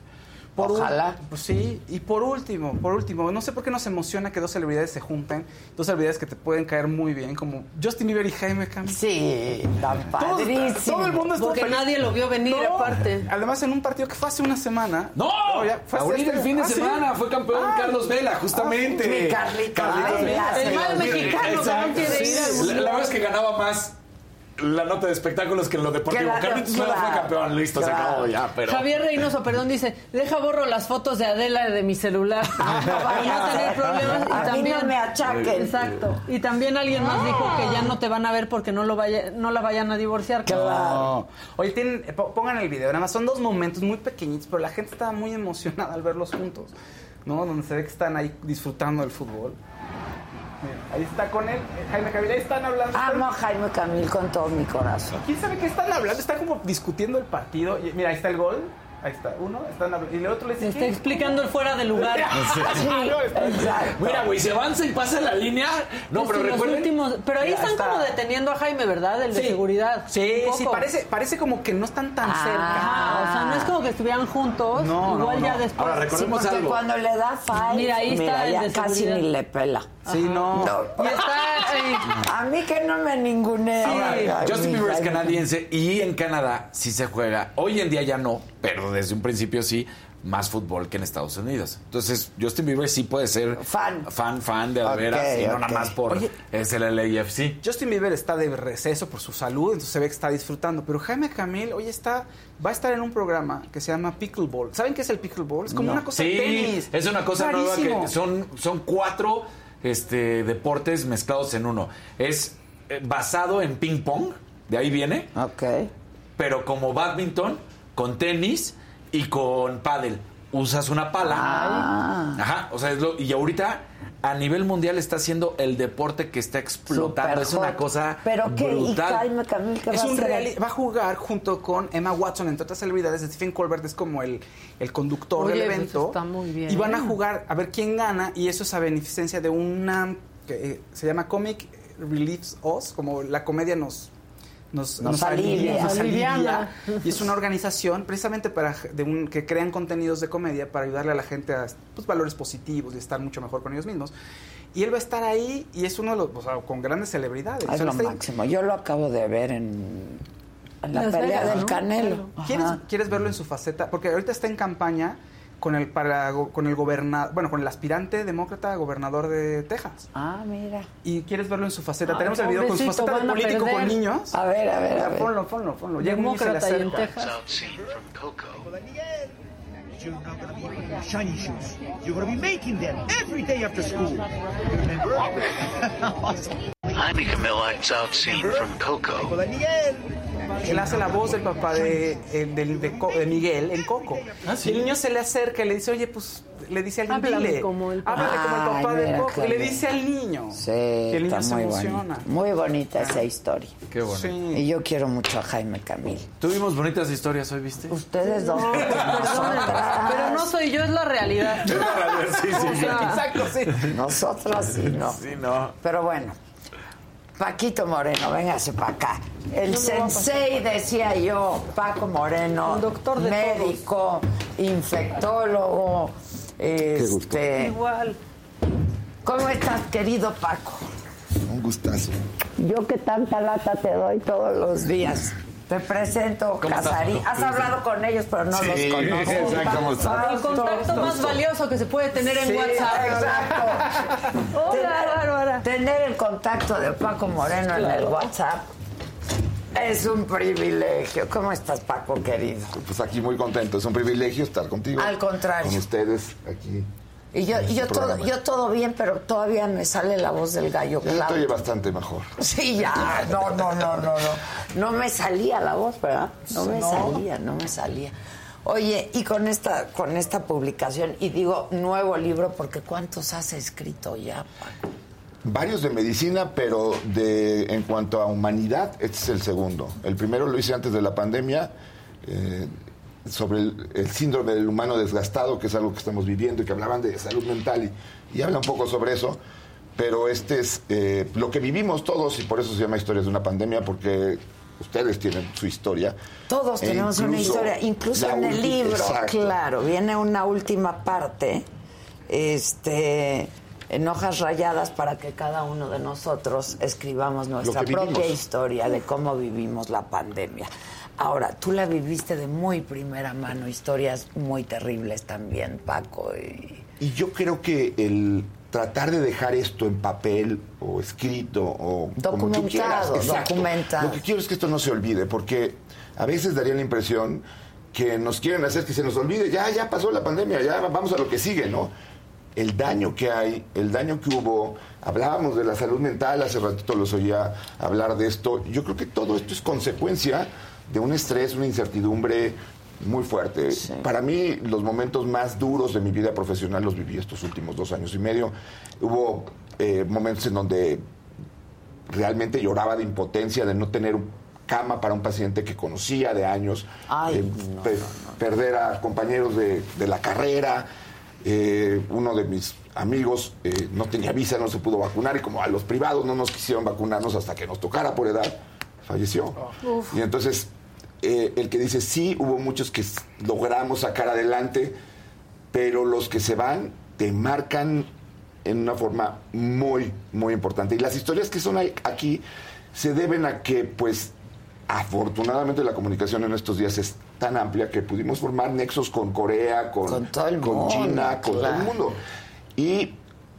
Por un- Ojalá. pues sí, y por último, por último, no sé por qué nos emociona que dos celebridades se junten, dos celebridades que te pueden caer muy bien, como Justin Bieber y Jaime Camil. Sí, tan padrísimo. todo el mundo estuvo Porque feliz. nadie lo vio venir, No, aparte. Además, en un partido que fue hace una semana. ¡No! ya, fue hace Ahorita este- el fin de ah, ¿sí? semana fue campeón Ah, Carlos Vela, justamente. Mi Carlito Carlitos Vela. El mal mexicano que no quiere ir al la verdad es que ganaba más la nota de espectáculos que en lo deportivo. Carlitos Vela fue claro, campeón, listo, se claro. acabó ya, pero... Javier Reynoso, perdón, dice, deja borro las fotos de Adela de mi celular <laughs> para no tener <laughs> problemas. Y A mí también, no me achaquen. Exacto. Y también alguien más dijo que ya no te van a ver porque no lo vaya, no la vayan a divorciar. No. Oye, tienen, po- pongan el video. Nada más son dos momentos muy pequeñitos, pero la gente estaba muy emocionada al verlos juntos. ¿No? Donde se ve que están ahí disfrutando del fútbol. Ahí está con él, eh, Jaime Camil. Ahí están hablando. Amo a Jaime Camil con todo mi corazón. ¿Quién sabe qué están hablando? Están como discutiendo el partido. Y, mira, ahí está el gol. Ahí está uno. Están hablando. Y el otro le dice. Está explicando el fuera de lugar. <laughs> Sí, exacto. Mira, güey, se avanza y pasa la línea. No, pero los recuerden... últimos- pero ahí están está- como deteniendo a Jaime, ¿verdad? El de Sí. seguridad. Sí, sí, parece, parece como que no están tan Ah, cerca. o sea, no es como que estuvieran juntos. No, no, igual ya no. después. Ahora, recordemos porque algo. cuando le da five, Mira, ahí está mira, el ya de casi seguridad. ni le pela. Sí, no. No. Y está ahí. A mí que no me ningunea. Ay, Justin Bieber es canadiense y en Canadá sí se juega. Hoy en día ya no, pero desde un principio sí. más fútbol que en Estados Unidos. Entonces, Justin Bieber sí puede ser fan, fan, fan de la Ok, veras y no nada más por Oye, es el LAFC. Justin Bieber está de receso por su salud, entonces se ve que está disfrutando. Pero Jaime Camil hoy está, va a estar en un programa que se llama Pickleball. ¿Saben qué es el pickleball? Es como No. una cosa sí, de tenis. es una cosa nueva que son, son cuatro este, deportes mezclados en uno. Es eh, basado en ping pong, de ahí viene. Ok. Pero como badminton, con tenis y con pádel. Usas una pala. Ah. Ajá, o sea, es lo- y ahorita a nivel mundial está siendo el deporte que está explotando. Super es una cosa Pero qué, y brutal. Jaime Camil, ¿qué Es va a un reali- va a jugar junto con Emma Watson, entre otras celebridades. Stephen Colbert es como el, el conductor Oye, del pues evento. está muy bien. Y van a jugar a ver quién gana. Y eso es a beneficencia de una que eh, se llama Comic Relieves Us, como la comedia nos nos, Nos alivia. nos alivia. Y es una organización precisamente para de un, que crean contenidos de comedia para ayudarle a la gente a pues, valores positivos y estar mucho mejor con ellos mismos. Y él va a estar ahí y es uno de los, o sea, con grandes celebridades. Es lo máximo. Yo lo acabo de ver en, la Las pelea Vegas, del ¿no? Canelo. ¿Quieres. ¿Quieres verlo en su faceta? Porque ahorita está en campaña con el para go- con el gobernador, bueno, con el aspirante demócrata gobernador de Texas. Ah, mira. Y quieres verlo en su faceta. Ay, Tenemos el video con su faceta de político con perder. niños. A ver, a ver, a ver. Ponlo, ponlo, ponlo. Llega un se le acerca. You're not to be shiny shoes. You're going to be making them every day after school. Remember? <laughs> Jaime Camilla South Scene from Coco. Él hace la voz del papá de, eh, de, Co- de Miguel en Coco. Y el niño se le acerca y le dice, oye, pues, le dice a alguien, dile, como el papá. háblale como el papá Ay, de mira Coco. Y le dice al niño. Sí, Y el niño está se muy emociona. bonita. Muy bonita esa historia. Qué bueno. Y yo quiero mucho a Jaime Camil. Tuvimos bonitas historias hoy, ¿viste? Ustedes dos. No, <laughs> pero no soy yo, es la realidad. <laughs> Sí, sí, sí. <laughs> O sea, Exacto, sí. Nosotros sí, no. Sí, no. Pero bueno, Paquito Moreno, véngase para acá. El No sensei, decía yo, Paco Moreno, Un doctor de médico, infectólogo, este... Igual. ¿Cómo estás, querido Paco? Un gustazo. Yo que tanta lata te doy todos los días. Te presento ¿Cómo estás, Casarín. Has hablado con ellos, pero no Sí, los conoces. exacto. El contacto más valioso que se puede tener en Sí, WhatsApp. Exacto. <laughs> Hola, tener, Bárbara. tener el contacto de Paco Moreno en el WhatsApp es un privilegio. ¿Cómo estás, Paco, querido? Pues aquí muy contento. Es un privilegio estar contigo. Al contrario. Con ustedes aquí. Y yo, yo, todo, yo todo bien, pero todavía me sale la voz del gallo Ya estoy bastante mejor. Sí, ya. No, no, no, no, no. No me salía la voz, ¿verdad? No me No. salía, no me salía. Oye, y con esta, con esta publicación, y digo nuevo libro, porque ¿cuántos has escrito ya, Paco? Varios de medicina, pero de en cuanto a humanidad, este es el segundo. El primero lo hice antes de la pandemia, eh, sobre el, el síndrome del humano desgastado, que es algo que estamos viviendo y que hablaban de salud mental y, y habla un poco sobre eso. Pero este es eh, lo que vivimos todos y por eso se llama Historias de una pandemia, porque ustedes tienen su historia. Todos E tenemos una historia, incluso en el libro, Exacto. claro, viene una última parte, este, en hojas rayadas para que cada uno de nosotros escribamos nuestra propia historia de cómo vivimos la pandemia. Ahora, tú la viviste de muy primera mano, historias muy terribles también, Paco. Y... Y yo creo que el tratar de dejar esto en papel o escrito o como tú quieras, Documentado, exacto. documentado. Lo que quiero es que esto no se olvide, porque a veces daría la impresión que nos quieren hacer que se nos olvide, ya, ya pasó la pandemia, ya vamos a lo que sigue, ¿no? El daño que hay, el daño que hubo, hablábamos de la salud mental, hace ratito los oía hablar de esto, yo creo que todo esto es consecuencia de un estrés, una incertidumbre muy fuerte. Para mí, los momentos más duros de mi vida profesional los viví estos últimos dos años y medio. Hubo eh, momentos en donde realmente lloraba de impotencia, de no tener cama para un paciente que conocía de años, Ay, eh, no, pe- perder a compañeros de, de la carrera. eh, uno de mis amigos eh, no tenía visa, no se pudo vacunar y como a los privados no nos quisieron vacunarnos hasta que nos tocara por edad, falleció. Uf. Y entonces, eh, el que dice, sí, hubo muchos que logramos sacar adelante, pero los que se van te marcan en una forma muy, muy importante. Y las historias que son aquí se deben a que, pues, afortunadamente la comunicación en estos días es tan amplia que pudimos formar nexos con Corea, con, Con todo el con mundo, China, con todo el mundo. Y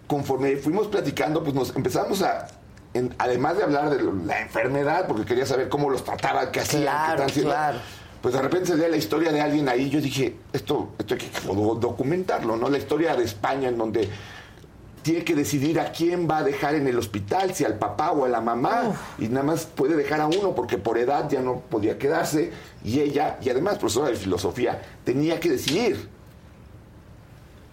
conforme fuimos platicando, pues nos empezamos a, en- además de hablar de la enfermedad, porque quería saber cómo los trataban, qué hacían, qué Claro, haciendo, claro. pues de repente salía la historia de alguien ahí. Yo dije, esto, esto hay que do- documentarlo, ¿no? La historia de España, en donde tiene que decidir a quién va a dejar en el hospital, si al papá o a la mamá, y nada más puede dejar a uno porque por edad ya no podía quedarse, y ella, y además profesora de filosofía, tenía que decidir.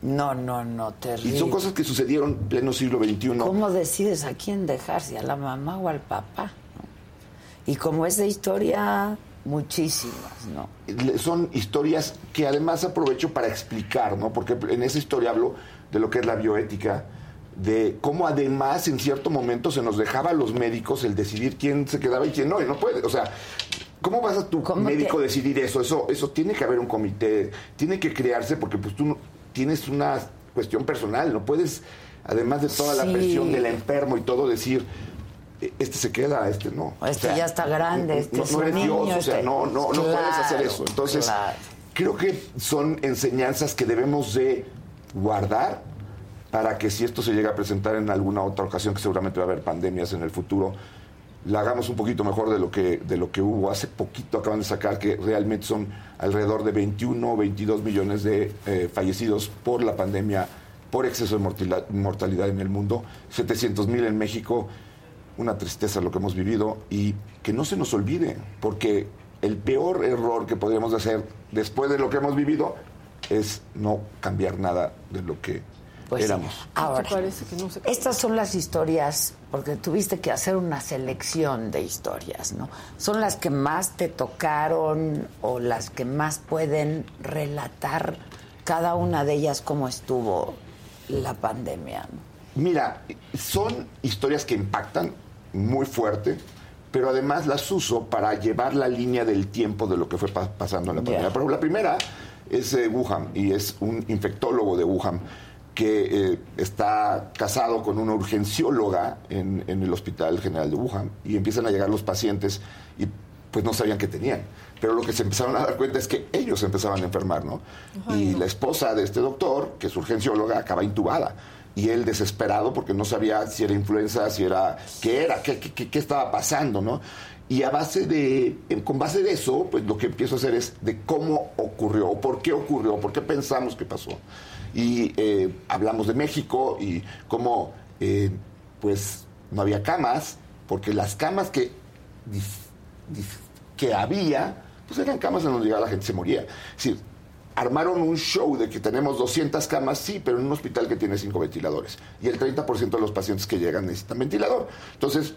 No, no, no, terrible. Y son cosas que sucedieron en pleno siglo XXI. ¿Cómo decides a quién dejar, si a la mamá o al papá? ¿no? Y como es de historia, muchísimas, ¿no? Son historias que además aprovecho para explicar, ¿no? Porque en esa historia hablo de lo que es la bioética, de cómo además en cierto momento se nos dejaba a los médicos el decidir quién se quedaba y quién no, y no puede, o sea, ¿cómo vas a tu médico te- decidir eso? Eso eso tiene que haber un comité, tiene que crearse porque pues tú no- tienes una cuestión personal, no puedes además de toda la presión del enfermo y todo decir "E- este se queda, este no. Este O sea, ya está grande, este no, es no eres niño, Dios, o sea, este- no, no, no puedes hacer eso. Entonces, claro. creo que son enseñanzas que debemos de guardar para que si esto se llega a presentar en alguna otra ocasión, que seguramente va a haber pandemias en el futuro, la hagamos un poquito mejor de lo que de lo que hubo. Hace poquito acaban de sacar que realmente son alrededor de 21 o 22 millones de eh, fallecidos por la pandemia, por exceso de mortalidad en el mundo, 700 mil en México. Una tristeza lo que hemos vivido y que no se nos olvide, porque el peor error que podríamos hacer después de lo que hemos vivido es no cambiar nada de lo que Pues éramos. Ahora, parece que no se estas son las historias, porque tuviste que hacer una selección de historias, ¿no? ¿Son las que más te tocaron o las que más pueden relatar cada una de ellas cómo estuvo la pandemia? ¿no? Mira, son historias que impactan muy fuerte, pero además las uso para llevar la línea del tiempo de lo que fue pa- pasando en la pandemia. Pero la primera es eh, Wuhan y es un infectólogo de Wuhan que eh, está casado con una urgencióloga en, en el Hospital General de Wuhan y empiezan a llegar los pacientes y pues no sabían qué tenían. Pero lo que se empezaron a dar cuenta es que ellos empezaban a enfermar, ¿no? y la esposa de este doctor, que es urgencióloga, acaba intubada. Y él desesperado porque no sabía si era influenza, si era... ¿Qué era? ¿Qué, qué- qué- estaba pasando, no? Y a base de... en- Con base de eso, pues lo que empiezo a hacer es de cómo ocurrió, o por qué ocurrió, por qué pensamos que pasó. Y eh, hablamos de México y cómo, eh, pues, no había camas, porque las camas que que había, pues eran camas en donde llegaba la gente se moría. Es decir, armaron un show de que tenemos 200 camas, sí, pero en un hospital que tiene 5 ventiladores. Y el 30% de los pacientes que llegan necesitan ventilador. Entonces,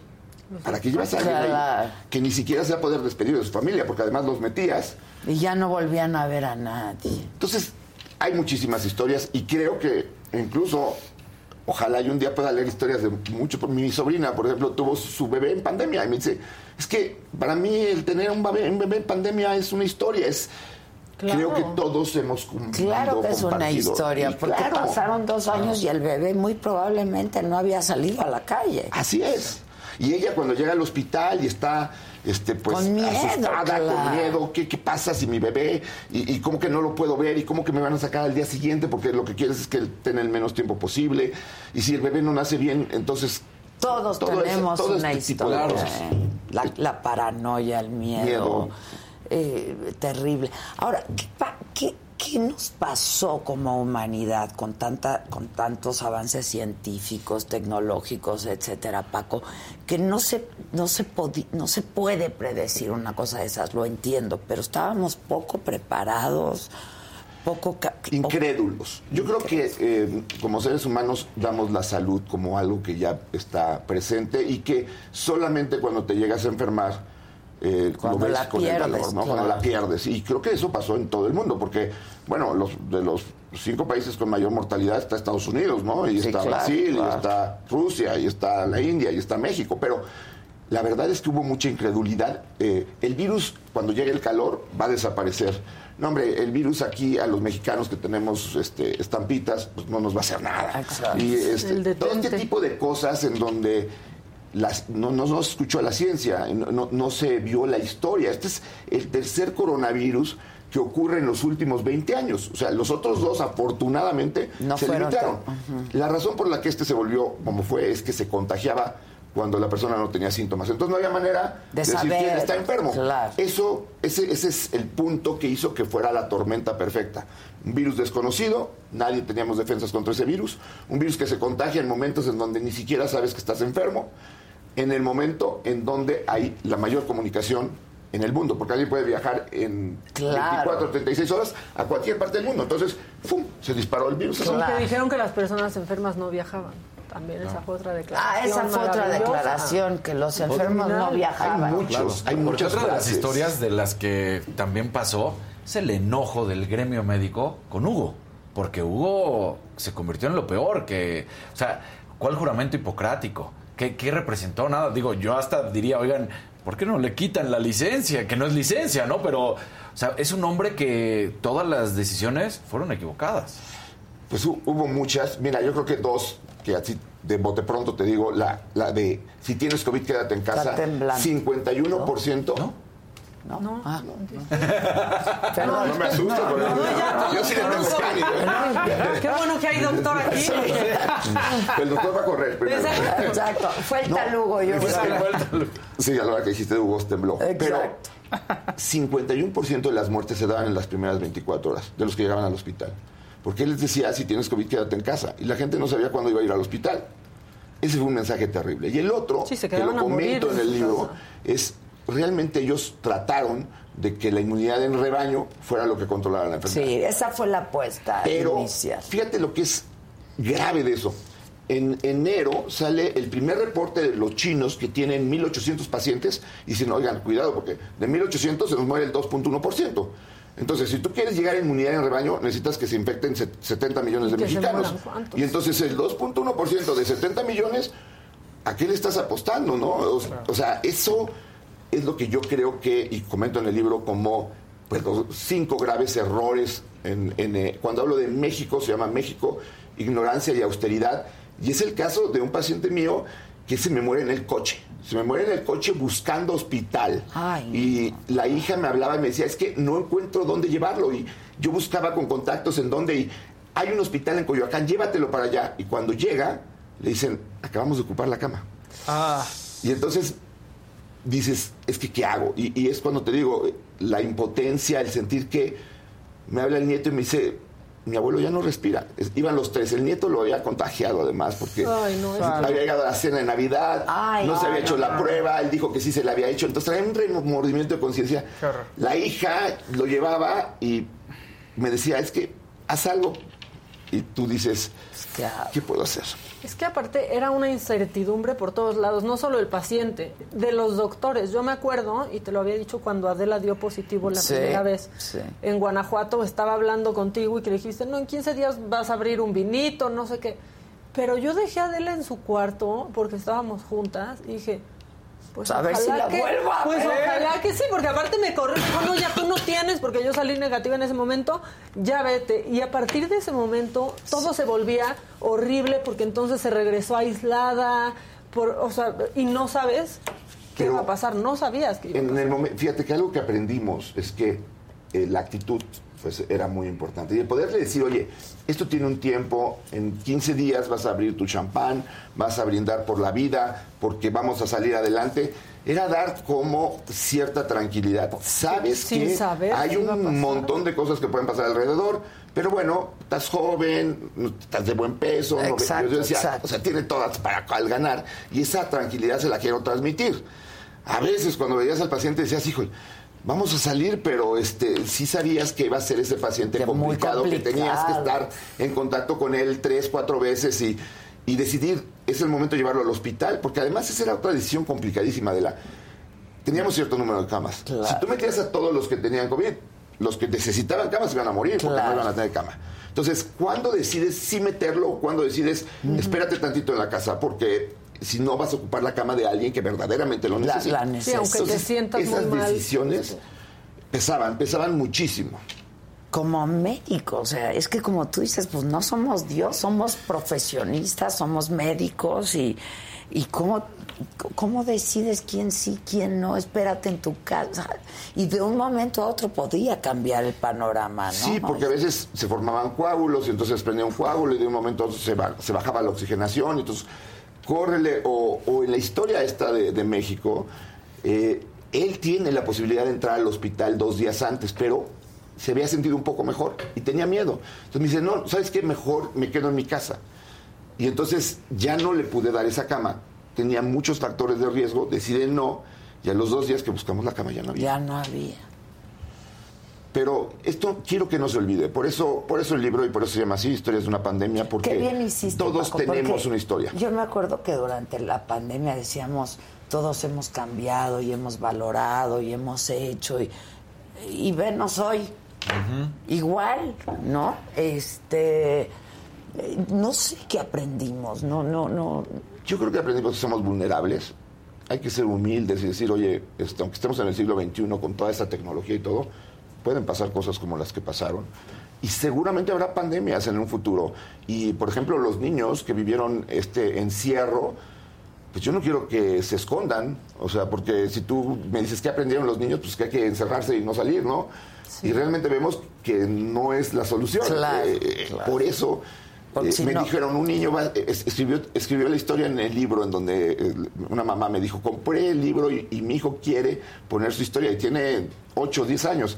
¿para qué llevas a alguien ahí que ni siquiera se va a poder despedir de su familia? Porque además los metías. Y ya no volvían a ver a nadie. Entonces, hay muchísimas historias y creo que incluso, ojalá yo un día pueda leer historias de mucho. Mi sobrina, por ejemplo, tuvo su bebé en pandemia y me dice, es que para mí el tener un bebé, un bebé en pandemia es una historia, es... Creo que todos hemos cumplido, Claro que es una historia, Y porque claro. pasaron dos años y el bebé muy probablemente no había salido a la calle. Así es. Y ella cuando llega al hospital y está este pues Con miedo, asustada, claro. con miedo, ¿qué, qué pasa si mi bebé y, y cómo que no lo puedo ver y cómo que me van a sacar al día siguiente porque lo que quieres es que él tenga el menos tiempo posible y si el bebé no nace bien, entonces Todos todo ese- tenemos todo una este historia. ¿eh? La, la paranoia, el miedo. Miedo. eh, terrible. Ahora, ¿qué, pa- qué- qué nos pasó como humanidad con, tanta, con tantos avances científicos, tecnológicos, etcétera, Paco? Que no se, no, se no se puede predecir una cosa de esas, lo entiendo, pero estábamos poco preparados, poco... incrédulos. Yo creo que eh, como seres humanos damos la salud como algo que ya está presente y que solamente cuando te llegas a enfermar eh, Cuando lo ves la con el pierdes, dolor, ¿no? claro. Cuando la pierdes. Y creo que eso pasó en todo el mundo, porque, bueno, los, de los cinco países con mayor mortalidad está Estados Unidos, ¿no? Y Sí, está claro, Brasil, claro. y está Rusia, y está la India, y está México. Pero la verdad es que hubo mucha incredulidad. Eh, el virus, cuando llegue el calor, va a desaparecer. No, hombre, el virus aquí a los mexicanos que tenemos este, estampitas, pues no nos va a hacer nada. Y este, todo este tipo de cosas en donde las, no, no, no se escuchó la ciencia, no, se vio la historia. Este es el tercer coronavirus que ocurre en los últimos 20 años. O sea, los otros dos afortunadamente se limitaron. La razón por la que este se volvió como fue es que se contagiaba cuando la persona no tenía síntomas. Entonces no había manera De decir saber, quién está enfermo. claro. Eso, ese, ese es el punto que hizo que fuera la tormenta perfecta. Un virus desconocido, nadie teníamos defensas contra ese virus. Un virus que se contagia en momentos en donde ni siquiera sabes que estás enfermo. En el momento en donde hay la mayor comunicación en el mundo, porque alguien puede viajar en Claro. 24 o 36 horas a cualquier parte del mundo. Entonces, ¡fum! se disparó el virus. Que dijeron que las personas enfermas no viajaban. También esa fue otra declaración. Ah, esa fue otra declaración, que los enfermos no viajaban. Claro, hay porque muchas otra de las historias de las que también pasó es el enojo del gremio médico con Hugo. Porque Hugo se convirtió en lo peor que... O sea, ¿cuál juramento hipocrático? ¿Qué, qué representó? Nada. Digo, yo hasta diría, oigan, ¿por qué no le quitan la licencia? Que no es licencia, ¿no? Pero, o sea, es un hombre que todas las decisiones fueron equivocadas. Pues hu- hubo muchas. Mira, yo creo que dos, que así de bote pronto te digo, la, la de si tienes COVID, quédate en casa. Está temblando. 51%. ¿No? No. Ah, <laughs> No, no me asusto, No, pero no, ya, yo sí le tengo pánico. Qué bueno que hay doctor aquí. El doctor va a correr primero. Exacto. Fue el talugo, yo creo. Sí, a la hora que dijiste Hugo tembló. Pero 51% de las muertes se daban en las primeras 24 horas de los que llegaban al hospital. Porque él les decía, si tienes COVID, quédate en casa. Y la gente no sabía cuándo iba a ir al hospital. Ese fue un mensaje terrible. Y el otro, Sí, que lo morir comento en el libro, es realmente ellos trataron de que la inmunidad en rebaño fuera lo que controlara la enfermedad. Sí, esa fue la apuesta Pero inicial. fíjate lo que es grave de eso. En enero sale el primer reporte de los chinos que tienen 1.800 pacientes y dicen, oigan, cuidado, porque de 1.800 se nos muere el 2.1%. Entonces, si tú quieres llegar a inmunidad en rebaño, necesitas que se infecten set- 70 millones de ¿Y que se mexicanos. Y entonces el 2.1% de 70 millones, ¿a qué le estás apostando, no? O, o sea, eso es lo que yo creo que, y comento en el libro como pues, los cinco graves errores. En, en, eh, cuando hablo de México, se llama México, ignorancia y austeridad. Y es el caso de un paciente mío que se me muere en el coche. Se me muere en el coche buscando hospital. y la hija me hablaba y me decía, es que no encuentro dónde llevarlo. Y yo buscaba con contactos en dónde. Y hay un hospital en Coyoacán, llévatelo para allá. Y cuando llega, le dicen, acabamos de ocupar la cama. Y entonces dices, es que ¿qué hago? Y, y es cuando te digo, la impotencia, el sentir que me habla el nieto y me dice, mi abuelo ya no respira. Es- iban los tres, el nieto lo había contagiado además, porque Ay, no, había llegado a la cena de Navidad, Ay, no se había ay, hecho la prueba, él dijo que sí se la había hecho, entonces traía un remordimiento de conciencia. La hija lo llevaba y me decía, es que haz algo. Y tú dices, ¿qué puedo hacer? Es que aparte era una incertidumbre por todos lados, no solo el paciente, de los doctores. Yo me acuerdo, y te lo había dicho cuando Adela dio positivo la Sí, primera vez, sí. en Guanajuato estaba hablando contigo y que le dijiste, no, en 15 días vas a abrir un vinito, no sé qué. Pero yo dejé a Adela en su cuarto porque estábamos juntas y dije, pues A ver si la que, vuelvo a Pues ojalá que sí, porque aparte me corrió, dijo, no, ya tú no tienes, porque yo salí negativa en ese momento, ya vete. Y a partir de ese momento todo se volvía horrible porque entonces se regresó aislada, por, o sea, y no sabes qué Pero- iba a pasar, no sabías que iba a En el momento, fíjate que algo que aprendimos es que eh, la actitud pues era muy importante. Y el poderle decir, oye, esto tiene un tiempo, en 15 días vas a abrir tu champán, vas a brindar por la vida, porque vamos a salir adelante, era dar como cierta tranquilidad. Sabes Sin que saber hay un montón de cosas que pueden pasar alrededor, pero bueno, estás joven, estás de buen peso, no- Exacto, yo decía, exacto. o sea, tiene todas para al ganar y esa tranquilidad se la quiero transmitir. A veces cuando veías al paciente decías, hijo, vamos a salir, pero este sí sabías que iba a ser ese paciente complicado, que tenías que estar en contacto con él tres, cuatro veces y, y decidir, es el momento de llevarlo al hospital, porque además esa era otra decisión complicadísima de la... Teníamos cierto número de camas. Si tú metías a todos los que tenían COVID, los que necesitaban camas iban a morir porque no iban a tener cama. Entonces, ¿cuándo decides si meterlo o cuándo decides espérate tantito en la casa? Porque si no vas a ocupar la cama de alguien que verdaderamente lo La- necesita. la Sí, aunque te Entonces, sientas esas muy mal. decisiones pesaban, pesaban muchísimo. Como médico, o sea, es que como tú dices, pues no somos Dios, somos profesionistas, somos médicos y, ¿Y cómo, cómo decides quién sí, quién no? Espérate en tu casa. Y de un momento a otro podía cambiar el panorama, ¿no? Sí, porque a veces se formaban coágulos y entonces prendía un coágulo y de un momento a otro se, se bajaba la oxigenación y entonces córrele. O, o en la historia esta de, México, eh, él tiene la posibilidad de entrar al hospital dos días antes, pero se había sentido un poco mejor y tenía miedo. Entonces me dice, no, ¿sabes qué? Mejor me quedo en mi casa. Y entonces ya no le pude dar esa cama. Tenía muchos factores de riesgo, decide no, y a los dos días que buscamos la cama ya no había. Ya no había. Pero esto quiero que no se olvide. Por eso, por eso el libro y por eso se llama así, Historias de una pandemia, porque Qué bien hiciste, todos Paco, tenemos porque una historia. Yo me acuerdo que durante la pandemia decíamos, todos hemos cambiado y hemos valorado y hemos hecho y, y venos hoy. Igual, ¿no? Este, no sé qué aprendimos, no, no, no. Yo creo que aprendimos que somos vulnerables. Hay que ser humildes y decir, oye, este, aunque estemos en el siglo XXI con toda esa tecnología y todo, pueden pasar cosas como las que pasaron. Y seguramente habrá pandemias en un futuro. Y, por ejemplo, los niños que vivieron este encierro, pues yo no quiero que se escondan. O sea, porque si tú me dices que aprendieron los niños, pues que hay que encerrarse y no salir, ¿no? Y realmente vemos que no es la solución. Claro, Eh, claro. Por eso eh, si me no- dijeron, un niño va- es- escribió, escribió la historia en el libro en donde eh, una mamá me dijo, compré el libro y, y mi hijo quiere poner su historia y tiene 8 o 10 años.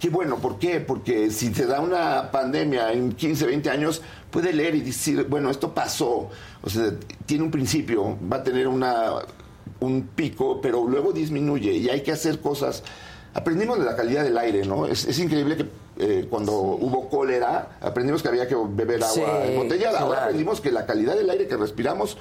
Qué bueno, ¿por qué? Porque si te da una pandemia en 15, 20 años, puede leer y decir, bueno, esto pasó. O sea, tiene un principio, va a tener una, un pico, pero luego disminuye y hay que hacer cosas. Aprendimos de la calidad del aire, ¿no? Es, es increíble que eh, cuando hubo cólera, aprendimos que había que beber agua Sí, embotellada. Ahora claro. aprendimos que la calidad del aire que respiramos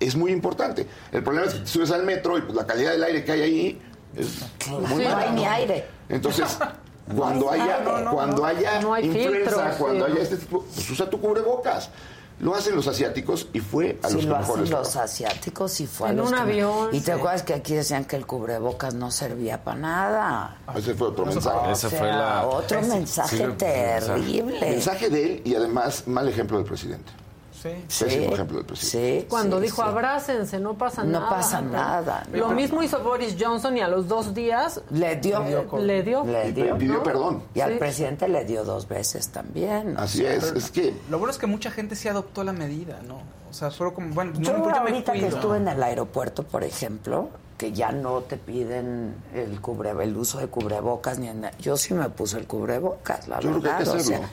es muy importante. El problema es que subes al metro y pues, la calidad del aire que hay ahí es muy no mala, hay ni aire. Entonces, <laughs> cuando No hay haya, aire. No, no, cuando no. haya No hay influenza, filtros, cuando sí. haya este tipo, pues usa tu cubrebocas. Lo hacen los asiáticos y fue a Sí, los lo mejor hacen los asiáticos y fue a En los un que me- avión, Y te sí. acuerdas que aquí decían que el cubrebocas no servía para nada. Ese fue otro O mensaje. sea, Otro mensaje terrible. Mensaje de él y además mal ejemplo del presidente. Sí. Pésimo ejemplo del presidente. Cuando sí, dijo sí. abrácense, no pasa No nada. pasa nada, Lo no. mismo hizo Boris Johnson y a los dos días Le dio. le dio. Le dio. pidió ¿no? perdón. Y al Sí. presidente le dio dos veces también. Así es, es que Lo bueno es que mucha gente sí adoptó la medida, ¿no? O sea, fueron como, bueno, Yo no, pues yo me ahorita que estuve en el aeropuerto, por ejemplo, que ya no te piden el cubre, el uso de cubrebocas ni en, yo sí me puse el cubrebocas, la Yo creo que hay verdad. que o sea, hacerlo.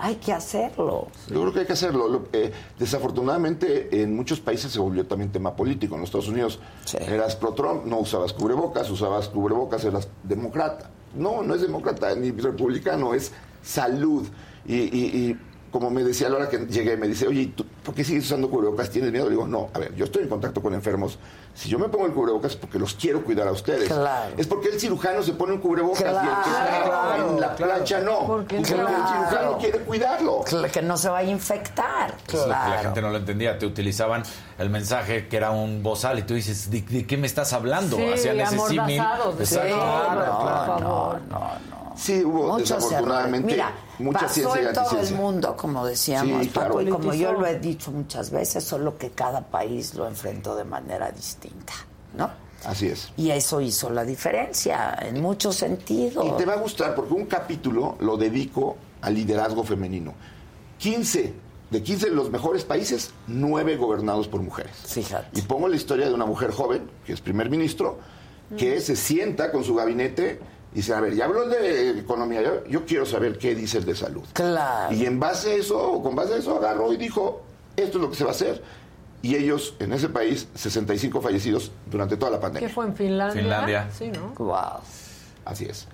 Hay que hacerlo. Yo creo que hay que hacerlo. Lo- eh, desafortunadamente, en muchos países se volvió también tema político. En los Estados Unidos eras pro-Trump, no usabas cubrebocas, usabas cubrebocas, eras demócrata. No, no es demócrata ni republicano, es salud. Y, y- y como me decía a la hora que llegué, me dice, oye, ¿y tú ¿por qué sigues usando cubrebocas? ¿Tienes miedo? Le digo, no, a ver, yo estoy en contacto con enfermos. Si yo me pongo el cubrebocas es porque los quiero cuidar a ustedes. Claro. Es porque el cirujano se pone un cubrebocas y el que está Claro, en la claro. plancha no. Porque Porque el claro. cirujano quiere cuidarlo. Que no se vaya a infectar. Eso es lo que la Claro. gente no lo entendía. Te utilizaban el mensaje que era un bozal y tú dices, ¿de, de qué me estás hablando? Sí, Hacían ese símil. sí, no. No, no, no. Sí, hubo Muchos errores. desafortunadamente Mira, mucha pasó ciencia y en todo el mundo, como decíamos, Sí, claro. Paco, y como yo lo he dicho muchas veces, solo que cada país lo enfrentó de manera distinta, ¿no? Así es. Y eso hizo la diferencia en muchos sentidos. Y te va a gustar porque un capítulo lo dedico al liderazgo femenino. 15, de 15 de los mejores países, 9 gobernados por mujeres. Fíjate. Y pongo la historia de una mujer joven, que es primer ministro, que se sienta con su gabinete dice, a ver, ya habló de economía, yo, yo quiero saber qué dice el de salud. Claro. Y en base a eso, o con base a eso, agarró y dijo, esto es lo que se va a hacer. Y ellos, en ese país, 65 fallecidos durante toda la ¿Qué pandemia. fue en Finlandia? Finlandia. Sí, ¿no? Wow. Así es.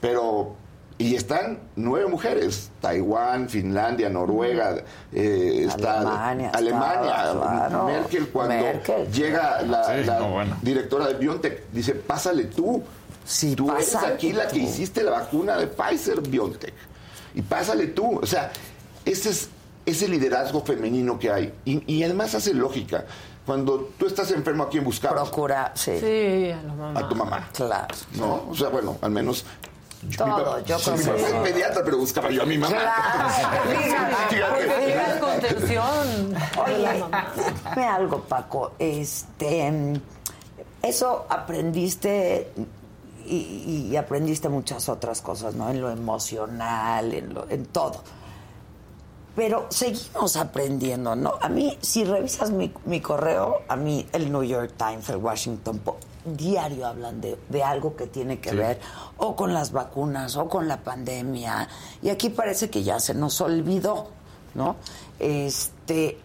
Pero, y están nueve mujeres, Taiwán, Finlandia, Noruega, eh, está Alemania, Alemania, está, claro. Merkel cuando Merkel. llega la, Sí, la no, bueno. directora de BioNTech, dice, pásale tú. Sí, tú eres pásale aquí la que hiciste la vacuna de Pfizer BioNTech. Y pásale tú. O sea, ese es ese liderazgo femenino que hay. Y, y además hace lógica. Cuando tú estás enfermo, ¿a quién buscabas? Procura, sí. Sí, a la mamá. A tu mamá. Claro. ¿no? O sea, bueno, al menos Todo, yo Mi creo que mamá sí. es pediatra, pero buscaba yo a mi mamá. Claro, <laughs> contención. Oye, mamá. dime algo, Paco. Este, mm, eso aprendiste y, y aprendiste muchas otras cosas, ¿no? En lo emocional, en, lo, en todo. Pero seguimos aprendiendo, ¿no? A mí, si revisas mi, mi correo, a mí el New York Times, el Washington Post, diario hablan de, de algo que tiene que ver o con las vacunas o con la pandemia. Y aquí parece que ya se nos olvidó, ¿no? Este,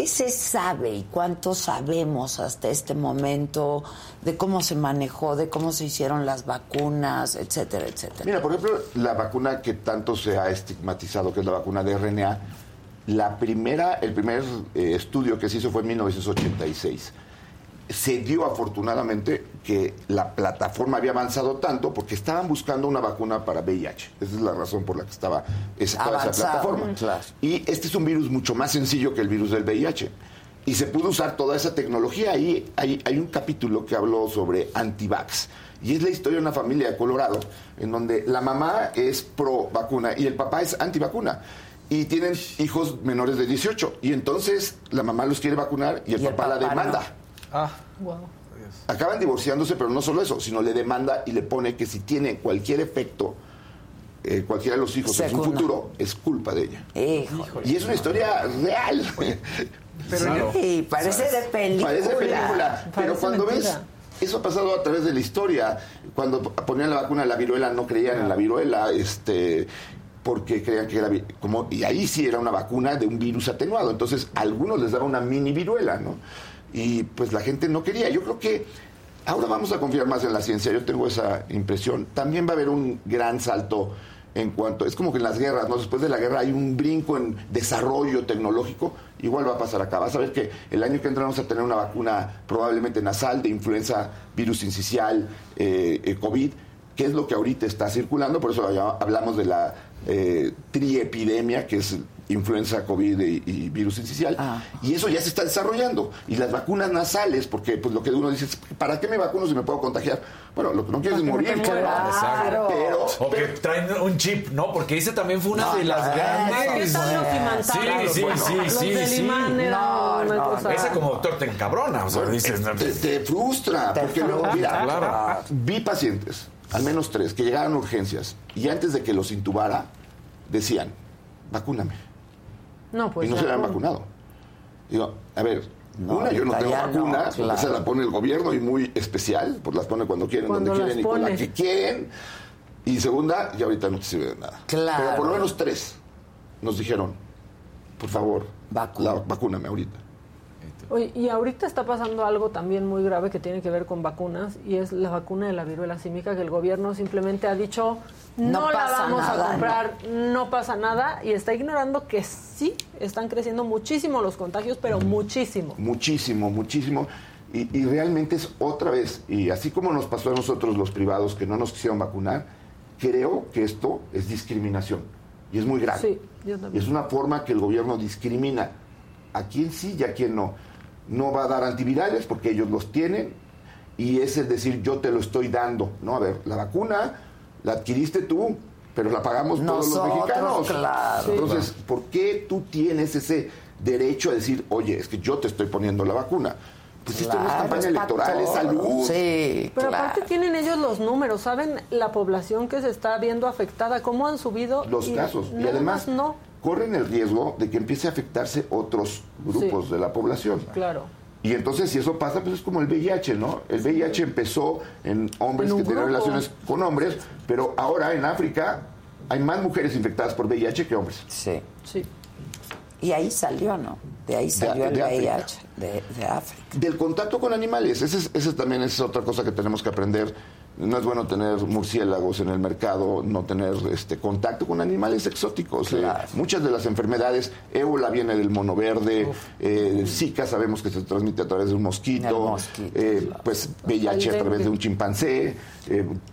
¿Qué se sabe y cuánto sabemos hasta este momento de cómo se manejó, de cómo se hicieron las vacunas, etcétera, etcétera? Mira, por ejemplo, la vacuna que tanto se ha estigmatizado, que es la vacuna de RNA, la primera, el primer eh, estudio que se hizo fue en 1986. Se dio afortunadamente que la plataforma había avanzado tanto porque estaban buscando una vacuna para VIH. Esa es la razón por la que estaba esa, toda esa plataforma. claro. Y este es un virus mucho más sencillo que el virus del VIH. Y se pudo usar toda esa tecnología. Ahí hay, hay un capítulo que habló sobre antivax. Y es la historia de una familia de Colorado en donde la mamá es pro vacuna y el papá es antivacuna. Y tienen hijos menores de 18. Y entonces la mamá los quiere vacunar y el, Y el papá, la demanda. no. Ah, Wow. Acaban divorciándose, pero no solo eso, sino le demanda y le pone que si tiene cualquier efecto, eh, cualquiera de los hijos en su Segunda. futuro, es culpa de ella. Híjole. Y es una historia real. Pero Sí, parece de película. Parece película. Pero Parece cuando mentira. ves, eso ha pasado a través de la historia. Cuando ponían la vacuna de la viruela, no creían en la viruela, este porque creían que era como y ahí sí era una vacuna de un virus atenuado entonces a algunos les daba una mini viruela no y pues la gente no quería. Yo creo que ahora vamos a confiar más en la ciencia. Yo tengo esa impresión. También va a haber un gran salto en cuanto es como que en las guerras no después de la guerra hay un brinco en desarrollo tecnológico. Igual va a pasar acá. Vas a ver que el año que entra vamos a tener una vacuna probablemente nasal de influenza virus sincicial eh, eh, covid que es lo que ahorita está circulando. Por eso hablamos de la eh, triepidemia que es influenza covid y, y virus sincicial y eso ya se está desarrollando y las vacunas nasales porque pues lo que uno dice es para qué me vacuno si me puedo contagiar bueno lo que no quieres es morir Claro. pero O que traen un chip, ¿no? Porque ese también fue una No, de las no, grandes. Sí, sí, Bueno, sí, los sí, sí. No, no, cosa- Ese como doctor te encabrona, o sea, dices... no, te, te frustra Te porque luego mira Claro. vi pacientes al menos tres que llegaron a urgencias y antes de que los intubara decían vacúname No, pues y no se habían ¿cómo? vacunado. Digo, a ver, No, una, yo no tengo no, vacuna, claro. esa la pone el gobierno y muy especial, pues las pone cuando quieren, Cuando donde las quieren y con la que quieren. Y segunda, ya ahorita no te sirve de nada. Claro. Pero por lo menos tres nos dijeron, por favor, la, vacúname ahorita. Oye, y ahorita está pasando algo también muy grave que tiene que ver con vacunas y es la vacuna de la viruela símica que el gobierno simplemente ha dicho no, No la vamos nada, a comprar, no. pasa nada y está ignorando que sí están creciendo muchísimo los contagios, pero muchísimo. Muchísimo, muchísimo. Y, y realmente es otra vez, y así como nos pasó a nosotros los privados que no nos quisieron vacunar, creo que esto es discriminación. Y es muy grave. Sí, yo Y también. es una forma que el gobierno discrimina a quien sí y a quien no. No va a dar antivirales porque ellos los tienen y es el decir yo te lo estoy dando. No, a ver, la vacuna la adquiriste tú, pero la pagamos todos los Nosotros, mexicanos. claro. Sí. Entonces, ¿por qué tú tienes ese derecho a decir, oye, es que yo te estoy poniendo la vacuna? Pues esto no es campaña es electoral, es salud. Sí, Pero claro. aparte tienen ellos los números, saben la población que se está viendo afectada, cómo han subido Los y casos. Y además, más no, corren el riesgo de que empiece a afectarse otros grupos Sí. de la población. claro. Y entonces, si eso pasa, pues es como el VIH, ¿no? El VIH empezó en hombres En que tenían relaciones con hombres, pero ahora en África hay más mujeres infectadas por VIH que hombres. Sí. Sí. Y ahí salió, ¿no? De ahí salió el de África. VIH, de, de África. Del contacto con animales, ese, es- ese también es otra cosa que tenemos que aprender. No es bueno tener murciélagos en el mercado, no tener este contacto con animales exóticos. Eh, muchas de las enfermedades, ébola viene del mono verde, eh, Zika sabemos que se transmite a través de un mosquito, eh, pues VIH a través de un chimpancé.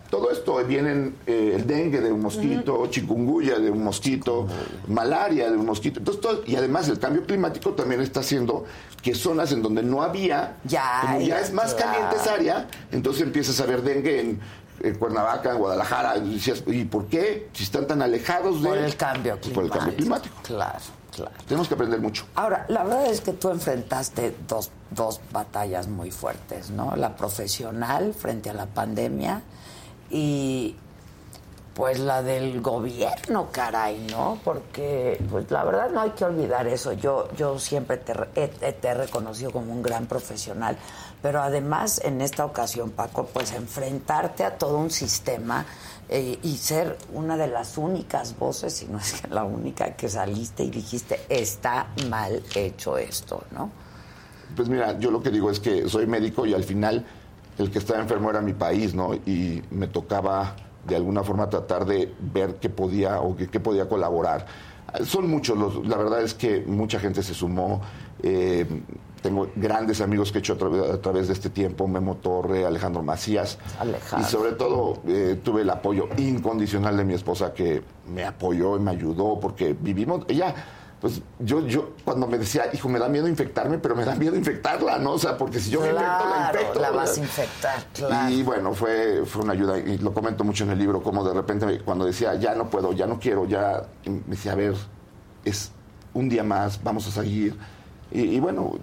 Todo esto viene eh, el dengue de un mosquito, chikungunya de un mosquito, malaria de un mosquito. Entonces, todo- y además el cambio climático también está haciendo que zonas en donde no había, Ya como ya es más caliente esa área, entonces empiezas a ver dengue en en Cuernavaca, en Guadalajara. Y decías, ¿y por qué? Si están tan alejados de... Por el cambio Por el cambio climático. Claro, claro. Tenemos que aprender mucho. Ahora, la verdad es que tú enfrentaste dos, dos batallas muy fuertes, ¿no? La profesional frente a la pandemia y pues la del gobierno, caray, ¿no? Porque pues la verdad no hay que olvidar eso. Yo yo siempre te, he- te he reconocido como un gran profesional, pero además en esta ocasión, Paco, pues enfrentarte a todo un sistema eh, y ser una de las únicas voces, si no es que la única que saliste y dijiste, está mal hecho esto, ¿no? Pues mira, yo lo que digo es que soy médico y al final el que estaba enfermo era mi país, ¿no? Y me tocaba de alguna forma tratar de ver qué podía o qué, qué podía colaborar. Son muchos, los, la verdad es que mucha gente se sumó. eh, tengo grandes amigos que he hecho a, través- a través de este tiempo, Memo Torre, Alejandro Macías. Alejandro. Y sobre todo eh, tuve el apoyo incondicional de mi esposa que me apoyó y me ayudó porque vivimos, ella, pues yo, yo cuando me decía, hijo, me da miedo infectarme, pero me da miedo infectarla, ¿no? O sea, porque si yo me infecto, la infecto. la vas a infectar, claro. Y bueno, fue, fue una ayuda, y lo comento mucho en el libro, como de repente cuando decía, ya no puedo, ya no quiero, ya, y me decía, a ver, es un día más, vamos a seguir. Y, y bueno,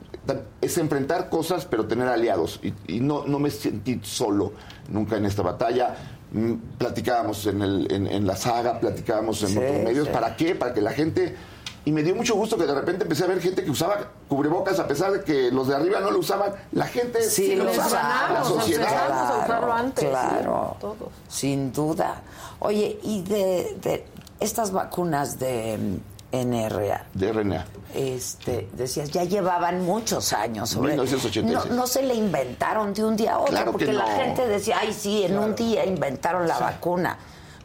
es enfrentar cosas, pero tener aliados. Y, y no, no me sentí solo nunca en esta batalla. Mm, Platicábamos en, el, en, en la saga, platicábamos en Sí, otros medios. sí. ¿Para qué? Para que la gente... Y me dio mucho gusto que de repente empecé a ver gente que usaba cubrebocas a pesar de que los de arriba no lo usaban. La gente Sí, sí, lo usaba. La sociedad. empezamos a usarlo Claro, antes, claro. sí, todos. Sin duda. Oye, y de, de estas vacunas de mm, NRA, De RNA. este, decías, ya llevaban muchos años. sobre- 1986. No, no se le inventaron de un día a otro, Claro que porque la gente decía, ay, sí, en un día inventaron la vacuna.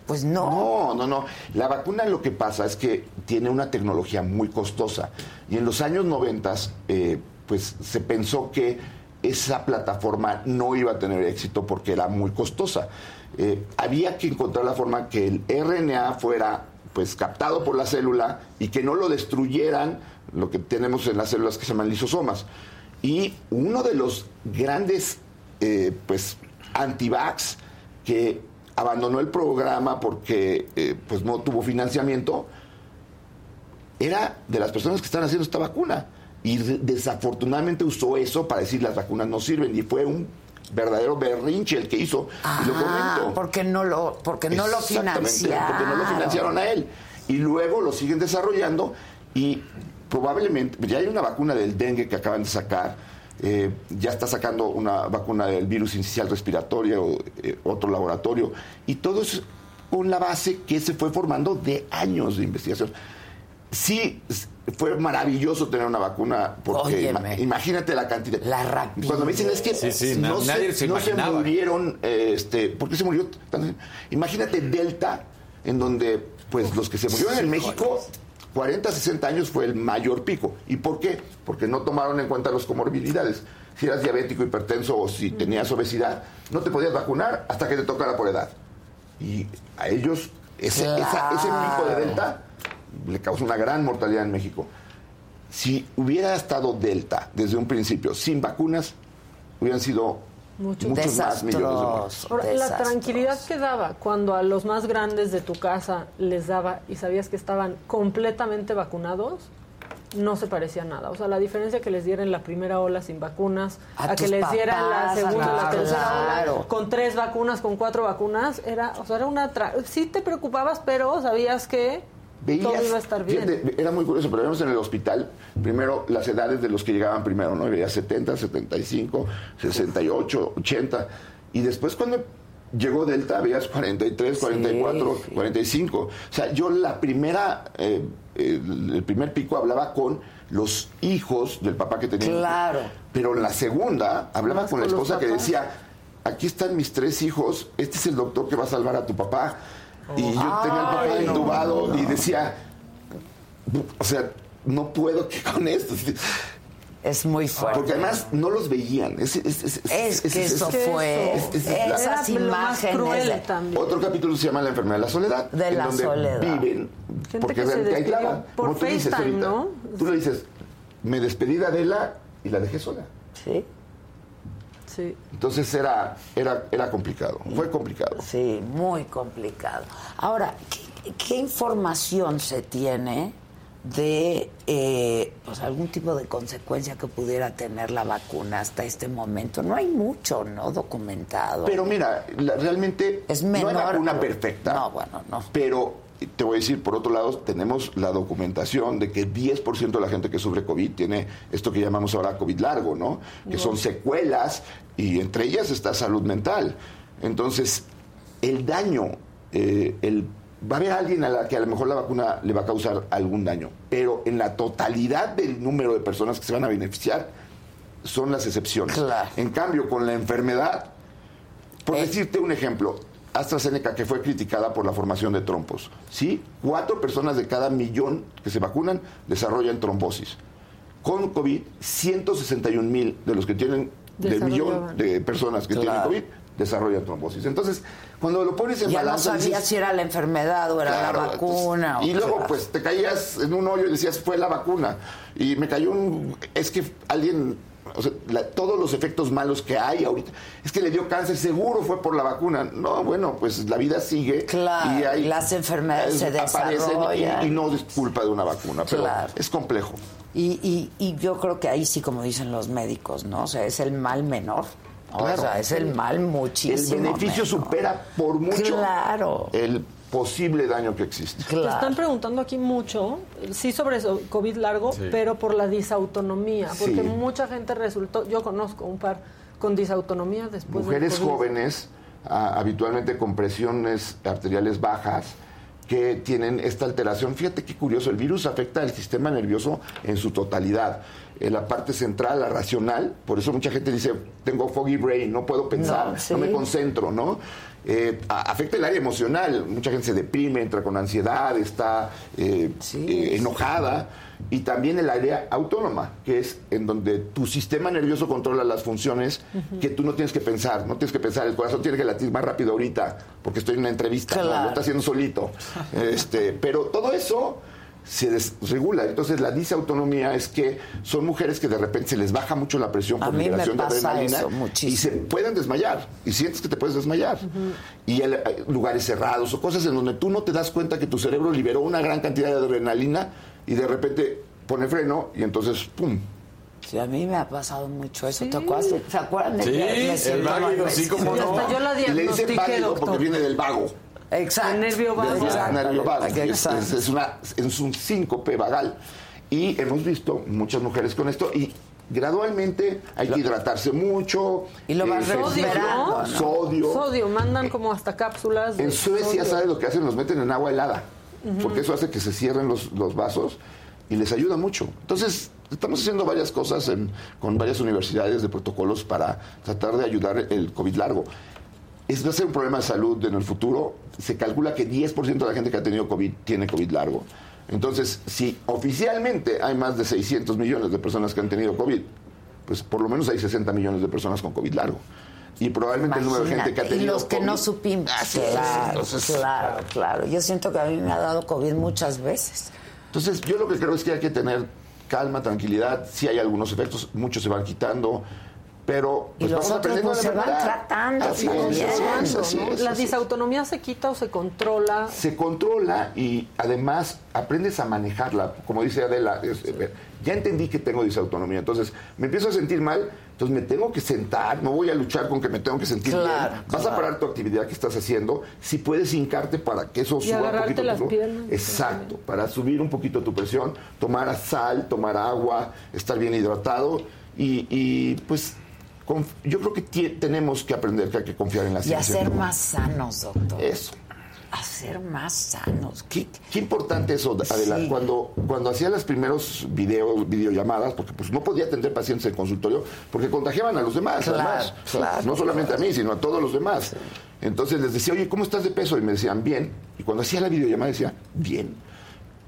Pues no. No, no, no. La vacuna lo que pasa es que tiene una tecnología muy costosa. Y en los años 90, eh, pues se pensó que esa plataforma no iba a tener éxito porque era muy costosa. Eh, había que encontrar la forma que el RNA fuera pues captado por la célula y que no lo destruyeran lo que tenemos en las células que se llaman lisosomas. Y uno de los grandes eh, pues antivax que abandonó el programa porque eh, pues no tuvo financiamiento era de las personas que están haciendo esta vacuna y de- desafortunadamente usó eso para decir las vacunas no sirven y fue un verdadero berrinche el que hizo y lo comento porque no lo, porque no lo financiaron. porque no lo financiaron a él. Y luego lo siguen desarrollando y probablemente, ya hay una vacuna del dengue que acaban de sacar, eh, ya está sacando una vacuna del virus incisional respiratorio, eh, otro laboratorio, y todo es con la base que se fue formando de años de investigación. Sí, fue maravilloso tener una vacuna porque Óyeme. imagínate la cantidad. La rapidez. Cuando me dicen es que Sí, sí, no, na- nadie se, se no se murieron, eh, este, ¿por qué se murió? tan- Imagínate Delta, en donde pues los que se murieron en México, 40, 60 años fue el mayor pico. ¿Y por qué? Porque no tomaron en cuenta las comorbilidades. Si eras diabético, hipertenso o si tenías obesidad, no te podías vacunar hasta que te tocara por edad. Y a ellos, ese, esa- ese pico de Delta le causó una gran mortalidad en México. Si hubiera estado Delta desde un principio sin vacunas, hubieran sido Mucho. muchos más millones de muertos. Ahora, la tranquilidad que daba cuando a los más grandes de tu casa les daba y sabías que estaban completamente vacunados, no se parecía nada. O sea, la diferencia que les dieran la primera ola sin vacunas, A a, que les dieran la segunda, la tercera claro. ola, con tres vacunas, con cuatro vacunas, era, o sea, era una... tra- sí te preocupabas, pero sabías que todo iba a estar bien. era muy curioso, pero vemos en el hospital, primero las edades de los que llegaban primero, ¿no? Veía 70, 75, 68, 80. Y después cuando llegó Delta, veías 43, 44, 45. O sea, yo la primera, eh, el, el primer pico hablaba con los hijos del papá que tenía. Claro. Pero en la segunda hablaba con la con esposa que decía, aquí están mis tres hijos, este es el doctor que va a salvar a tu papá. Y yo tenía al papá Ay, no, intubado y decía, o sea, no puedo que con esto. Es muy fuerte. Porque además no los veían. Es, es- es- Es que eso fue, es- es- es la- esas imágenes. cruel de- también. Otro capítulo se llama La enfermedad de la soledad. De en la donde soledad. viven. Gente porque que se realmente despidió por Como tú dices FaceTime, ahorita. ¿no? Tú le dices, me despedí de Adela y la dejé sola. Sí. Sí. Entonces era, era, era complicado, fue complicado. Sí, muy complicado. Ahora, ¿qué, qué información se tiene de eh, pues algún tipo de consecuencia que pudiera tener la vacuna hasta este momento? No hay mucho, ¿no? Documentado. Pero mira, la- realmente Es no hay menor, vacuna perfecta. No, bueno, no. Pero te voy a decir, por otro lado, tenemos la documentación de que 10% de la gente que sufre COVID tiene esto que llamamos ahora COVID largo, ¿no? Que son secuelas y entre ellas está salud mental. Entonces, el daño, eh, el, va a haber alguien a la que a lo mejor la vacuna le va a causar algún daño, pero en la totalidad del número de personas que se van a beneficiar son las excepciones. En cambio, con la enfermedad, por decirte un ejemplo, AstraZeneca que fue criticada por la formación de trompos, ¿sí? Cuatro personas de cada millón que se vacunan desarrollan trombosis. Con COVID, 161 mil de los que tienen, del millón de personas que tienen. COVID, desarrollan trombosis. Entonces, cuando lo pones en ya no balanza... sabía dices, si era la enfermedad o era Claro, la vacuna. y o luego, sea, pues, te caías en un hoyo y decías, fue la vacuna. Y me cayó un... Es que alguien... o sea, la- todos los efectos malos que hay ahorita... Es que le dio cáncer, seguro fue por la vacuna. No, bueno, pues la vida sigue. Claro, y hay, las enfermedades se aparecen desarrollan. Y, y no es culpa de una vacuna. Pero Claro. es complejo. Y, y, y yo creo que ahí sí, como dicen los médicos, ¿no? O sea, es el mal menor. ¿no? O sea, es el mal muchísimo. El beneficio menor. supera por mucho Claro. el posible daño que existe. Te están preguntando aquí mucho, sí sobre eso, COVID largo, Sí. pero por la disautonomía, porque Sí. mucha gente resultó, yo conozco un par con disautonomía después del Mujeres COVID. jóvenes, ah, habitualmente con presiones arteriales bajas, que tienen esta alteración. Fíjate qué curioso, el virus afecta al sistema nervioso en su totalidad. En la parte central, la racional, por eso mucha gente dice, tengo foggy brain, no puedo pensar, No, me concentro, ¿no? Eh, afecta el área emocional, mucha gente se deprime, entra con ansiedad, está eh, eh, enojada, y también el área autónoma, que es en donde tu sistema nervioso controla las funciones que tú no tienes que pensar, no tienes que pensar, el corazón tiene que latir más rápido ahorita, porque estoy en una entrevista, no, lo está haciendo solito. <laughs> este, pero todo eso se desregula. Entonces la disautonomía es que son mujeres que de repente se les baja mucho la presión por liberación de adrenalina y se pueden desmayar y sientes que te puedes desmayar. Y el- hay lugares cerrados o cosas en donde tú no te das cuenta que tu cerebro liberó una gran cantidad de adrenalina y de repente pone freno y entonces ¡pum! Sí, a mí me ha pasado mucho eso. ¿Te acuerdas? ¿Se acuerdan de Sí, que me el válido, sí, Y hasta yo la le dicen diagnostiqué, válido doctor. porque viene del vago. Exacto. El nervio vago. Es Exacto. nervio vago. Es, Exacto. es- es una, es un síncope vagal. Y hemos visto muchas mujeres con esto y gradualmente hay que hidratarse mucho. Y lo vas eh, recuperando, ¿no? Sodio. Sodio, mandan como hasta cápsulas. de En Suecia, sodio. ¿sabes lo que hacen? Los meten en agua helada. Porque eso hace que se cierren los, los vasos y les ayuda mucho. Entonces, estamos haciendo varias cosas en- con varias universidades de protocolos para tratar de ayudar el COVID largo. Es, va a ser un problema de salud en el futuro. Se calcula que 10% de la gente que ha tenido COVID tiene COVID largo. Entonces, si oficialmente hay más de 600 millones de personas que han tenido COVID, pues por lo menos hay 60 millones de personas con COVID largo. Y probablemente el número de gente que ha Imagínate, tenido y los que COVID- no supimos. Es. Claro, Entonces- claro, claro. Yo siento que a mí me ha dado COVID muchas veces. Entonces, yo lo que creo es que hay que tener calma, tranquilidad. Sí hay algunos efectos, muchos se van quitando, pero Y pues los vamos otros aprendiendo pues, se van tratando Así es, así es, ¿no? así es, ¿La disautonomía se quita o se controla? Se controla y además aprendes a manejarla. Como dice Adela, eh, ya entendí que tengo disautonomía, entonces me empiezo a sentir mal, entonces me tengo que sentar, no voy a luchar con que me tengo que sentir Claro, bien. Vas claro. a parar tu actividad que estás haciendo, si puedes hincarte para que eso Y suba un poquito. las tu- piernas. Exacto, para subir un poquito tu presión, tomar sal, tomar agua, estar bien hidratado y, y, pues yo creo que tenemos que aprender que hay que confiar en la Y ciencia. a ser más sanos, doctor. Eso. A ser más sanos. Qué, qué importante eso, Adela. Sí. Cuando, cuando hacía los primeros videos, videollamadas, porque pues no podía atender pacientes en consultorio, porque contagiaban a los demás, Claro, además. claro, no solamente a mí, sino a todos los demás. Entonces les decía, oye, ¿cómo estás de peso? Y me decían, bien. Y cuando hacía la videollamada decía, bien.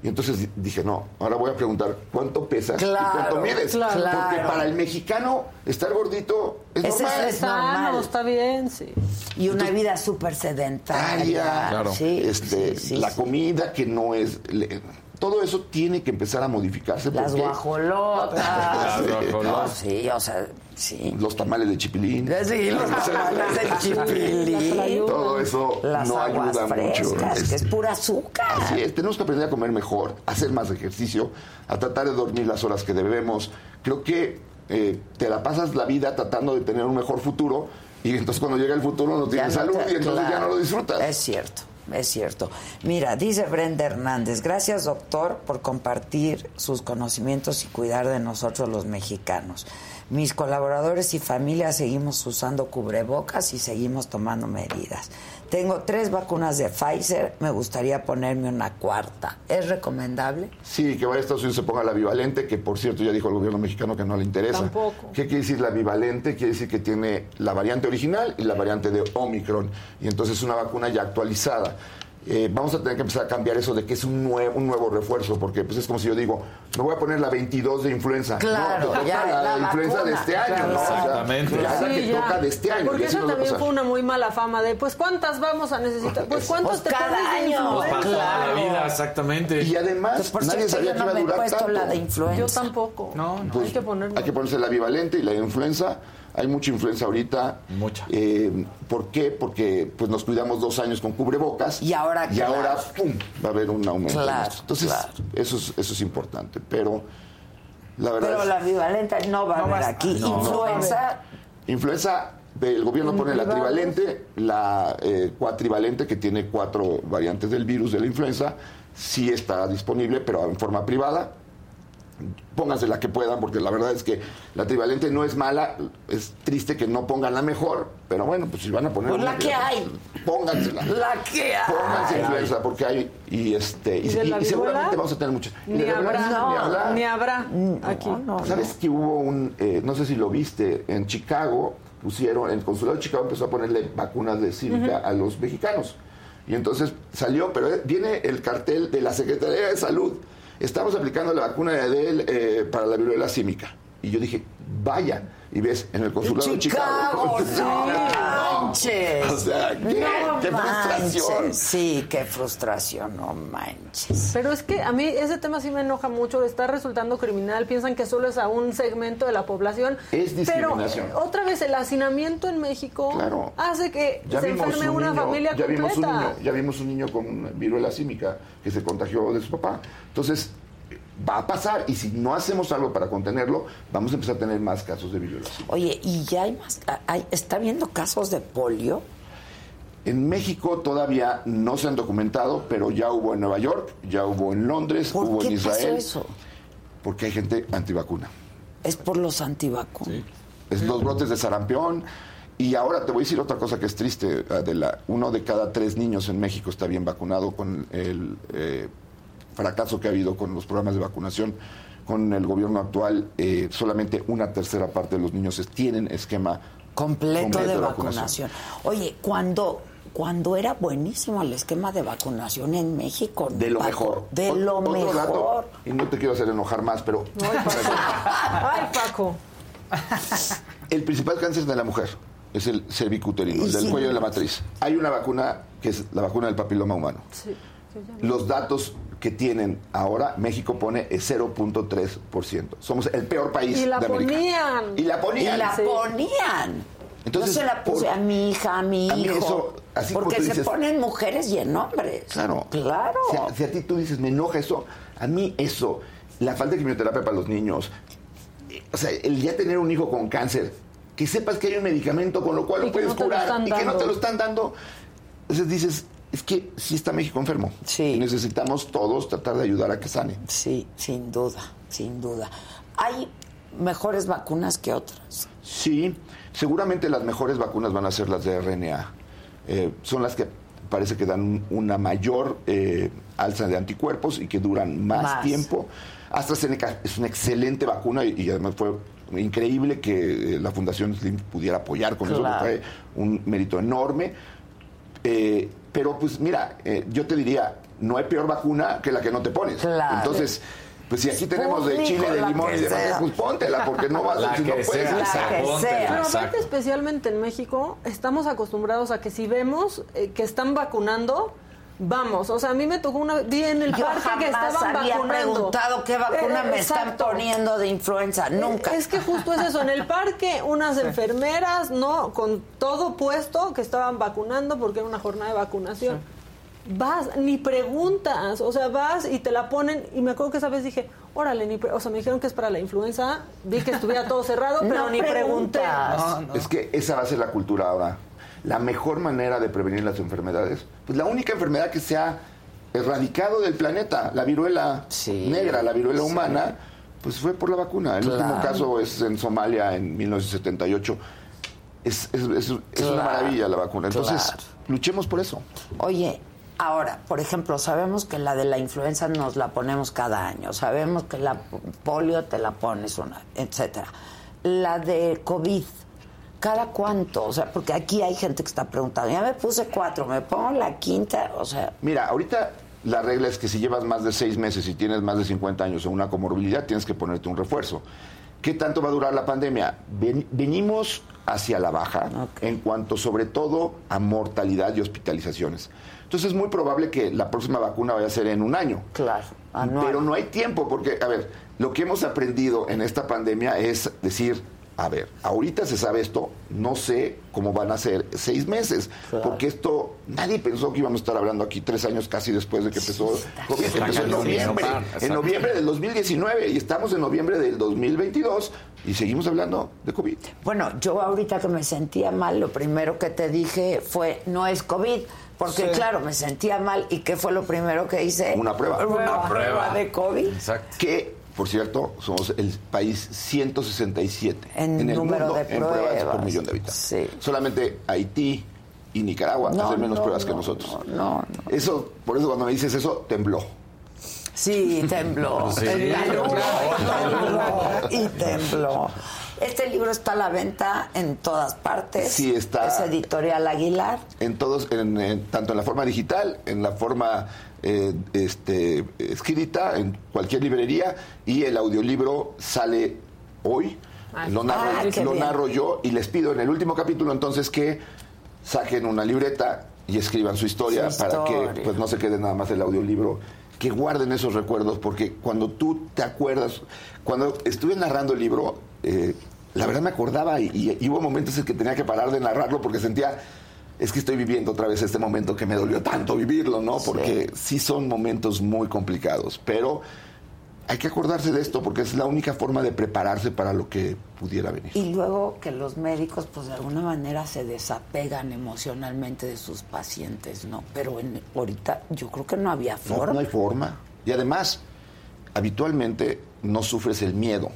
Y entonces di- dije, no, ahora voy a preguntar, ¿cuánto pesas y cuánto mides? claro. Porque para el mexicano, estar gordito es Ese normal. es normal. está bien, sí. Y una vida súper sedentaria. Claro. Sí, este, sí, sí, la comida que no es. le- todo eso tiene que empezar a modificarse. Las porque- guajolotas. <laughs> Las guajolotas. No, sí, o sea, sí. Los tamales de chipilín. Sí, los tamales de chipilín. Todo eso Las no aguas ayuda mucho. frescas, que es pura azúcar. Así es, tenemos que aprender a comer mejor, a hacer más ejercicio, a tratar de dormir las horas que debemos. Creo que eh, te la pasas la vida tratando de tener un mejor futuro y entonces cuando llega el futuro no tienes Ya no salud te- y entonces ya no lo disfrutas. Es cierto, es cierto. Mira, dice Brenda Hernández, gracias doctor por compartir sus conocimientos y cuidar de nosotros los mexicanos. Mis colaboradores y familia seguimos usando cubrebocas y seguimos tomando medidas. Tengo tres vacunas de Pfizer, me gustaría ponerme una cuarta. ¿Es recomendable? Sí, que vaya a Estados Unidos y se ponga la bivalente, que por cierto ya dijo el gobierno mexicano que no le interesa. Tampoco. ¿Qué quiere decir la bivalente? Quiere decir que tiene la variante original y la variante de Omicron. Y entonces es una vacuna ya actualizada. Eh, vamos a tener que empezar a cambiar eso de que es un nuevo, un nuevo refuerzo, porque pues es como si yo digo, me voy a poner la 22 de influenza. Claro, no, ya, la, la influenza de este año, claro. ¿no? O sea, Exactamente. ya la que ya. toca de este año. Porque a también fue una muy mala fama de, pues, ¿cuántas vamos a necesitar? Pues, ¿cuántos Pues te cada pones año. Pues para la vida, exactamente. Y además, Pues, por nadie sabía yo que no iba a durar tanto. la de influenza. Yo tampoco. No, no. Pues, Hay que. Hay que ponerse la bivalente y la influenza. Hay mucha influenza ahorita. Mucha. Eh, ¿Por qué? Porque pues nos cuidamos dos años con cubrebocas. Y ahora, Y claro. ahora, ¡pum! Va a haber un aumento. en Claro. Entonces, claro. eso, es, eso es importante. Pero la verdad Pero es- la bivalente no va a haber aquí. no. Influenza, Influenza, el gobierno pone la trivalente, la eh, cuatrivalente, que tiene cuatro variantes del virus de la influenza, sí está disponible, pero en forma privada. Pónganse la que puedan, porque la verdad es que la trivalente no es mala, es triste que no pongan la mejor, pero bueno, pues si van a poner Pues la que hay. póngansela. la que hay. Pónganse influenza, porque hay, y este, y, ¿Y de y- la y seguramente vamos a tener muchas. Ni habrá, ni habrá aquí. ¿Sabes que hubo un, eh, no sé si lo viste, en Chicago pusieron, el consulado de Chicago empezó a ponerle vacunas de Zika a los mexicanos. Y entonces salió, pero eh, viene el cartel de la Secretaría de Salud. Estamos aplicando la vacuna de Adel eh, para la viruela símica. Y yo dije, vaya. Y ves, en el consulado de Chicago, Chicago. <laughs> no manches. O sea, ¿qué? No ¡Qué frustración! Sí, qué frustración, no manches. Pero es que a mí ese tema sí me enoja mucho, está resultando criminal, piensan que solo es a un segmento de la población. Es discriminación. Pero otra vez el hacinamiento en México Claro. hace que Ya se enferme un una niño, familia ya vimos un completa. niño, ya vimos un niño con viruela símica que se contagió de su papá. Entonces, va a pasar y si no hacemos algo para contenerlo, vamos a empezar a tener más casos de viruela. Oye, ¿y ya hay más? hay- ¿Está habiendo casos de polio? En México todavía no se han documentado, pero ya hubo en Nueva York, ya hubo en Londres, ¿Por hubo qué en Israel. pasó eso? Porque hay gente antivacuna. Es por los antivacunas. Es los brotes de sarampión. Y ahora te voy a decir otra cosa que es triste, Adela. Uno de cada tres niños en México está bien vacunado con el eh, fracaso que ha habido con los programas de vacunación. Con el gobierno actual, eh, solamente una tercera parte de los niños tienen esquema Completo, de, vacunación. Oye, cuando, cuando era buenísimo el esquema de vacunación en México. De lo Paco, mejor. De lo mejor. dato, y no te quiero hacer enojar más, pero <laughs> Ay, Paco. el principal cáncer de la mujer es el cervicuterino, el del Sí. cuello de la matriz. Hay una vacuna que es la vacuna del papiloma humano. Sí, Los datos que tienen ahora, México pone el 0.3%. Somos el peor país Y la de América. ponían. Y la ponían. Y la Sí. ponían. Entonces, Yo se la puse por- a mi hija, a mi A mí hijo. eso, así como porque se dices- ponen mujeres y en hombres. Claro. Claro. Si a, si a ti tú dices, me enoja eso, a mí eso, la falta de quimioterapia para los niños, eh, o sea, el ya tener un hijo con cáncer, que sepas que hay un medicamento con lo cual Y lo puedes no curar y que no te lo están dando. Entonces dices, es que sí está México enfermo. Sí. Y necesitamos todos tratar de ayudar a que sane. Sí, sin duda, sin duda. Hay mejores vacunas que otras. Sí, seguramente las mejores vacunas van a ser las de RNA. Eh, son las que parece que dan un- una mayor eh, alza de anticuerpos y que duran más, Más. tiempo. AstraZeneca es una excelente vacuna y, y además fue increíble que eh, la Fundación Slim pudiera apoyar con eso, porque fue un mérito enorme. Eh, pero pues mira, eh, yo te diría, no hay peor vacuna que la que no te pones. Claro. Entonces, pues si aquí tenemos de chile, de limón y de sea. pues póntela, porque no vas a si no puedes. sea, La que póntela, sea. Pero aparte, especialmente en México, estamos acostumbrados a que si vemos eh, que están vacunando, Vamos, o sea, a mí me tocó una vi en el Yo parque que estaban había vacunando. preguntado qué vacuna Eh, me están poniendo de influenza. Nunca. Es que justo es eso, en el parque unas enfermeras, ¿no? Con todo puesto que estaban vacunando porque era una jornada de vacunación. Vas, ni preguntas, o sea, vas y te la ponen y me acuerdo que esa vez dije, órale, ni o sea, me dijeron que es para la influenza, vi que estuviera todo cerrado, <laughs> pero No ni pregunté. preguntas. Es que esa va a ser la cultura ahora. La mejor manera de prevenir las enfermedades, pues la única enfermedad que se ha erradicado del planeta, la viruela negra, la viruela humana, pues fue por la vacuna. El último caso es en Somalia en 1978. Es, es- es- es una maravilla la vacuna. Entonces, Claro. luchemos por eso. Oye, ahora, por ejemplo, sabemos que la de la influenza nos la ponemos cada año, sabemos que la polio te la pones una, etcétera. La de COVID, ¿cada cuánto? O sea, porque aquí hay gente que está preguntando, ya me puse cuatro, me pongo la quinta, o sea, Mira, ahorita la regla es que si llevas más de seis meses y tienes más de 50 años o una comorbilidad, tienes que ponerte un refuerzo. ¿Qué tanto va a durar la pandemia? Ven- venimos hacia la baja en cuanto sobre todo a mortalidad y hospitalizaciones. Entonces es muy probable que la próxima vacuna vaya a ser en un año. Claro. Pero no hay tiempo porque, a ver, lo que hemos aprendido en esta pandemia es decir, a ver, ahorita se sabe esto, no sé cómo van a ser seis meses, porque esto, nadie pensó que íbamos a estar hablando aquí tres años casi después de que empezó COVID. Está Empezó en noviembre, ¿no? en Exacto. noviembre del 2019 y estamos en noviembre del 2022 y seguimos hablando de COVID. Bueno, yo ahorita que me sentía mal, lo primero que te dije fue, no es COVID, porque Sí. claro, me sentía mal y ¿qué fue lo primero que hice? Una prueba. Una prueba de COVID. Que, por cierto, somos el país 167 En el número mundo de en pruebas pruebas. por millón de habitantes. Solamente Haití y Nicaragua No, hacen menos no, pruebas que no, nosotros. No, Eso, por eso cuando me dices eso, tembló. Sí, tembló. <laughs> Sí, tembló, tembló, <laughs> y tembló. Este libro está a la venta en todas partes. Sí, está. Es editorial Aguilar. En todos, en- en- tanto en la forma digital, en la forma eh, este, escrita, en cualquier librería, y el audiolibro sale hoy. Ah, lo narro, ah, lo narro yo y les pido en el último capítulo entonces que saquen una libreta y escriban su historia, Su para que pues no se quede nada más el audiolibro. Que guarden esos recuerdos porque cuando tú te acuerdas cuando estuve narrando el libro eh, la verdad me acordaba y, y- y hubo momentos en que tenía que parar de narrarlo porque sentía es que estoy viviendo otra vez este momento que me dolió tanto vivirlo, ¿no? Porque sí son momentos muy complicados, pero hay que acordarse de esto porque es la única forma de prepararse para lo que pudiera venir. Y luego que los médicos, pues de alguna manera se desapegan emocionalmente de sus pacientes, ¿no? Pero en, ahorita yo creo que no había forma. no hay forma. Y además, habitualmente no sufres el miedo.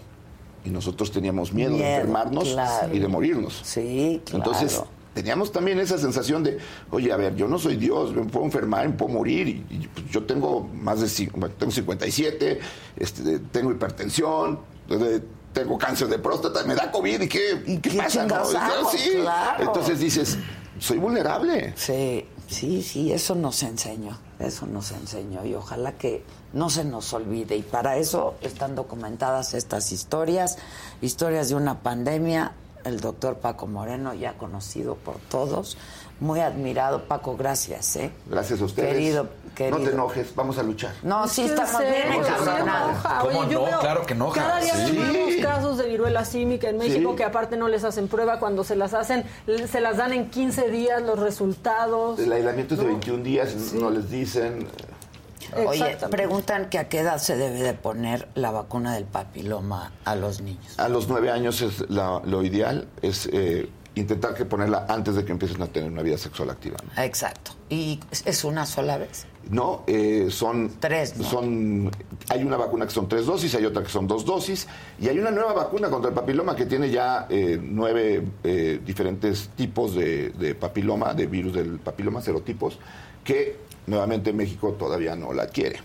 Y nosotros teníamos miedo, de enfermarnos claro. y de morirnos. Sí, claro. Entonces, teníamos también esa sensación de, oye, a ver, yo no soy Dios, me puedo enfermar, me puedo morir. Y, y, pues, yo tengo más de bueno, tengo 57, este, tengo hipertensión, tengo cáncer de próstata, me da COVID y qué, ¿qué, qué pasa? no? chingados hago? Sí. Claro. Entonces dices, soy vulnerable. Sí, sí, sí, eso nos enseñó, eso nos enseñó y ojalá que no se nos olvide. Y para eso están documentadas estas historias, historias de una pandemia. El doctor Paco Moreno, ya conocido por todos, muy admirado. Paco, gracias, ¿eh? Gracias a ustedes. Querido, querido. No te enojes, vamos a luchar. No, sí, que estamos bien serio, encabronados. se enoja. Oye, yo veo Cada día Sí. nuevos casos de viruela símica en México Sí. que aparte no les hacen prueba. Cuando se las hacen, se las dan en 15 días los resultados. El aislamiento es de No. 21 días, no les dicen. Oye, preguntan que a qué edad se debe de poner la vacuna del papiloma a los niños. A los nueve años es la- lo ideal, es eh, intentar que ponerla antes de que empiecen a tener una vida sexual activa. ¿no? Exacto. ¿Y es una sola vez? No, eh, son tres. Son, hay una vacuna que son tres dosis, hay otra que son dos dosis, y hay una nueva vacuna contra el papiloma que tiene ya eh, nueve eh, diferentes tipos de, de papiloma, de virus del papiloma, serotipos, que nuevamente México todavía no la adquiere.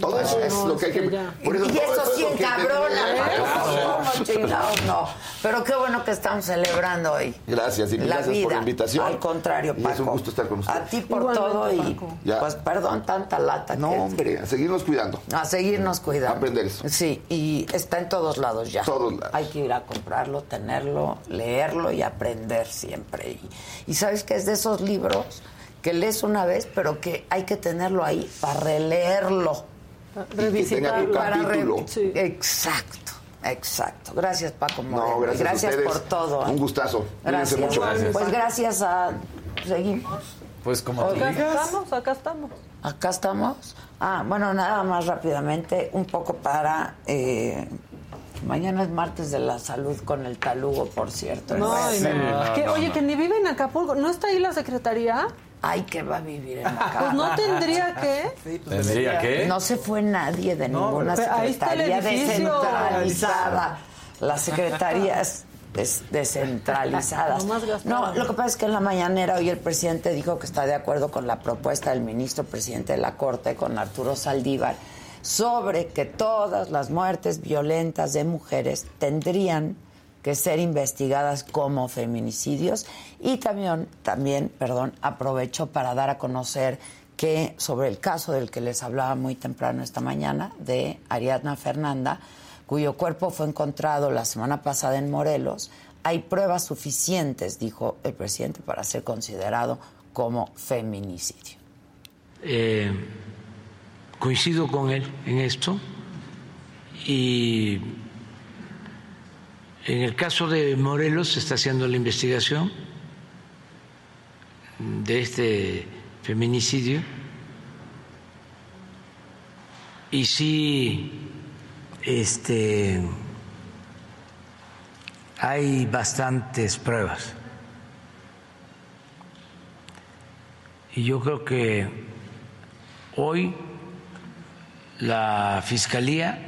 Todo eso es lo que hay que... por eso y sí. ¿no? No, chingados, no. Pero qué bueno que estamos celebrando hoy. Gracias y gracias por la invitación. Al contrario, Y es un Paco. gusto estar con ustedes. A ti por Igualmente, todo y Paco. Ya. pues perdón tanta lata. No, que- hombre, a seguirnos cuidando. A seguirnos cuidando. Aprender eso. Sí, y está en todos lados ya. Todos lados. Hay que ir a comprarlo, tenerlo, leerlo y aprender siempre. Y, y sabes que es de esos libros que lees una vez, pero que hay que tenerlo ahí para releerlo. Revisitarlo. Para re-. Sí. Exacto, exacto. Gracias, Paco Moreno. No, gracias, a ustedes. por todo. ¿eh? Un gustazo. Gracias. mucho. Pues gracias a... Seguimos. Pues como tú Acá digas. estamos, acá estamos. Acá estamos. Ah, bueno, nada más rápidamente, un poco para... eh, mañana es martes de la salud con el talugo, por cierto. No, no. Que, oye, que ni vive en Acapulco. ¿No está ahí la secretaría? Ay, que va a vivir en Acapulco. Pues no tendría que. ¿Tendría que? No se fue nadie de No, ninguna secretaría descentralizada. Las secretarías des- descentralizadas. No, lo que pasa es que en la mañanera hoy el presidente dijo que está de acuerdo con la propuesta del ministro presidente de la Corte, con Arturo Saldívar, sobre que todas las muertes violentas de mujeres tendrían que ser investigadas como feminicidios y también, también, perdón, aprovecho para dar a conocer que sobre el caso del que les hablaba muy temprano esta mañana de Ariadna Fernanda, cuyo cuerpo fue encontrado la semana pasada en Morelos, hay pruebas suficientes, dijo el presidente, para ser considerado como feminicidio. Eh, coincido con él en esto y en el caso de Morelos se está haciendo la investigación de este feminicidio. Y sí este hay bastantes pruebas. Y yo creo que hoy la fiscalía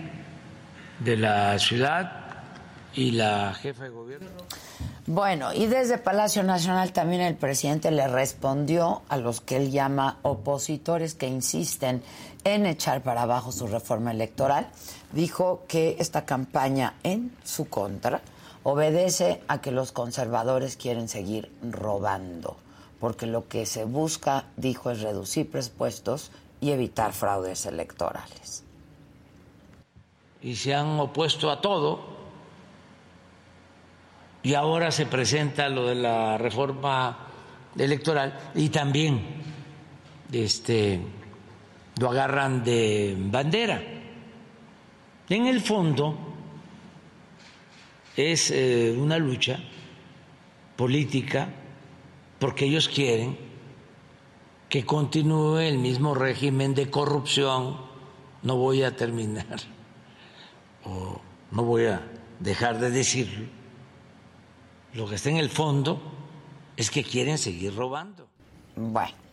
de la ciudad y la jefa de gobierno Bueno, y desde Palacio Nacional también el presidente le respondió a los que él llama opositores que insisten en echar para abajo su reforma electoral. Dijo que esta campaña en su contra obedece a que los conservadores quieren seguir robando, porque lo que se busca, dijo, es reducir presupuestos y evitar fraudes electorales. y se han opuesto a todo y ahora se presenta lo de la reforma electoral y también este lo agarran de bandera. En el fondo es eh, una lucha política porque ellos quieren que continúe el mismo régimen de corrupción. No voy a terminar o no voy a dejar de decirlo. Lo que está en el fondo es que quieren seguir robando. Bueno.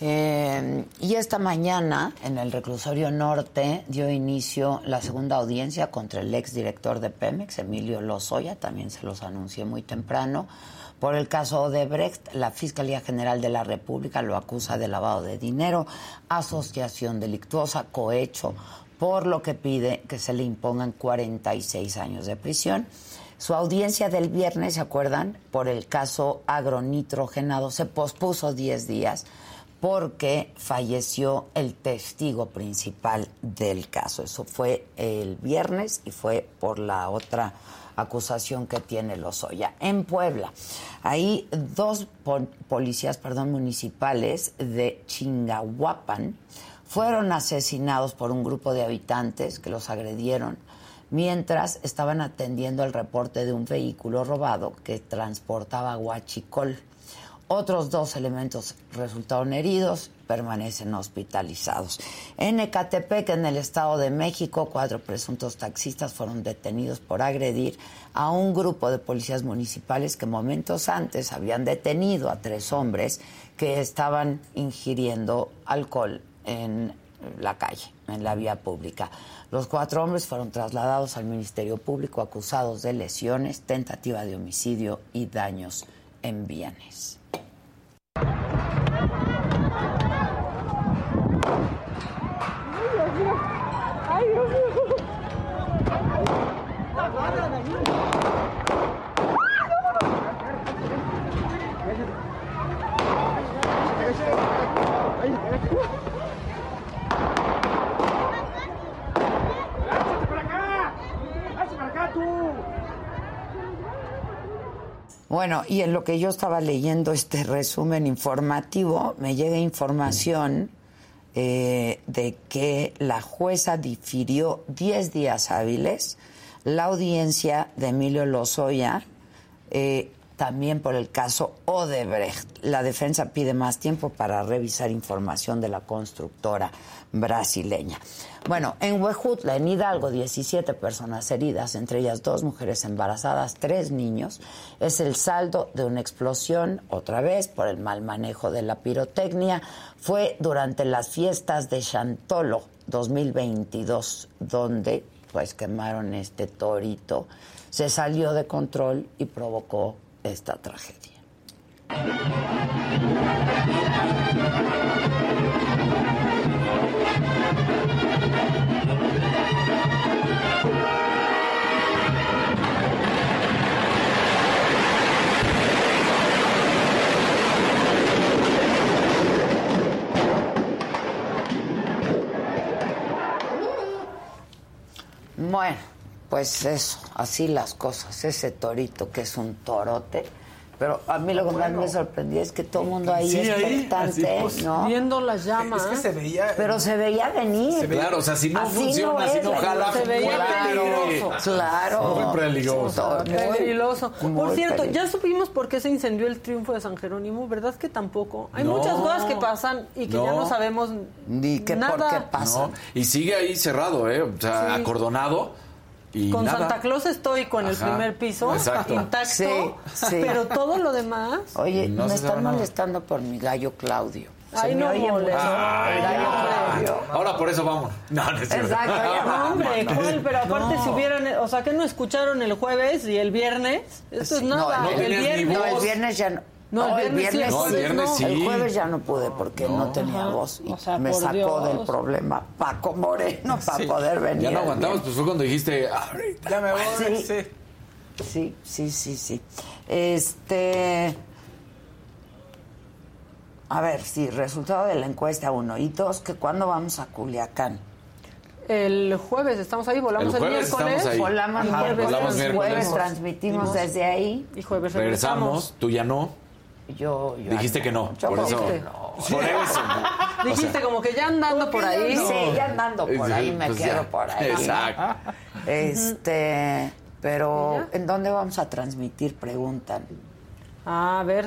Eh, y esta mañana, en el reclusorio norte, dio inicio la segunda audiencia contra el exdirector de Pemex, Emilio Lozoya, también se los anuncié muy temprano. Por el caso Odebrecht, la Fiscalía General de la República lo acusa de lavado de dinero, asociación delictuosa, cohecho, por lo que pide que se le impongan 46 años de prisión. Su audiencia del viernes, ¿se acuerdan? Por el caso agronitrogenado se pospuso 10 días porque falleció el testigo principal del caso. Eso fue el viernes y fue por la otra acusación que tiene Lozoya. En Puebla, ahí dos pol- policías perdón, municipales de Chingahuapan fueron asesinados por un grupo de habitantes que los agredieron mientras estaban atendiendo el reporte de un vehículo robado que transportaba guachicol. Otros dos elementos resultaron heridos, permanecen hospitalizados. En Ecatepec, en el Estado de México, cuatro presuntos taxistas fueron detenidos por agredir a un grupo de policías municipales que momentos antes habían detenido a tres hombres que estaban ingiriendo alcohol en la calle, en la vía pública. Los cuatro hombres fueron trasladados al Ministerio Público acusados de lesiones, tentativa de homicidio y daños en bienes. Bueno, y en lo que yo estaba leyendo este resumen informativo, me llega información eh, de que la jueza difirió 10 días hábiles la audiencia de Emilio Lozoya, eh, también por el caso Odebrecht. La defensa pide más tiempo para revisar información de la constructora brasileña. Bueno, en Huejutla, en Hidalgo, 17 personas heridas, entre ellas dos mujeres embarazadas, tres niños. Es el saldo de una explosión, otra vez, por el mal manejo de la pirotecnia. Fue durante las fiestas de Chantolo 2022, donde pues quemaron este torito. Se salió de control y provocó esta tragedia. Bueno, pues eso, así las cosas. Ese torito que es un torote. Pero a mí lo que más me sorprendió es que todo el mundo ahí Sí, ahí, expectante, así, pues, ¿no? Viendo las llamas. Es que se veía. Pero se veía venir. Claro, o sea, si no Así funciona, no si no jala, se veía claro. peligroso. Claro. Muy peligroso. Muy- Peligroso. Por cierto, peligroso. ya supimos por qué se incendió el triunfo de San Jerónimo, ¿verdad que tampoco? Hay No. muchas cosas que pasan y que ya No. sabemos Ni que por nada. qué pasa. No, y sigue ahí cerrado, ¿eh? O sea, Sí. acordonado. Y Con nada. Santa Claus estoy con el primer piso Exacto. intacto, Sí, sí. pero todo lo demás. Oye, No me están sabe nada. molestando por mi gallo Claudio. Ay, no oye molestes. mucho. Ay, gallo. Claudio. Ahora por eso vamos. No, no es cierto. Exacto, No, hombre. ¿cuál? Pero aparte, No. si hubieran, o sea, que no escucharon el jueves y el viernes, esto Sí, es nada. no, no el viernes. No, el viernes ya no. No, el viernes sí, el No, el jueves viernes no. sí. El jueves ya no pude porque no, tenía voz y O sea, me sacó Dios. del problema Paco Moreno para Sí. poder venir. Ya no aguantamos, pues fue cuando dijiste, ahorita. Ya me voy, Sí. sí. Sí, sí, sí, sí. Este. A ver, sí, resultado de la encuesta uno. Y dos, que cuándo vamos a Culiacán. El jueves estamos ahí, volamos El el, jueves miércoles. estamos ahí. Volamos Ajá, miércoles, volamos miércoles. jueves transmitimos desde ahí. Y jueves Regresamos, regresamos. tú ya no. Yo, yo Dijiste que no. Yo Por eso. dijiste no. Por eso. <laughs> Dijiste como que ya andando por ahí. Sí, ya andando por ahí, me Pues quedo ya. por ahí. Exacto. <laughs> Este, pero. ¿en dónde vamos a transmitir? Preguntan. A ver,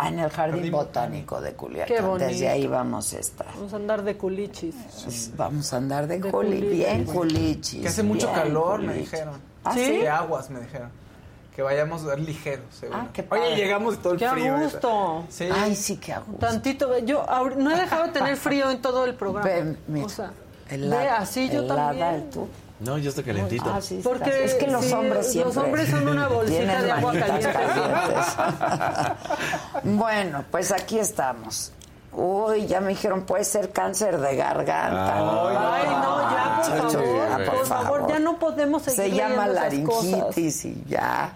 Ah, en el Jardín Botánico de Culiacán. Qué bonito. Desde ahí vamos a estar. vamos a andar de culichis. Pues vamos a andar de, De culi, culichis. bien culichis. Que hace mucho calor, me culichis. dijeron. ¿Ah, sí? De aguas, me dijeron. Que vayamos ligeros, seguro. Ah, qué padre. Oye, llegamos todo el Qué a frío. ¿eh? gusto. Sí. Ay, sí, qué gusto. Tantito, yo no he dejado de tener frío en todo el programa. Ve, mira, o sea, helada, ve así yo helada, también. tú. No, ya está calentito. Ah, sí, Porque es que los sí, hombres los siempre hombres son una <laughs> bolsita de agua caliente. <laughs> bueno, pues aquí estamos. Uy, ya me dijeron, puede ser cáncer de garganta. Ay, no, ya, por Muchachos, favor, ya, por favor, ya no podemos seguir Se llama cosas. laringitis y ya.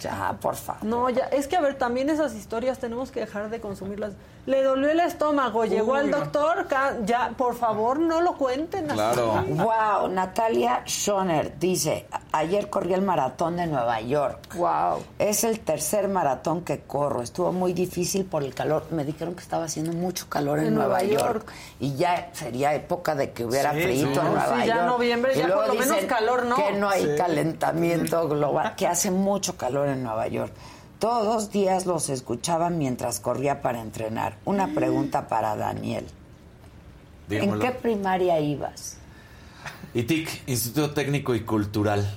Ya, por favor. No, ya, es que a ver, también esas historias tenemos que dejar de consumirlas. Le dolió el estómago, llegó al doctor, ya, por favor, no lo cuenten así. Claro. Wow, Natalia Schoner dice, "A- ayer corrí el maratón de Nueva York. Wow. Es el tercer maratón que corro. Estuvo muy difícil por el calor. Me dijeron que estaba haciendo mucho calor en, En Nueva, Nueva York. York. Y ya sería época de que hubiera Sí, frío sí. en Nueva sí, ya York. noviembre, Y ya luego por lo menos calor, ¿no? Que no hay Sí. calentamiento global, que hace mucho calor en Nueva York. Todos los días los escuchaba mientras corría para entrenar. Una pregunta para Daniel. ¿En qué primaria ibas? ITIC, Instituto Técnico y Cultural.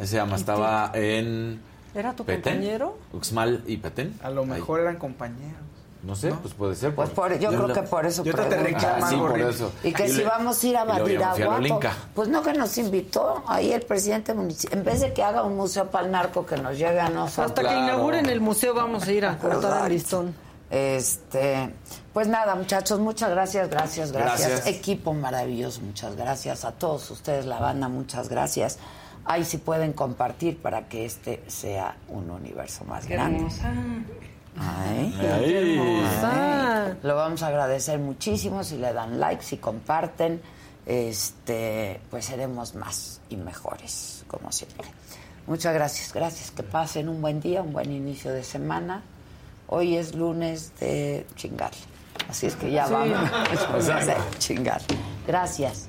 Ahí se llama. Estaba en ¿Era tu Petén. compañero? Uxmal y Petén. A lo Ahí. mejor eran compañeros. No sé, pues puede ser. Pues por, yo, creo que por eso yo te reclaman, Ah, sí, por gorrito. eso. Y que si le- vamos a ir a Badiraguato, pues no que nos invitó ahí el presidente municipal. En vez de que haga un museo para el narco que nos lleve a nosotros. Hasta que inauguren el museo vamos a ir a cortar el listón. Este, pues nada, muchachos, muchas gracias, gracias, gracias, Gracias. Equipo maravilloso, muchas gracias a todos ustedes, la banda, muchas gracias. Ahí sí pueden compartir para que este sea un universo más grande. Ay. Ay, Lo vamos a agradecer muchísimo si le dan like, si comparten, este, pues seremos más y mejores, como siempre. Muchas gracias, gracias. Que pasen un buen día, un buen inicio de semana. Hoy es lunes de chingar. Así es que ya Sí. vamos. <laughs> Es lunes <laughs> de Exacto. chingar. Gracias.